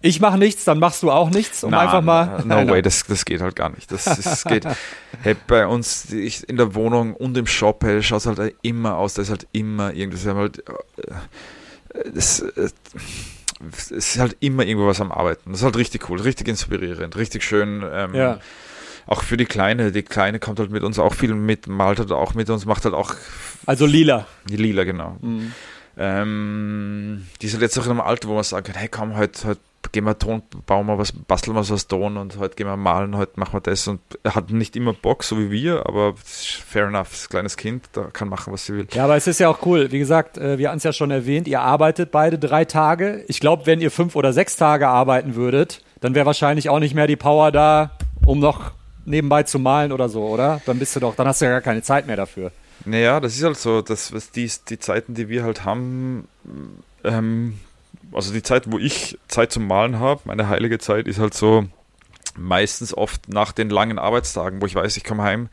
Ich mache nichts, dann machst du auch nichts, um Na, einfach mal. No *laughs* way, das, das geht halt gar nicht. Das, das geht. hey, bei uns ich, in der Wohnung und im Shop, hey, schaut es halt immer aus, da ist halt immer irgendwas. Halt, äh, das, äh, es ist halt immer irgendwo was am Arbeiten. Das ist halt richtig cool, richtig inspirierend, richtig schön. Ähm, ja. Auch für die Kleine. Die Kleine kommt halt mit uns auch viel mit, malt halt auch mit uns, macht halt auch. Also lila. Die lila, genau. Mhm. Ähm, die sind jetzt auch in einem Alter, wo man kann, hey komm, heute, heute gehen wir Ton, bauen wir was, basteln wir was aus Ton und heute gehen wir malen, heute machen wir das und hat nicht immer Bock, so wie wir, aber fair enough, das kleines Kind, da kann machen, was sie will. Ja, aber es ist ja auch cool, wie gesagt, äh, wir hatten es ja schon erwähnt, ihr arbeitet beide drei Tage. Ich glaube, wenn ihr fünf oder sechs Tage arbeiten würdet, dann wäre wahrscheinlich auch nicht mehr die Power da, um noch nebenbei zu malen oder so, oder? Dann bist du doch, dann hast du ja gar keine Zeit mehr dafür. Naja, das ist halt so, dass was die, die Zeiten, die wir halt haben, ähm, also die Zeit, wo ich Zeit zum Malen habe, meine heilige Zeit, ist halt so meistens oft nach den langen Arbeitstagen, wo ich weiß, ich komme heim,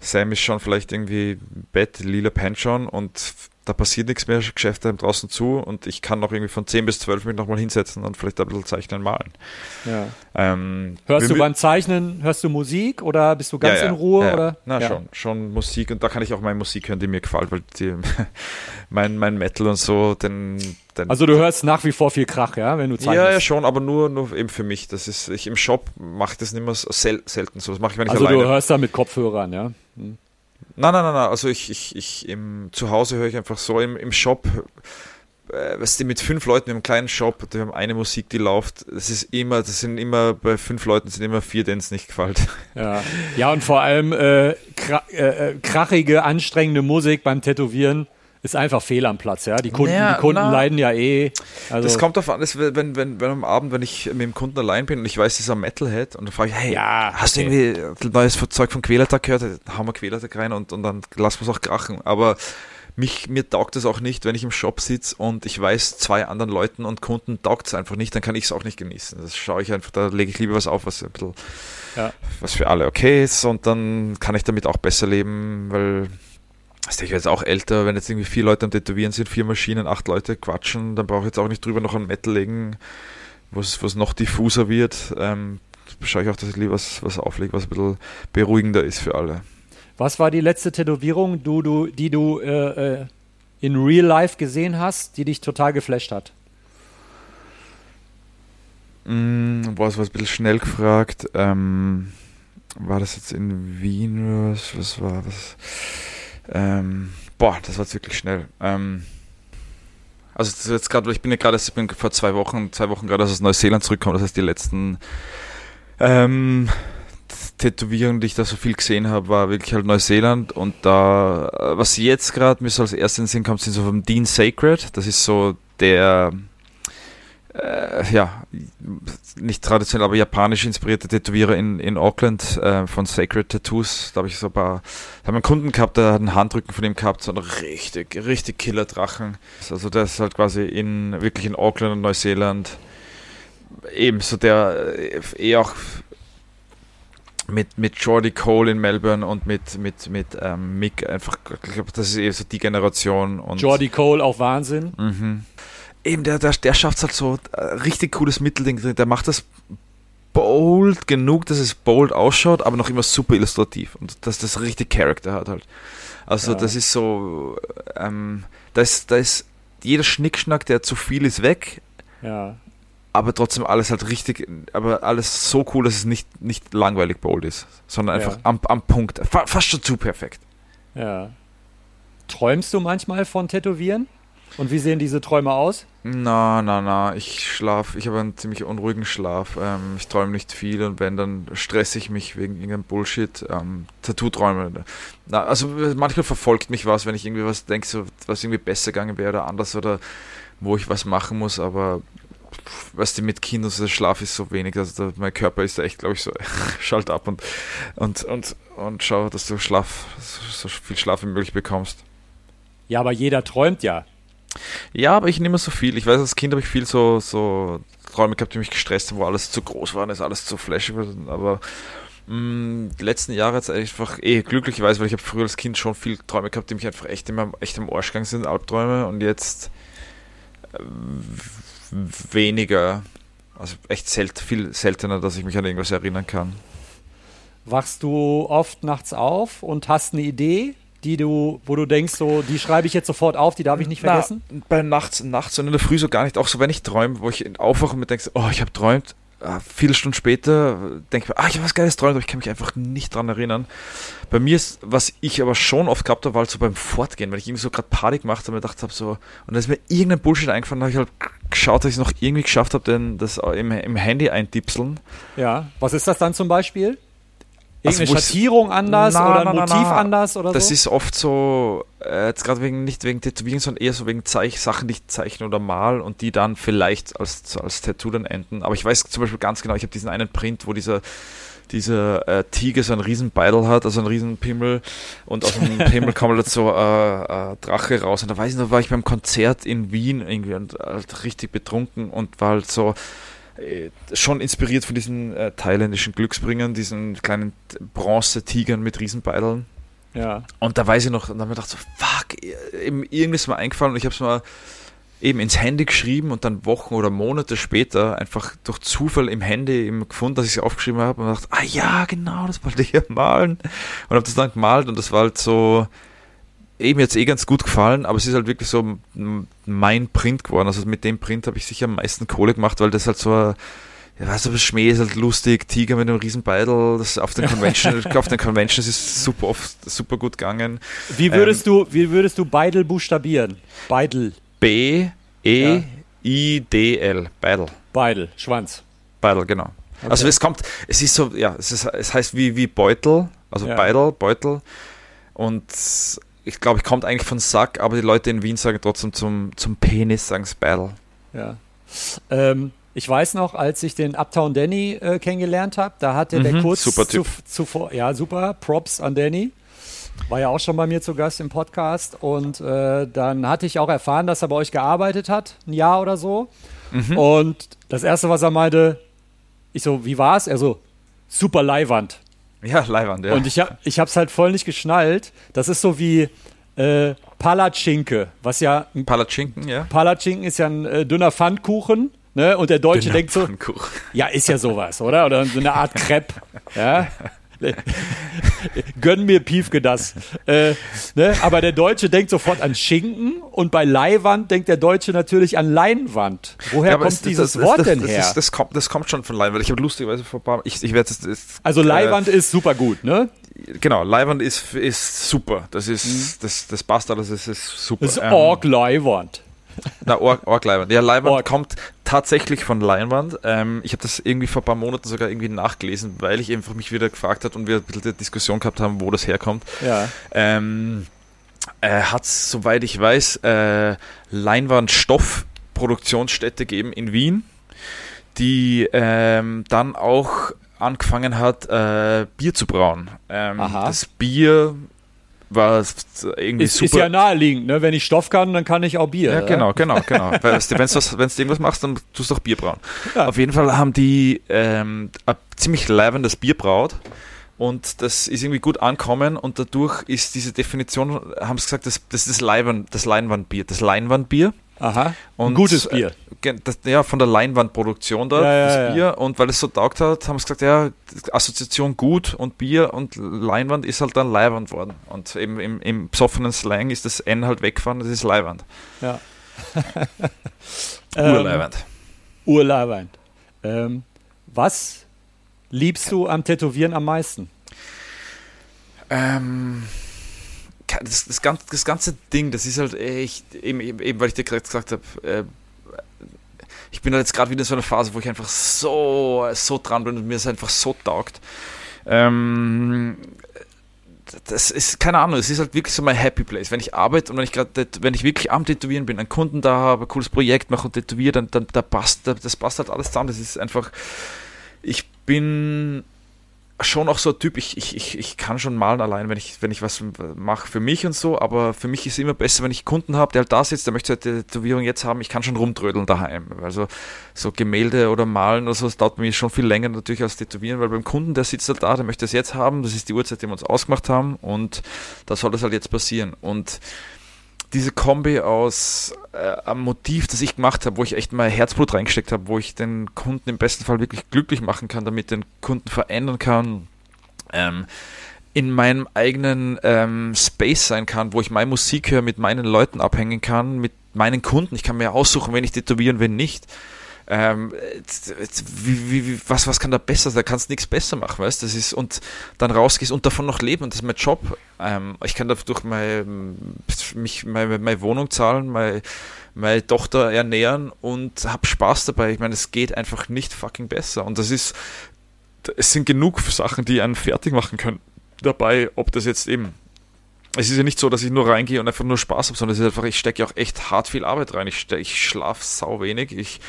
Sam ist schon vielleicht irgendwie Bett, lila pennt schon und da passiert nichts mehr, Geschäfte haben draußen zu und ich kann noch irgendwie von 10 bis 12 mich nochmal hinsetzen und vielleicht ein bisschen zeichnen, malen. Ja. Ähm, hörst du beim Zeichnen, hörst du Musik oder bist du ganz ja, ja, in Ruhe? Ja, oder? Na, schon, schon Musik und da kann ich auch meine Musik hören, die mir gefällt, weil die, *laughs* mein, mein Metal und so, den, den Also du hörst nach wie vor viel Krach, ja, wenn du zeichnest? Ja, ja, schon, aber nur, nur eben für mich. Das ist, ich im Shop mache das nicht mehr sel selten so. Das mache ich, wenn ich also alleine. Also du hörst da mit Kopfhörern, ja? Hm. Nein, nein, nein, nein. Also ich, ich, ich im zu Hause höre ich einfach so im, im Shop, äh, weißt du, mit fünf Leuten im kleinen Shop, die haben eine Musik, die läuft. Das ist immer, das sind immer, bei fünf Leuten sind immer vier, denen es nicht gefällt. Ja. ja, und vor allem äh, kra äh, krachige, anstrengende Musik beim Tätowieren ist einfach fehl am Platz, ja. Die Kunden, naja, die Kunden na, leiden ja eh. Also das kommt darauf an, dass, wenn, wenn, wenn am Abend, wenn ich mit dem Kunden allein bin und ich weiß, dieser Metalhead und dann frage ich, hey, ja, hast okay. du irgendwie neues Zeug von Quälertag gehört? Hauen wir Quälertag rein und, und dann lassen wir es auch krachen. Aber mich, mir taugt es auch nicht, wenn ich im Shop sitze und ich weiß, zwei anderen Leuten und Kunden taugt es einfach nicht, dann kann ich es auch nicht genießen. Das schaue ich einfach, da lege ich lieber was auf, was ein bisschen, ja. was für alle okay ist und dann kann ich damit auch besser leben, weil also ich jetzt auch älter, wenn jetzt irgendwie vier Leute am Tätowieren sind, vier Maschinen, acht Leute quatschen, dann brauche ich jetzt auch nicht drüber noch ein Metal legen, wo es noch diffuser wird. Ähm, schaue ich auch, dass ich lieber was, was auflege, was ein bisschen beruhigender ist für alle. Was war die letzte Tätowierung, du, du, die du äh, äh, in Real Life gesehen hast, die dich total geflasht hat? Mm, boah, das war ein bisschen schnell gefragt. Ähm, war das jetzt in Wien? Was, was war das? Ähm, boah, das war jetzt wirklich schnell. Ähm, also jetzt gerade, ich bin ja gerade, ich bin vor zwei Wochen, zwei Wochen gerade aus Neuseeland zurückgekommen, das heißt die letzten ähm, Tätowierungen, die ich da so viel gesehen habe, war wirklich halt Neuseeland. Und da, was jetzt gerade mir so als erstes in den Sinn kommt, sind so vom Dean Sacred, das ist so der äh, ja, nicht traditionell, aber japanisch inspirierte Tätowierer in, in Auckland äh, von Sacred Tattoos. Da habe ich so ein paar, da haben einen Kunden gehabt, der hat einen Handrücken von ihm gehabt, so einen richtig, richtig Killer-Drachen. Also der ist halt quasi in, wirklich in Auckland und Neuseeland ebenso der äh, eh auch mit, mit Jordi Cole in Melbourne und mit, mit, mit ähm, Mick einfach, ich glaube, das ist eh so die Generation. Und Jordi Cole auch Wahnsinn. Mhm. Eben, der, der, der schafft halt so äh, richtig cooles Mittelding drin. Der macht das bold genug, dass es bold ausschaut, aber noch immer super illustrativ und dass das richtig Charakter hat halt. Also Ja. das ist so, ähm, da ist, da ist jeder Schnickschnack, der zu viel ist, weg, Ja. aber trotzdem alles halt richtig, aber alles so cool, dass es nicht, nicht langweilig bold ist, sondern einfach Ja. am, am Punkt, fa fast schon zu perfekt. Ja. Träumst du manchmal von Tätowieren? Und wie sehen diese Träume aus? Na, na, na, ich schlaf, ich habe einen ziemlich unruhigen Schlaf. Ähm, ich träume nicht viel und wenn, dann stresse ich mich wegen irgendeinem Bullshit. Ähm, Tattoo-Träume. Na, also manchmal verfolgt mich was, wenn ich irgendwie was denke, so, was irgendwie besser gegangen wäre oder anders oder wo ich was machen muss, aber weißt du, mit Kind und so, der Schlaf ist so wenig, also da, mein Körper ist da echt, glaube ich, so, *laughs* schalt ab und, und, und, und schau, dass du Schlaf, so, so viel Schlaf wie möglich bekommst. Ja, aber jeder träumt ja. Ja, aber ich nehme so viel. Ich weiß, als Kind habe ich viel so, so Träume gehabt, die mich gestresst haben, wo alles zu groß war und es alles zu flashig war. Aber mh, die letzten Jahre jetzt einfach eh glücklicherweise, weil ich habe früher als Kind schon viel Träume gehabt, die mich einfach echt immer echt im Arsch gegangen sind, Albträume und jetzt äh, weniger. Also echt selten, viel seltener, dass ich mich an irgendwas erinnern kann. Wachst du oft nachts auf und hast eine Idee, die du, wo du denkst, so, die schreibe ich jetzt sofort auf, die darf ich nicht vergessen? Na, bei nachts, nachts und in der Früh so gar nicht. Auch so, wenn ich träume, wo ich aufwache und mir denke, oh, ich habe träumt. Äh, viele Stunden später denke ich mir, ah, ich habe was Geiles träumt, aber ich kann mich einfach nicht dran erinnern. Bei mir ist, was ich aber schon oft gehabt habe, war halt so beim Fortgehen, weil ich irgendwie so gerade Party gemacht habe und mir gedacht habe, so, und da ist mir irgendein Bullshit eingefallen, da habe ich halt geschaut, dass ich es noch irgendwie geschafft habe, denn das im, im Handy eintipseln. Ja. Was ist das dann zum Beispiel? Also, Irgendeine ich- Schattierung anders Na, oder ein na, Motiv na. anders oder Das so? ist oft so, äh, jetzt gerade wegen, nicht wegen Tätowieren, sondern eher so wegen Zeich Sachen, die ich zeichne oder mal und die dann vielleicht als, als Tattoo dann enden. Aber ich weiß zum Beispiel ganz genau, ich habe diesen einen Print, wo dieser, dieser äh, Tiger so einen riesen Beidel hat, also einen riesen Pimmel und aus dem *laughs* Pimmel kommt halt so äh, äh, Drache raus. Und da weiß ich noch, war ich beim Konzert in Wien irgendwie und halt richtig betrunken und war halt so, schon inspiriert von diesen äh, thailändischen Glücksbringern, diesen kleinen Bronze-Tigern mit Riesenbeideln. ja. Und da weiß ich noch, und dann habe ich gedacht, so, fuck, eben irgendwas ist mir eingefallen und ich habe es mal eben ins Handy geschrieben und dann Wochen oder Monate später einfach durch Zufall im Handy eben gefunden, dass ich es aufgeschrieben habe und dachte, ah ja, genau, das wollte ich ja malen. Und habe das dann gemalt und das war halt so, eben jetzt eh ganz gut gefallen, aber es ist halt wirklich so mein Print geworden. Also mit dem Print habe ich sicher am meisten Kohle gemacht, weil das halt so ein ja, weißt du, Schmäh ist halt lustig, Tiger mit einem riesen Beidel, das auf den *laughs* Convention, auf den Conventions ist super oft super gut gegangen. Wie würdest du, wie würdest du Beidel buchstabieren? Beidel. B E I D L Beidel. Beidel. Schwanz. Beidel, genau. Also es kommt, es ist so, ja, es, ist, es heißt wie, wie Beutel, also Ja. Beidel, Beutel. Und ich glaube, ich kommt eigentlich von Sack, aber die Leute in Wien sagen trotzdem zum, zum Penis, sagen Beidel. Ja. Ähm, ich weiß noch, als ich den Uptown Danny äh, kennengelernt habe, da hatte der Mhm, kurz super zu- zuvor, ja super, Props an Danny. War ja auch schon bei mir zu Gast im Podcast und äh, dann hatte ich auch erfahren, dass er bei euch gearbeitet hat, ein Jahr oder so. Mhm. Und das erste, was er meinte, ich so, wie war's? Er so, super Leihwand. Ja, Leihwand, ja. Und ich, hab, ich hab's halt voll nicht geschnallt. Das ist so wie äh, Palatschinke, was ja Palatschinken, ja. Palatschinken ist ja ein äh, dünner Pfannkuchen. Ne? Und der Deutsche denkt so, Pfannkuchen. ja, ist ja sowas, oder? Oder so eine Art Crepe. *laughs* Ja? *laughs* Gönn mir Piefke das. Äh, ne? Aber der Deutsche denkt sofort an Schinken und bei Leihwand denkt der Deutsche natürlich an Leinwand. Woher Ja, kommt es- dieses das, Wort das, denn das, her? Das, das, kommt, das kommt schon von Leihwand. Ich habe lustigerweise vor ein paar ich, ich werde das, das also äh, Leihwand ist super gut, ne? genau, Leihwand ist, ist super. Das ist, das, das passt alles, das ist super. Das ist Ähm, Org Leihwand. Na, Org, Org Leinwand. Ja, Leinwand Org. kommt tatsächlich von Leinwand. Ähm, ich habe das irgendwie vor ein paar Monaten sogar irgendwie nachgelesen, weil ich einfach mich wieder gefragt hat und wir ein bisschen die Diskussion gehabt haben, wo das herkommt. Ja. Ähm, äh, hat soweit ich weiß, äh, Produktionsstätte geben in Wien, die ähm, dann auch angefangen hat, äh, Bier zu brauen. Ähm, das Bier war irgendwie ist, super. Ist ja naheliegend, ne? Wenn ich Stoff kann, dann kann ich auch Bier. Ja, genau, genau, genau. Weil, wenn du irgendwas machst, dann tust du auch Bier brauen. Ja. Auf jeden Fall haben die ähm, ein ziemlich leibendes Bier braut und das ist irgendwie gut ankommen und dadurch ist diese Definition, haben sie gesagt, das, das ist das, Leinwand, das Leinwandbier. Das Leinwandbier. Aha. Und, gutes Bier. Das, ja, von der Leinwandproduktion dort, ja, ja, das Bier. Ja. Und weil es so taugt hat, haben sie gesagt, ja, Assoziation gut und Bier und Leinwand ist halt dann Leiwand worden. Und eben im, im besoffenen Slang ist das N halt weggefahren, das ist Leiwand. Ja. *laughs* Urleiwand. Ähm, Urleiwand. Ähm, was liebst du am Tätowieren am meisten? Ähm, das, das, ganze, das ganze Ding, das ist halt echt, eben, eben weil ich dir gerade gesagt habe, äh, ich bin halt jetzt gerade wieder in so einer Phase, wo ich einfach so, so dran bin und mir es einfach so taugt. Ähm, das ist, keine Ahnung, es ist halt wirklich so mein Happy Place. Wenn ich arbeite und wenn ich gerade, wenn ich wirklich am Tätowieren bin, einen Kunden da habe, ein cooles Projekt mache und tätowiere, dann, dann da passt, das passt halt alles zusammen. Das ist einfach, ich bin schon auch so ein Typ, ich, ich, ich, ich kann schon malen allein, wenn ich, wenn ich was mache für mich und so, aber für mich ist es immer besser, wenn ich Kunden habe, der halt da sitzt, der möchte eine Tätowierung jetzt haben, ich kann schon rumtrödeln daheim. Also so Gemälde oder Malen oder so, das dauert mir schon viel länger natürlich als Tätowieren, weil beim Kunden, der sitzt halt da, der möchte es jetzt haben, das ist die Uhrzeit, die wir uns ausgemacht haben und da soll das halt jetzt passieren. Und diese Kombi aus äh, am Motiv, das ich gemacht habe, wo ich echt mal Herzblut reingesteckt habe, wo ich den Kunden im besten Fall wirklich glücklich machen kann, damit den Kunden verändern kann, ähm, in meinem eigenen ähm, Space sein kann, wo ich meine Musik höre, mit meinen Leuten abhängen kann, mit meinen Kunden. Ich kann mir aussuchen, wenn ich tätowieren, wenn nicht ähm, wie, wie, was, was kann da besser sein? Da kannst nichts besser machen, weißt ist, und dann rausgehst und davon noch leben und das ist mein Job. Ähm, ich kann dadurch mein, mich, meine, meine Wohnung zahlen, meine, meine Tochter ernähren und habe Spaß dabei. Ich meine, es geht einfach nicht fucking besser. Und das ist, es sind genug Sachen, die einen fertig machen können dabei, ob das jetzt eben es ist ja nicht so, dass ich nur reingehe und einfach nur Spaß habe, sondern es ist einfach, ich stecke ja auch echt hart viel Arbeit rein. Ich, ich schlafe sau wenig. Ich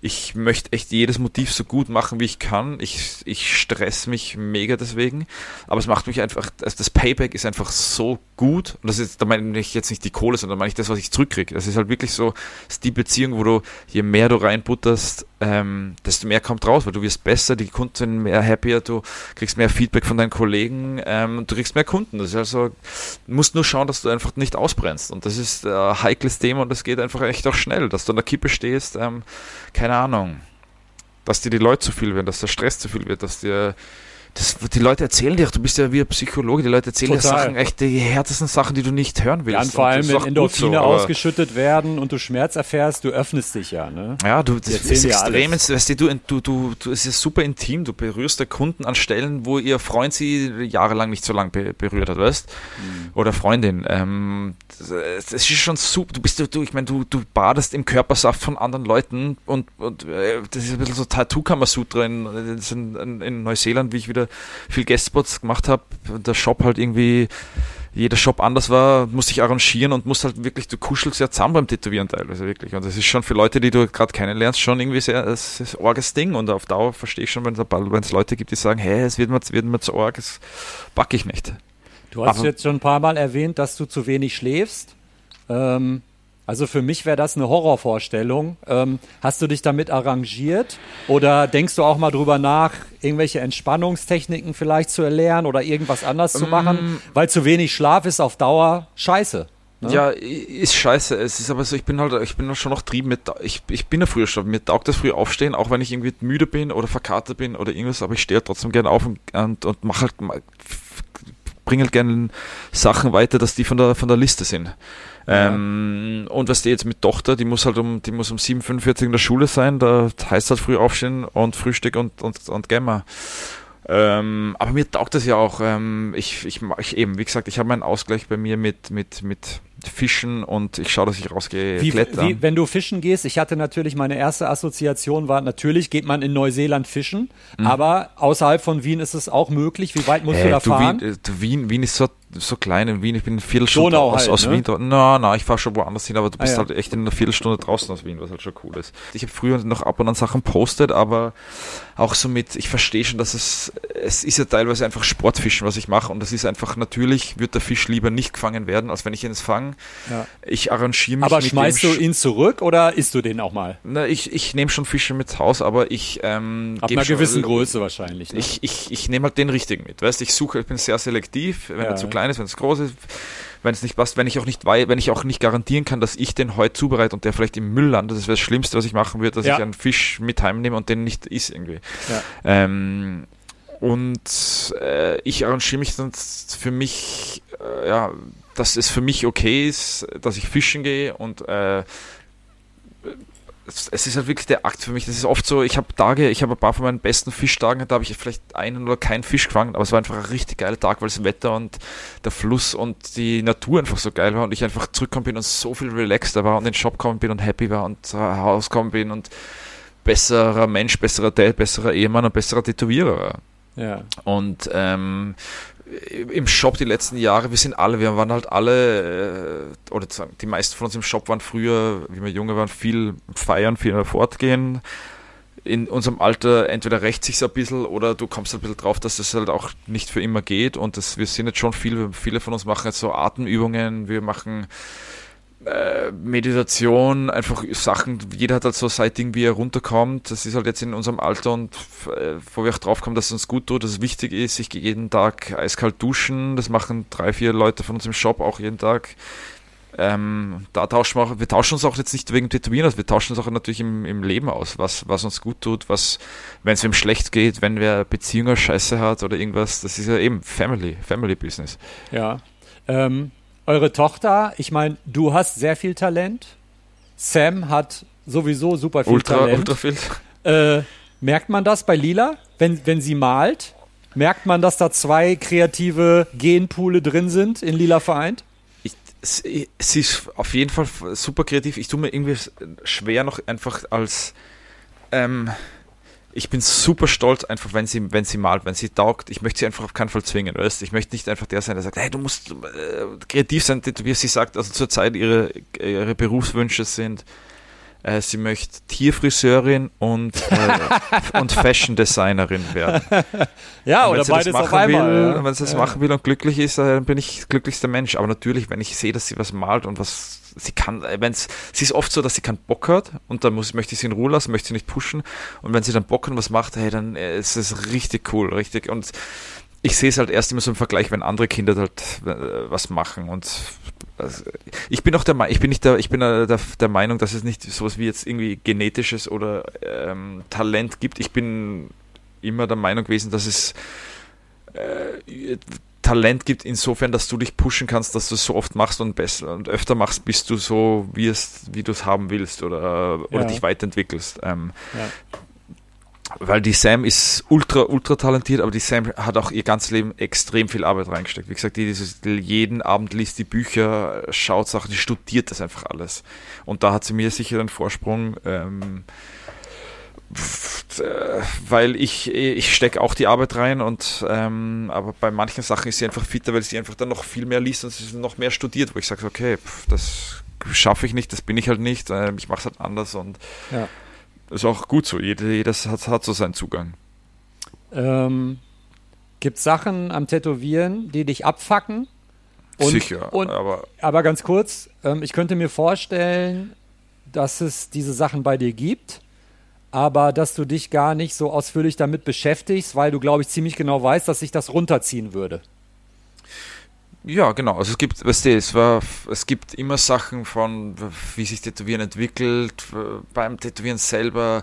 ich möchte echt jedes Motiv so gut machen, wie ich kann. Ich, ich stress mich mega deswegen. Aber es macht mich einfach, also das Payback ist einfach so gut. Und das ist, da meine ich jetzt nicht die Kohle, sondern meine ich das, was ich zurückkriege. Das ist halt wirklich so, ist die Beziehung, wo du, je mehr du reinbutterst, ähm, desto mehr kommt raus, weil du wirst besser, die Kunden sind mehr happier, du kriegst mehr Feedback von deinen Kollegen ähm, du kriegst mehr Kunden. Das ist also, du musst nur schauen, dass du einfach nicht ausbrennst. Und das ist ein heikles Thema und das geht einfach echt auch schnell, dass du an der Kippe stehst, ähm, keine Ahnung, dass dir die Leute zu viel werden, dass der Stress zu viel wird, dass dir das, die Leute erzählen dir, du bist ja wie ein Psychologe, die Leute erzählen dir Sachen, echt die härtesten Sachen, die du nicht hören willst. Ja, und vor allem, wenn Endorphine so, ausgeschüttet werden und du Schmerz erfährst, du öffnest dich ja, ne? Ja, du, das ist extrem, weißt du, du, du, du, es ist super intim, du berührst der Kunden an Stellen, wo ihr Freund sie jahrelang nicht so lange berührt hat, weißt? Mhm. Oder Freundin. Ähm, das ist schon super, du bist, du, ich meine, du, du badest im Körpersaft von anderen Leuten und, und äh, das ist ein bisschen so Tattoo-Kamasutra in, in, in Neuseeland, wie ich wieder wieder viel Guestspots gemacht habe, der Shop halt irgendwie jeder Shop anders war, musste ich arrangieren und musst halt wirklich, du kuschelst ja zusammen beim Tätowieren teilweise wirklich. Und das ist schon für Leute, die du gerade kennenlernst, schon irgendwie sehr, es ist orges Ding und auf Dauer verstehe ich schon, wenn es Leute gibt, die sagen, hey, es wird mir, wird mir zu org, das packe ich nicht. Du hast Aber, jetzt schon ein paar Mal erwähnt, dass du zu wenig schläfst. Ähm, also für mich wäre das eine Horrorvorstellung. Ähm, hast du dich damit arrangiert oder denkst du auch mal drüber nach, irgendwelche Entspannungstechniken vielleicht zu erlernen oder irgendwas anders zu machen? Mm. Weil zu wenig Schlaf ist auf Dauer scheiße. Ne? Ja, ist scheiße. Es ist aber so, ich bin halt, ich bin schon noch trieben mit, ich, ich bin ja früher schon, mir taugt das früh aufstehen, auch wenn ich irgendwie müde bin oder verkatert bin oder irgendwas, aber ich stehe trotzdem gerne auf und, und, und mache halt, bringe halt gerne Sachen weiter, dass die von der, von der Liste sind. Ähm, und was die jetzt mit Tochter, die muss halt um, die muss um 7.45 in der Schule sein, da heißt halt früh aufstehen und Frühstück und, und, und Gamma. Ähm, aber mir taugt das ja auch. Ähm, ich, ich, ich eben, wie gesagt, ich habe meinen Ausgleich bei mir mit, mit, mit Fischen und ich schaue, dass ich rausgehe wie. Wie, wenn du fischen gehst, ich hatte natürlich, meine erste Assoziation war, natürlich geht man in Neuseeland fischen, mhm. aber außerhalb von Wien ist es auch möglich. Wie weit musst äh, du da fahren? Wien, äh, Wien, Wien ist so so klein in Wien. Ich bin eine Viertelstunde Donau aus, halt, aus ne? Wien. dort. Na, na, ich fahre schon woanders hin, aber du bist Ah, ja. halt echt in einer Viertelstunde draußen aus Wien, was halt schon cool ist. Ich habe früher noch ab und an Sachen postet, aber auch so mit, ich verstehe schon, dass es, es ist ja teilweise einfach Sportfischen, was ich mache und das ist einfach, natürlich wird der Fisch lieber nicht gefangen werden, als wenn ich ihn jetzt fange. Ja. Ich arrangiere mich Aber schmeißt du ihn zurück oder isst du den auch mal? Na, ich, ich nehme schon Fische mit Haus, aber ich ähm, Ab einer schon- gewissen Größe wahrscheinlich. Ne? Ich, ich, ich nehme halt den richtigen mit. Weißt ich suche, ich bin sehr selektiv, wenn Ja. er zu klein ist, wenn es groß ist, wenn es nicht passt, wenn ich auch nicht wei- wenn ich auch nicht garantieren kann, dass ich den heute zubereite und der vielleicht im Müll landet, das wäre das Schlimmste, was ich machen würde, dass Ja. ich einen Fisch mit heimnehme und den nicht isst irgendwie. Ja. Ähm, und äh, ich arrangiere mich dann für mich, äh, ja, dass es für mich okay ist, dass ich fischen gehe und äh, es ist halt wirklich der Akt für mich. Das ist oft so, ich habe Tage, ich habe ein paar von meinen besten Fischtagen, da habe ich vielleicht einen oder keinen Fisch gefangen, aber es war einfach ein richtig geiler Tag, weil das Wetter und der Fluss und die Natur einfach so geil war und ich einfach zurückgekommen bin und so viel relaxter war und in den Shop gekommen bin und happy war und äh, rausgekommen bin und besserer Mensch, besserer Dad, besserer Ehemann und besserer Tätowierer war. Ja. Und ähm, im Shop die letzten Jahre, wir sind alle, wir waren halt alle, äh, oder die meisten von uns im Shop waren früher, wie wir junge waren, viel feiern, viel fortgehen. In unserem Alter entweder rächt sich ein bisschen oder du kommst halt ein bisschen drauf, dass es halt auch nicht für immer geht. Und das, wir sind jetzt schon viel, viele von uns machen jetzt so Atemübungen, wir machen äh, Meditation, einfach Sachen, jeder hat halt so sein Ding, wie er runterkommt. Das ist halt jetzt in unserem Alter und äh, wo wir auch drauf kommen, dass es uns gut tut, dass es wichtig ist. Ich gehe jeden Tag eiskalt duschen. Das machen drei, vier Leute von uns im Shop auch jeden Tag. Ähm, da tauschen wir auch, wir tauschen uns auch jetzt nicht wegen Tätowieren aus, wir tauschen uns auch natürlich im, im Leben aus, was, was uns gut tut, was, wenn es wem schlecht geht, wenn wer Beziehungen Scheiße hat oder irgendwas, das ist ja eben Family, Family Business. Ja. Ähm, eure Tochter, ich meine, du hast sehr viel Talent. Sam hat sowieso super viel Ultra, Talent. ultra viel. Äh, merkt man das bei Lila, wenn, wenn sie malt? Merkt man, dass da zwei kreative Genpoole drin sind in Lila vereint? Ich, sie, sie ist auf jeden Fall super kreativ. Ich tue mir irgendwie schwer noch einfach als ähm, ich bin super stolz einfach, wenn sie, wenn sie malt, wenn sie taugt. Ich möchte sie einfach auf keinen Fall zwingen, weißt? Ich möchte nicht einfach der sein, der sagt, hey, du musst äh, kreativ sein, wie sie sagt, also zurzeit ihre, ihre Berufswünsche sind, äh, sie möchte Tierfriseurin und, äh, *laughs* und Fashion Designerin werden. Ja, Und oder wenn sie das beides auf machen einmal. Will, ja. Wenn sie das ja. machen will und glücklich ist, äh, dann bin ich glücklichster Mensch. Aber natürlich, wenn ich sehe, dass sie was malt und was sie kann, äh, wenn's, sie ist oft so, dass sie keinen Bock hat und dann muss, möchte ich sie in Ruhe lassen, möchte sie nicht pushen. Und wenn sie dann Bock und was macht, hey, dann äh, ist es richtig cool, richtig. Und ich sehe es halt erst immer so im Vergleich, wenn andere Kinder halt äh, was machen und also, ich bin auch der Meinung, ich bin nicht der, ich bin äh, der, der Meinung, dass es nicht sowas wie jetzt irgendwie genetisches oder ähm, Talent gibt. Ich bin immer der Meinung gewesen, dass es äh, Talent gibt insofern, dass du dich pushen kannst, dass du es so oft machst und besser und öfter machst, bis du so es, wie du es haben willst oder, oder Ja. dich weiterentwickelst. Ähm, Ja. Weil die Sam ist ultra, ultra talentiert, aber die Sam hat auch ihr ganzes Leben extrem viel Arbeit reingesteckt. Wie gesagt, die dieses, jeden Abend liest die Bücher, schaut Sachen, die studiert das einfach alles. Und da hat sie mir sicher einen Vorsprung. Ähm, äh, weil ich, ich stecke auch die Arbeit rein und ähm, aber bei manchen Sachen ist sie einfach fitter, weil sie einfach dann noch viel mehr liest und sie noch mehr studiert, wo ich sage, okay, pff, das schaffe ich nicht, das bin ich halt nicht, ähm, ich mache es halt anders und Ja. Ist auch gut so, jeder hat, hat so seinen Zugang. Ähm, Gibt Sachen am Tätowieren, die dich abfacken? Und, Sicher, Und, aber aber ganz kurz, ähm, ich könnte mir vorstellen, dass es diese Sachen bei dir gibt, aber dass du dich gar nicht so ausführlich damit beschäftigst, weil du, glaube ich, ziemlich genau weißt, dass sich das runterziehen würde. Ja, genau. Also es gibt, weißt du, es war, es gibt immer Sachen von, wie sich Tätowieren entwickelt, beim Tätowieren selber,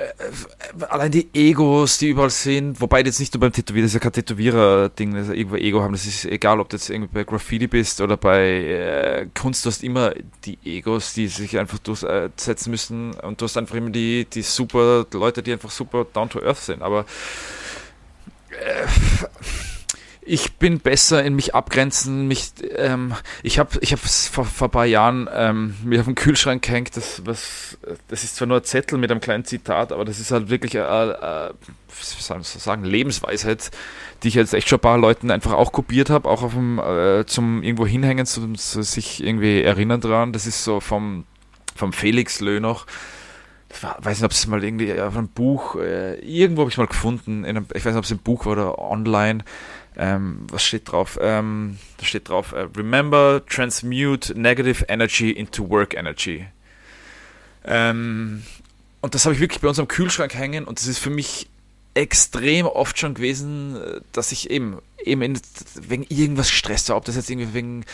äh, allein die Egos, die überall sind, wobei jetzt nicht nur beim Tätowieren, das ist ja kein Tätowierer-Ding, das ist ja irgendwo Ego haben, das ist egal, ob du jetzt irgendwie bei Graffiti bist oder bei äh, Kunst, du hast immer die Egos, die sich einfach durchsetzen müssen und du hast einfach immer die, die super Leute, die einfach super down to earth sind, aber äh, ich bin besser in mich abgrenzen, mich, ähm, ich habe ich hab vor, vor ein paar Jahren ähm, mir auf den Kühlschrank gehängt, das, was, das ist zwar nur ein Zettel mit einem kleinen Zitat, aber das ist halt wirklich, äh, äh, sagen, Lebensweisheit, die ich jetzt echt schon ein paar Leuten einfach auch kopiert habe, auch auf dem, äh, zum irgendwo hinhängen, zum, zu sich irgendwie erinnern dran. Das ist so vom, vom Felix Löh noch. Ich weiß nicht, ob es mal irgendwie auf einem Buch, äh, irgendwo habe ich mal gefunden, einem, ich weiß nicht, ob es im Buch war oder online. Ähm, was steht drauf? Ähm, da steht drauf, uh, remember, transmute negative energy into work energy. Ähm, und das habe ich wirklich bei uns am Kühlschrank hängen und das ist für mich extrem oft schon gewesen, äh, dass ich eben, eben in, wegen irgendwas Stress war, ob das jetzt irgendwie wegen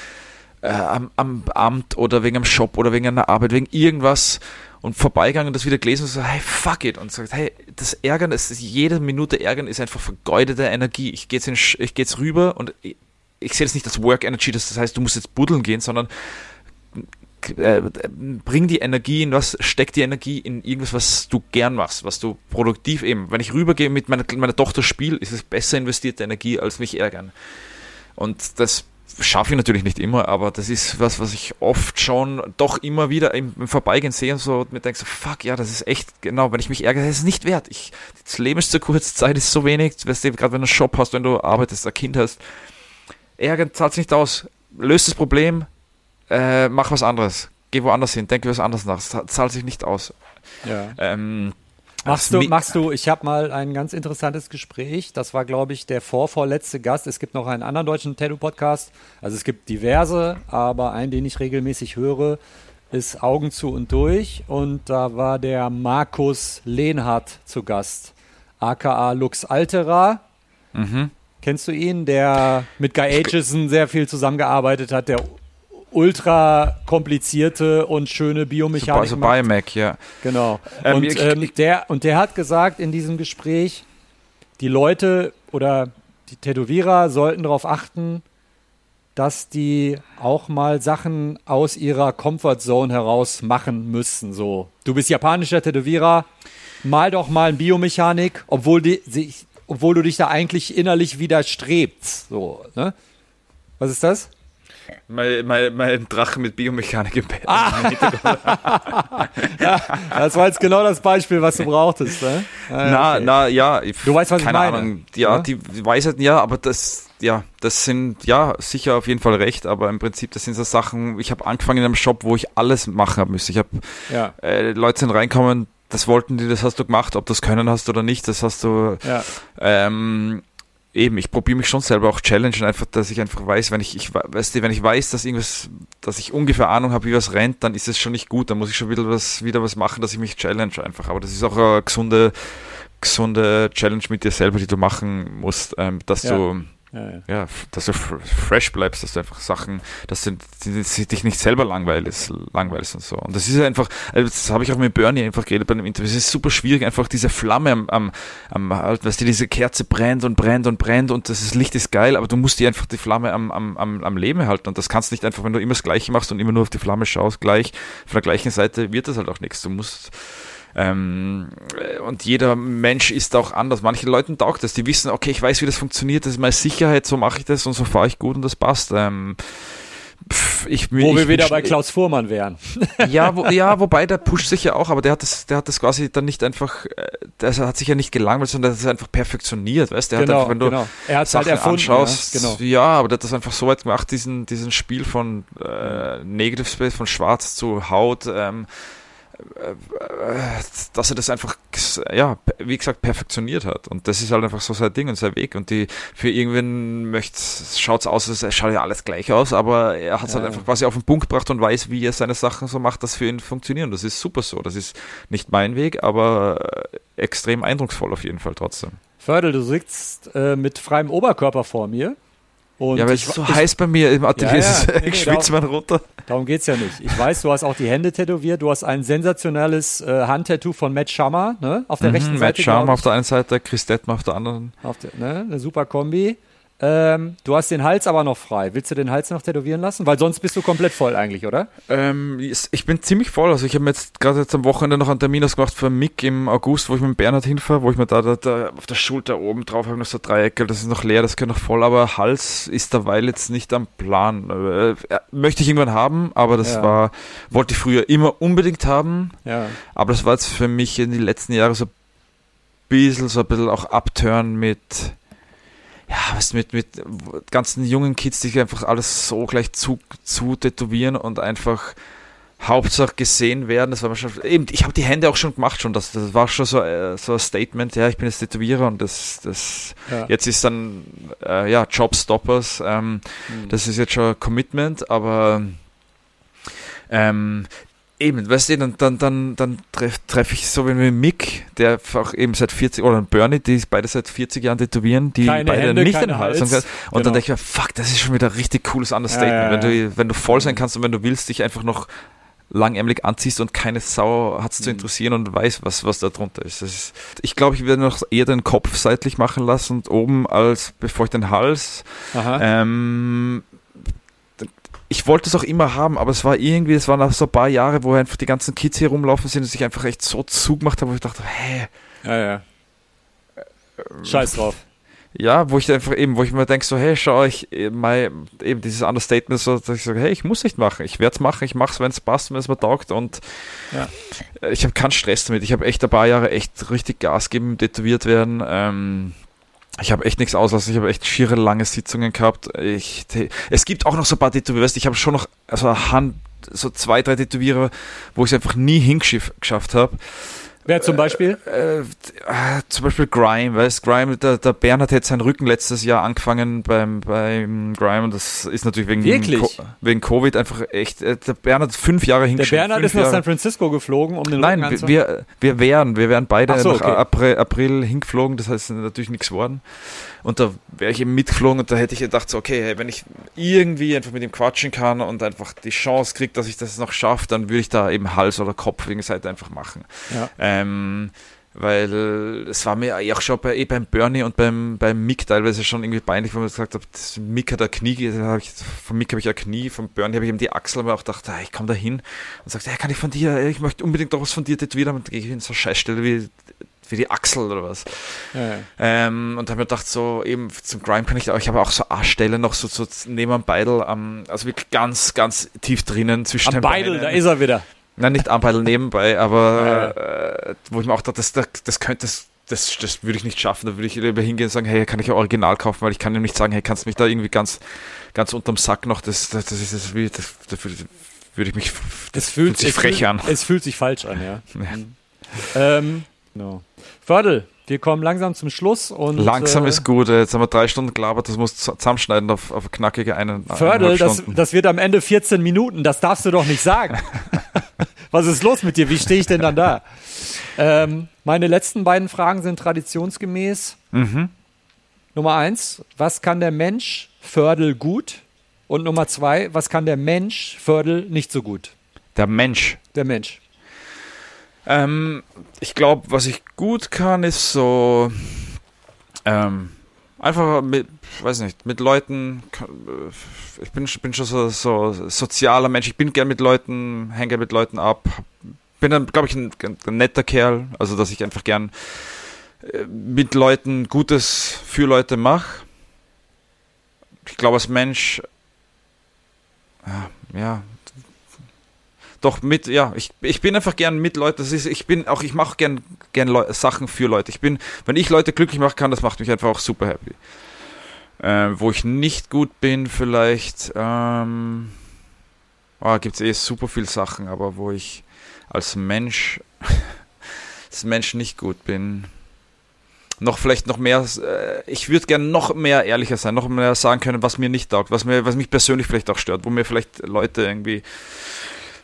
äh, am, am, Amt oder wegen einem Shop oder wegen einer Arbeit, wegen irgendwas und vorbeigegangen und das wieder gelesen und so, hey, fuck it und sagt, hey, das Ärgern, das ist, jede Minute Ärgern ist einfach vergeudete Energie. Ich gehe jetzt, geh jetzt rüber und ich, ich sehe das nicht als Work Energy, das heißt, du musst jetzt buddeln gehen, sondern äh, bring die Energie in was, steck die Energie in irgendwas, was du gern machst, was du produktiv eben. Wenn ich rübergehe mit meiner, meiner Tochter spiel, ist es besser investierte Energie, als mich ärgern. Und das schaffe ich natürlich nicht immer, aber das ist was, was ich oft schon doch immer wieder im, im Vorbeigehen sehe und so und mir denke so, fuck, ja, das ist echt, genau, wenn ich mich ärgere, das ist nicht wert. Ich, das Leben ist zu kurz, *laughs* Zeit ist so wenig, weißt du, gerade wenn du einen Shop hast, wenn du arbeitest, ein Kind hast, ärgern zahlt nicht aus, löst das Problem, äh, mach was anderes, geh woanders hin, denke was anderes nach, das zahlt sich nicht aus. Ja. Ähm, Machst du, machst du, ich habe mal ein ganz interessantes Gespräch, das war, glaube ich, der vorvorletzte Gast. Es gibt noch einen anderen deutschen Tattoo-Podcast, also es gibt diverse, aber einen, den ich regelmäßig höre, ist Augen zu und durch und da war der Markus Lehnhardt zu Gast, aka Lux Altera. Mhm. Kennst du ihn, der mit Guy Aitchison sehr viel zusammengearbeitet hat, der ultra komplizierte und schöne Biomechanik. Also Biomac, ja. Genau. Ähm, und, ähm, der, und der hat gesagt in diesem Gespräch, die Leute oder die Tätowierer sollten darauf achten, dass die auch mal Sachen aus ihrer Comfortzone heraus machen müssen. So, du bist japanischer Tätowierer, mal doch mal ein Biomechanik, obwohl, die, obwohl du dich da eigentlich innerlich widerstrebst. So, ne? Was ist das? Mein, mein, mein Drache mit Biomechanik im Bett. Ah. *laughs* ja, das war jetzt genau das Beispiel, was du brauchtest. Ne? Ah, na, okay. na, ja. Du weißt, was keine ich meine. Ahnung. Ja, ja, die Weisheiten, ja, aber das, ja, das sind, ja, sicher auf jeden Fall recht, aber im Prinzip, das sind so Sachen, ich habe angefangen in einem Shop, wo ich alles machen habe müssen. Ich habe, ja. äh, Leute sind reinkommen, das wollten die, das hast du gemacht, ob du das können hast oder nicht, das hast du, ja. ähm, eben, ich probiere mich schon selber auch challengen, einfach, dass ich einfach weiß, wenn ich, ich weißt du, wenn ich weiß, dass irgendwas, dass ich ungefähr Ahnung habe, wie was rennt, dann ist es schon nicht gut, dann muss ich schon wieder was, wieder was machen, dass ich mich challenge einfach. Aber das ist auch eine gesunde, gesunde Challenge mit dir selber, die du machen musst, ähm, dass ja. du ja, ja. dass du fresh bleibst, dass du einfach Sachen, dass du dich nicht selber langweilst, langweilst und so. Und das ist einfach, also das habe ich auch mit Bernie einfach geredet bei einem Interview. Es ist super schwierig, einfach diese Flamme am, am, am weißt du, diese Kerze brennt und brennt und brennt und das Licht ist geil, aber du musst dir einfach die Flamme am, am, am, am Leben halten. Und das kannst nicht einfach, wenn du immer das Gleiche machst und immer nur auf die Flamme schaust, gleich von der gleichen Seite wird das halt auch nichts. Du musst ähm, und jeder Mensch ist auch anders. Manchen Leuten taugt das, die wissen, okay, ich weiß, wie das funktioniert, das ist meine Sicherheit, so mache ich das und so fahre ich gut und das passt. Ähm, ich, wo ich, wir wieder bei Klaus Fuhrmann wären. *laughs* Ja, wo, ja, *laughs* wobei der pusht sich ja auch, aber der hat das, der hat das quasi dann nicht einfach, äh, der hat sich ja nicht gelangweilt, sondern der ist einfach perfektioniert, weißt du? Genau, hat einfach, wenn du genau. Er hat halt erfunden, anschaust, ja, genau. ja, aber der hat das einfach so weit gemacht, diesen, diesen Spiel von äh, Negative Space, von Schwarz zu Haut, ähm, dass er das einfach, ja, wie gesagt, perfektioniert hat. Und das ist halt einfach so sein Ding und sein Weg. Und die, für irgendwen schaut es aus, es schaut ja alles gleich aus, aber er hat es halt ja. halt einfach quasi auf den Punkt gebracht und weiß, wie er seine Sachen so macht, dass für ihn funktionieren. Das ist super so. Das ist nicht mein Weg, aber extrem eindrucksvoll auf jeden Fall trotzdem. Fördel, du sitzt äh, mit freiem Oberkörper vor mir. Und ja, weil es so ich, heiß bei mir im Atelier ja, ja, nee, ich schwitze mal runter. Darum geht es ja nicht. Ich weiß, du hast auch die Hände tätowiert. Du hast ein sensationelles äh, Handtattoo von Matt Shammer ne? auf der mhm, rechten Seite. Matt Shammer auf der einen Seite, Chris Detmer auf der anderen. Auf der, ne? Eine super Kombi. Ähm, du hast den Hals aber noch frei. Willst du den Hals noch tätowieren lassen? Weil sonst bist du komplett voll eigentlich, oder? Ähm, ich bin ziemlich voll. Also ich habe mir jetzt gerade jetzt am Wochenende noch einen Termin ausgemacht für Mick im August, wo ich mit Bernhard hinfahre, wo ich mir da, da, da auf der Schulter oben drauf habe noch so Dreiecke. Das ist noch leer, das geht noch voll. Aber Hals ist derweil jetzt nicht am Plan. Äh, möchte ich irgendwann haben, aber das ja. war, wollte ich früher immer unbedingt haben. Ja. Aber das war jetzt für mich in den letzten Jahren so ein bisschen, so ein bisschen auch Abturn mit ja, was mit, mit ganzen jungen Kids, die einfach alles so gleich zu, zu tätowieren und einfach Hauptsache gesehen werden. Das war schon, eben, ich habe die Hände auch schon gemacht schon. Das, das war schon so, äh, so ein Statement, ja, ich bin jetzt Tätowierer und das, das ja. jetzt ist dann äh, ja Jobstoppers. Ähm, mhm. Das ist jetzt schon ein Commitment, aber ähm, Eben, weißt du, dann, dann, dann, dann treffe treff ich so wie Mick, der auch eben seit 40, oder Bernie, die beide seit 40 Jahren tätowieren, die keine beide Hände, nicht den Hals. Hals. Und genau. dann denke ich mir, fuck, das ist schon wieder ein richtig cooles Understatement. Ja, ja, ja. Wenn, du, wenn du voll sein kannst und wenn du willst, dich einfach noch langärmlich anziehst und keine Sau hat es mhm. zu interessieren und weiß, was, was da drunter ist. ist ich glaube, ich werde noch eher den Kopf seitlich machen lassen und oben als bevor ich den Hals. Ähm, ich wollte es auch immer haben, aber es war irgendwie, es waren auch so ein paar Jahre, wo einfach die ganzen Kids hier rumlaufen sind und sich einfach echt so zugemacht haben, wo ich dachte, hä? Ja, ja. Scheiß drauf. Ja, wo ich einfach eben, wo ich mir denke, so, hey, schau ich, mal eben dieses Understatement, so, dass ich sage, hey, ich muss nicht machen, ich werde es machen, ich mache es, wenn es passt, wenn es mir taugt und ja. ich habe keinen Stress damit. Ich habe echt ein paar Jahre echt richtig Gas geben, tätowiert werden. Ähm, ich habe echt nichts auslassen. Ich habe echt schiere lange Sitzungen gehabt. Ich, es gibt auch noch so ein paar Tätowierer. Ich habe schon noch also Hand, so zwei, drei Tätowierer, wo ich es einfach nie hingeschafft habe. Wer zum Beispiel? Äh, äh, zum Beispiel Grime, weißt Grime, der, der Bernhard hat seinen Rücken letztes Jahr angefangen beim, beim Grime und das ist natürlich wegen? Co wegen Covid einfach echt, äh, der Bernhard fünf Jahre hingeschickt. Der Bernhard ist nach San Francisco geflogen, um den Nein, Rücken wir, wir wären, wir wären beide so, nach okay. April, April hingeflogen, das heißt natürlich nichts geworden. Und da wäre ich eben mitgeflogen und da hätte ich gedacht, so, okay, hey, wenn ich irgendwie einfach mit ihm quatschen kann und einfach die Chance kriege, dass ich das noch schaffe, dann würde ich da eben Hals oder Kopf wegen Seite einfach machen. Ja. Ähm, weil es war mir auch schon bei, eh beim Bernie und beim, beim Mick teilweise schon irgendwie peinlich, wenn man gesagt hat, Mick hat ein Knie, hab ich, von Mick habe ich ein Knie, von Bernie habe ich eben die Achsel, aber auch gedacht, ah, ich komme da hin und sagt, hey, kann ich von dir, ich möchte unbedingt doch was von dir tätowieren, und dann gehe ich in so eine Scheißstelle wie wie die Achsel oder was. Ja. Ähm, und habe mir gedacht, so eben zum Grime kann ich auch, ich habe auch so Arschstelle noch so, so neben am Beidel, um, also wirklich ganz, ganz tief drinnen zwischen am den Beidel, Beinen. da ist er wieder. Nein, nicht am Beidel nebenbei, aber *laughs* ja. äh, wo ich mir auch dachte, das, das, das könnte, das, das, das würde ich nicht schaffen. Da würde ich lieber hingehen und sagen, hey, kann ich ein Original kaufen, weil ich kann ihm nicht sagen, hey, kannst du mich da irgendwie ganz, ganz unterm Sack noch, das, das, das ist das, das, das, würde ich mich, das fühlt, fühlt sich frech fühlt, an. Es fühlt sich falsch an, ja. *laughs* ja. Mhm. Ähm, no. Fördel, wir kommen langsam zum Schluss. Und, langsam äh, ist gut. Jetzt haben wir drei Stunden gelabert, das muss zusammenschneiden auf, auf knackige eine, Fördel, das, das wird am Ende 14 Minuten. Das darfst du doch nicht sagen. *laughs* Was ist los mit dir? Wie stehe ich denn dann da? Ähm, meine letzten beiden Fragen sind traditionsgemäß. Mhm. Nummer eins, was kann der Mensch Fördel gut? Und Nummer zwei, was kann der Mensch Fördel nicht so gut? Der Mensch. Der Mensch. Ähm, ich glaube, was ich gut kann, ist so ähm, einfach mit, weiß nicht, mit Leuten. Äh, ich bin, bin schon so, so sozialer Mensch. Ich bin gern mit Leuten, hänge mit Leuten ab. Bin dann, glaube ich, ein, ein, netter Kerl. Also, dass ich einfach gern äh, mit Leuten Gutes für Leute mache. Ich glaube, als Mensch, ja, ja, doch mit, ja, ich, ich bin einfach gern mit Leuten. Das ist, ich bin auch, ich mache gern, gern Leu Sachen für Leute. Ich bin, wenn ich Leute glücklich machen kann, das macht mich einfach auch super happy. Äh, wo ich nicht gut bin, vielleicht, ähm, oh, gibt es eh super viele Sachen, aber wo ich als Mensch, *laughs* als Mensch nicht gut bin. Noch vielleicht noch mehr, äh, ich würde gern noch mehr ehrlicher sein, noch mehr sagen können, was mir nicht taugt, was mir, was mich persönlich vielleicht auch stört, wo mir vielleicht Leute irgendwie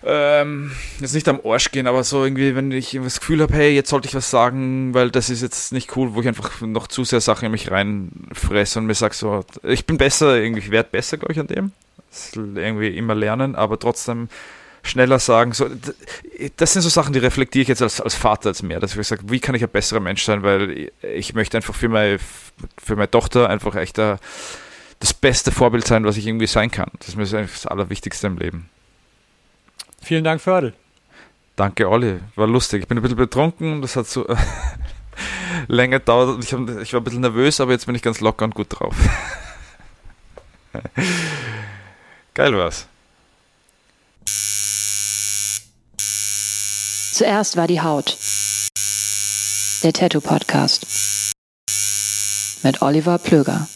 ähm, jetzt nicht am Arsch gehen, aber so irgendwie, wenn ich das Gefühl habe, hey, jetzt sollte ich was sagen, weil das ist jetzt nicht cool, wo ich einfach noch zu sehr Sachen in mich reinfresse und mir sage so, ich bin besser, irgendwie, ich werde besser, glaube ich, an dem. Das irgendwie immer lernen, aber trotzdem schneller sagen. So, das sind so Sachen, die reflektiere ich jetzt als, als Vater als mehr, dass ich sage, wie kann ich ein besserer Mensch sein, weil ich möchte einfach für meine, für meine Tochter einfach echt das beste Vorbild sein, was ich irgendwie sein kann. Das ist mir das Allerwichtigste im Leben. Vielen Dank, Fördel. Danke, Olli. War lustig. Ich bin ein bisschen betrunken. Das hat so *laughs* länger gedauert. Ich, hab, ich war ein bisschen nervös, aber jetzt bin ich ganz locker und gut drauf. *laughs* Geil war's. Zuerst war die Haut. Der Tattoo Podcast. Mit Oliver Plöger.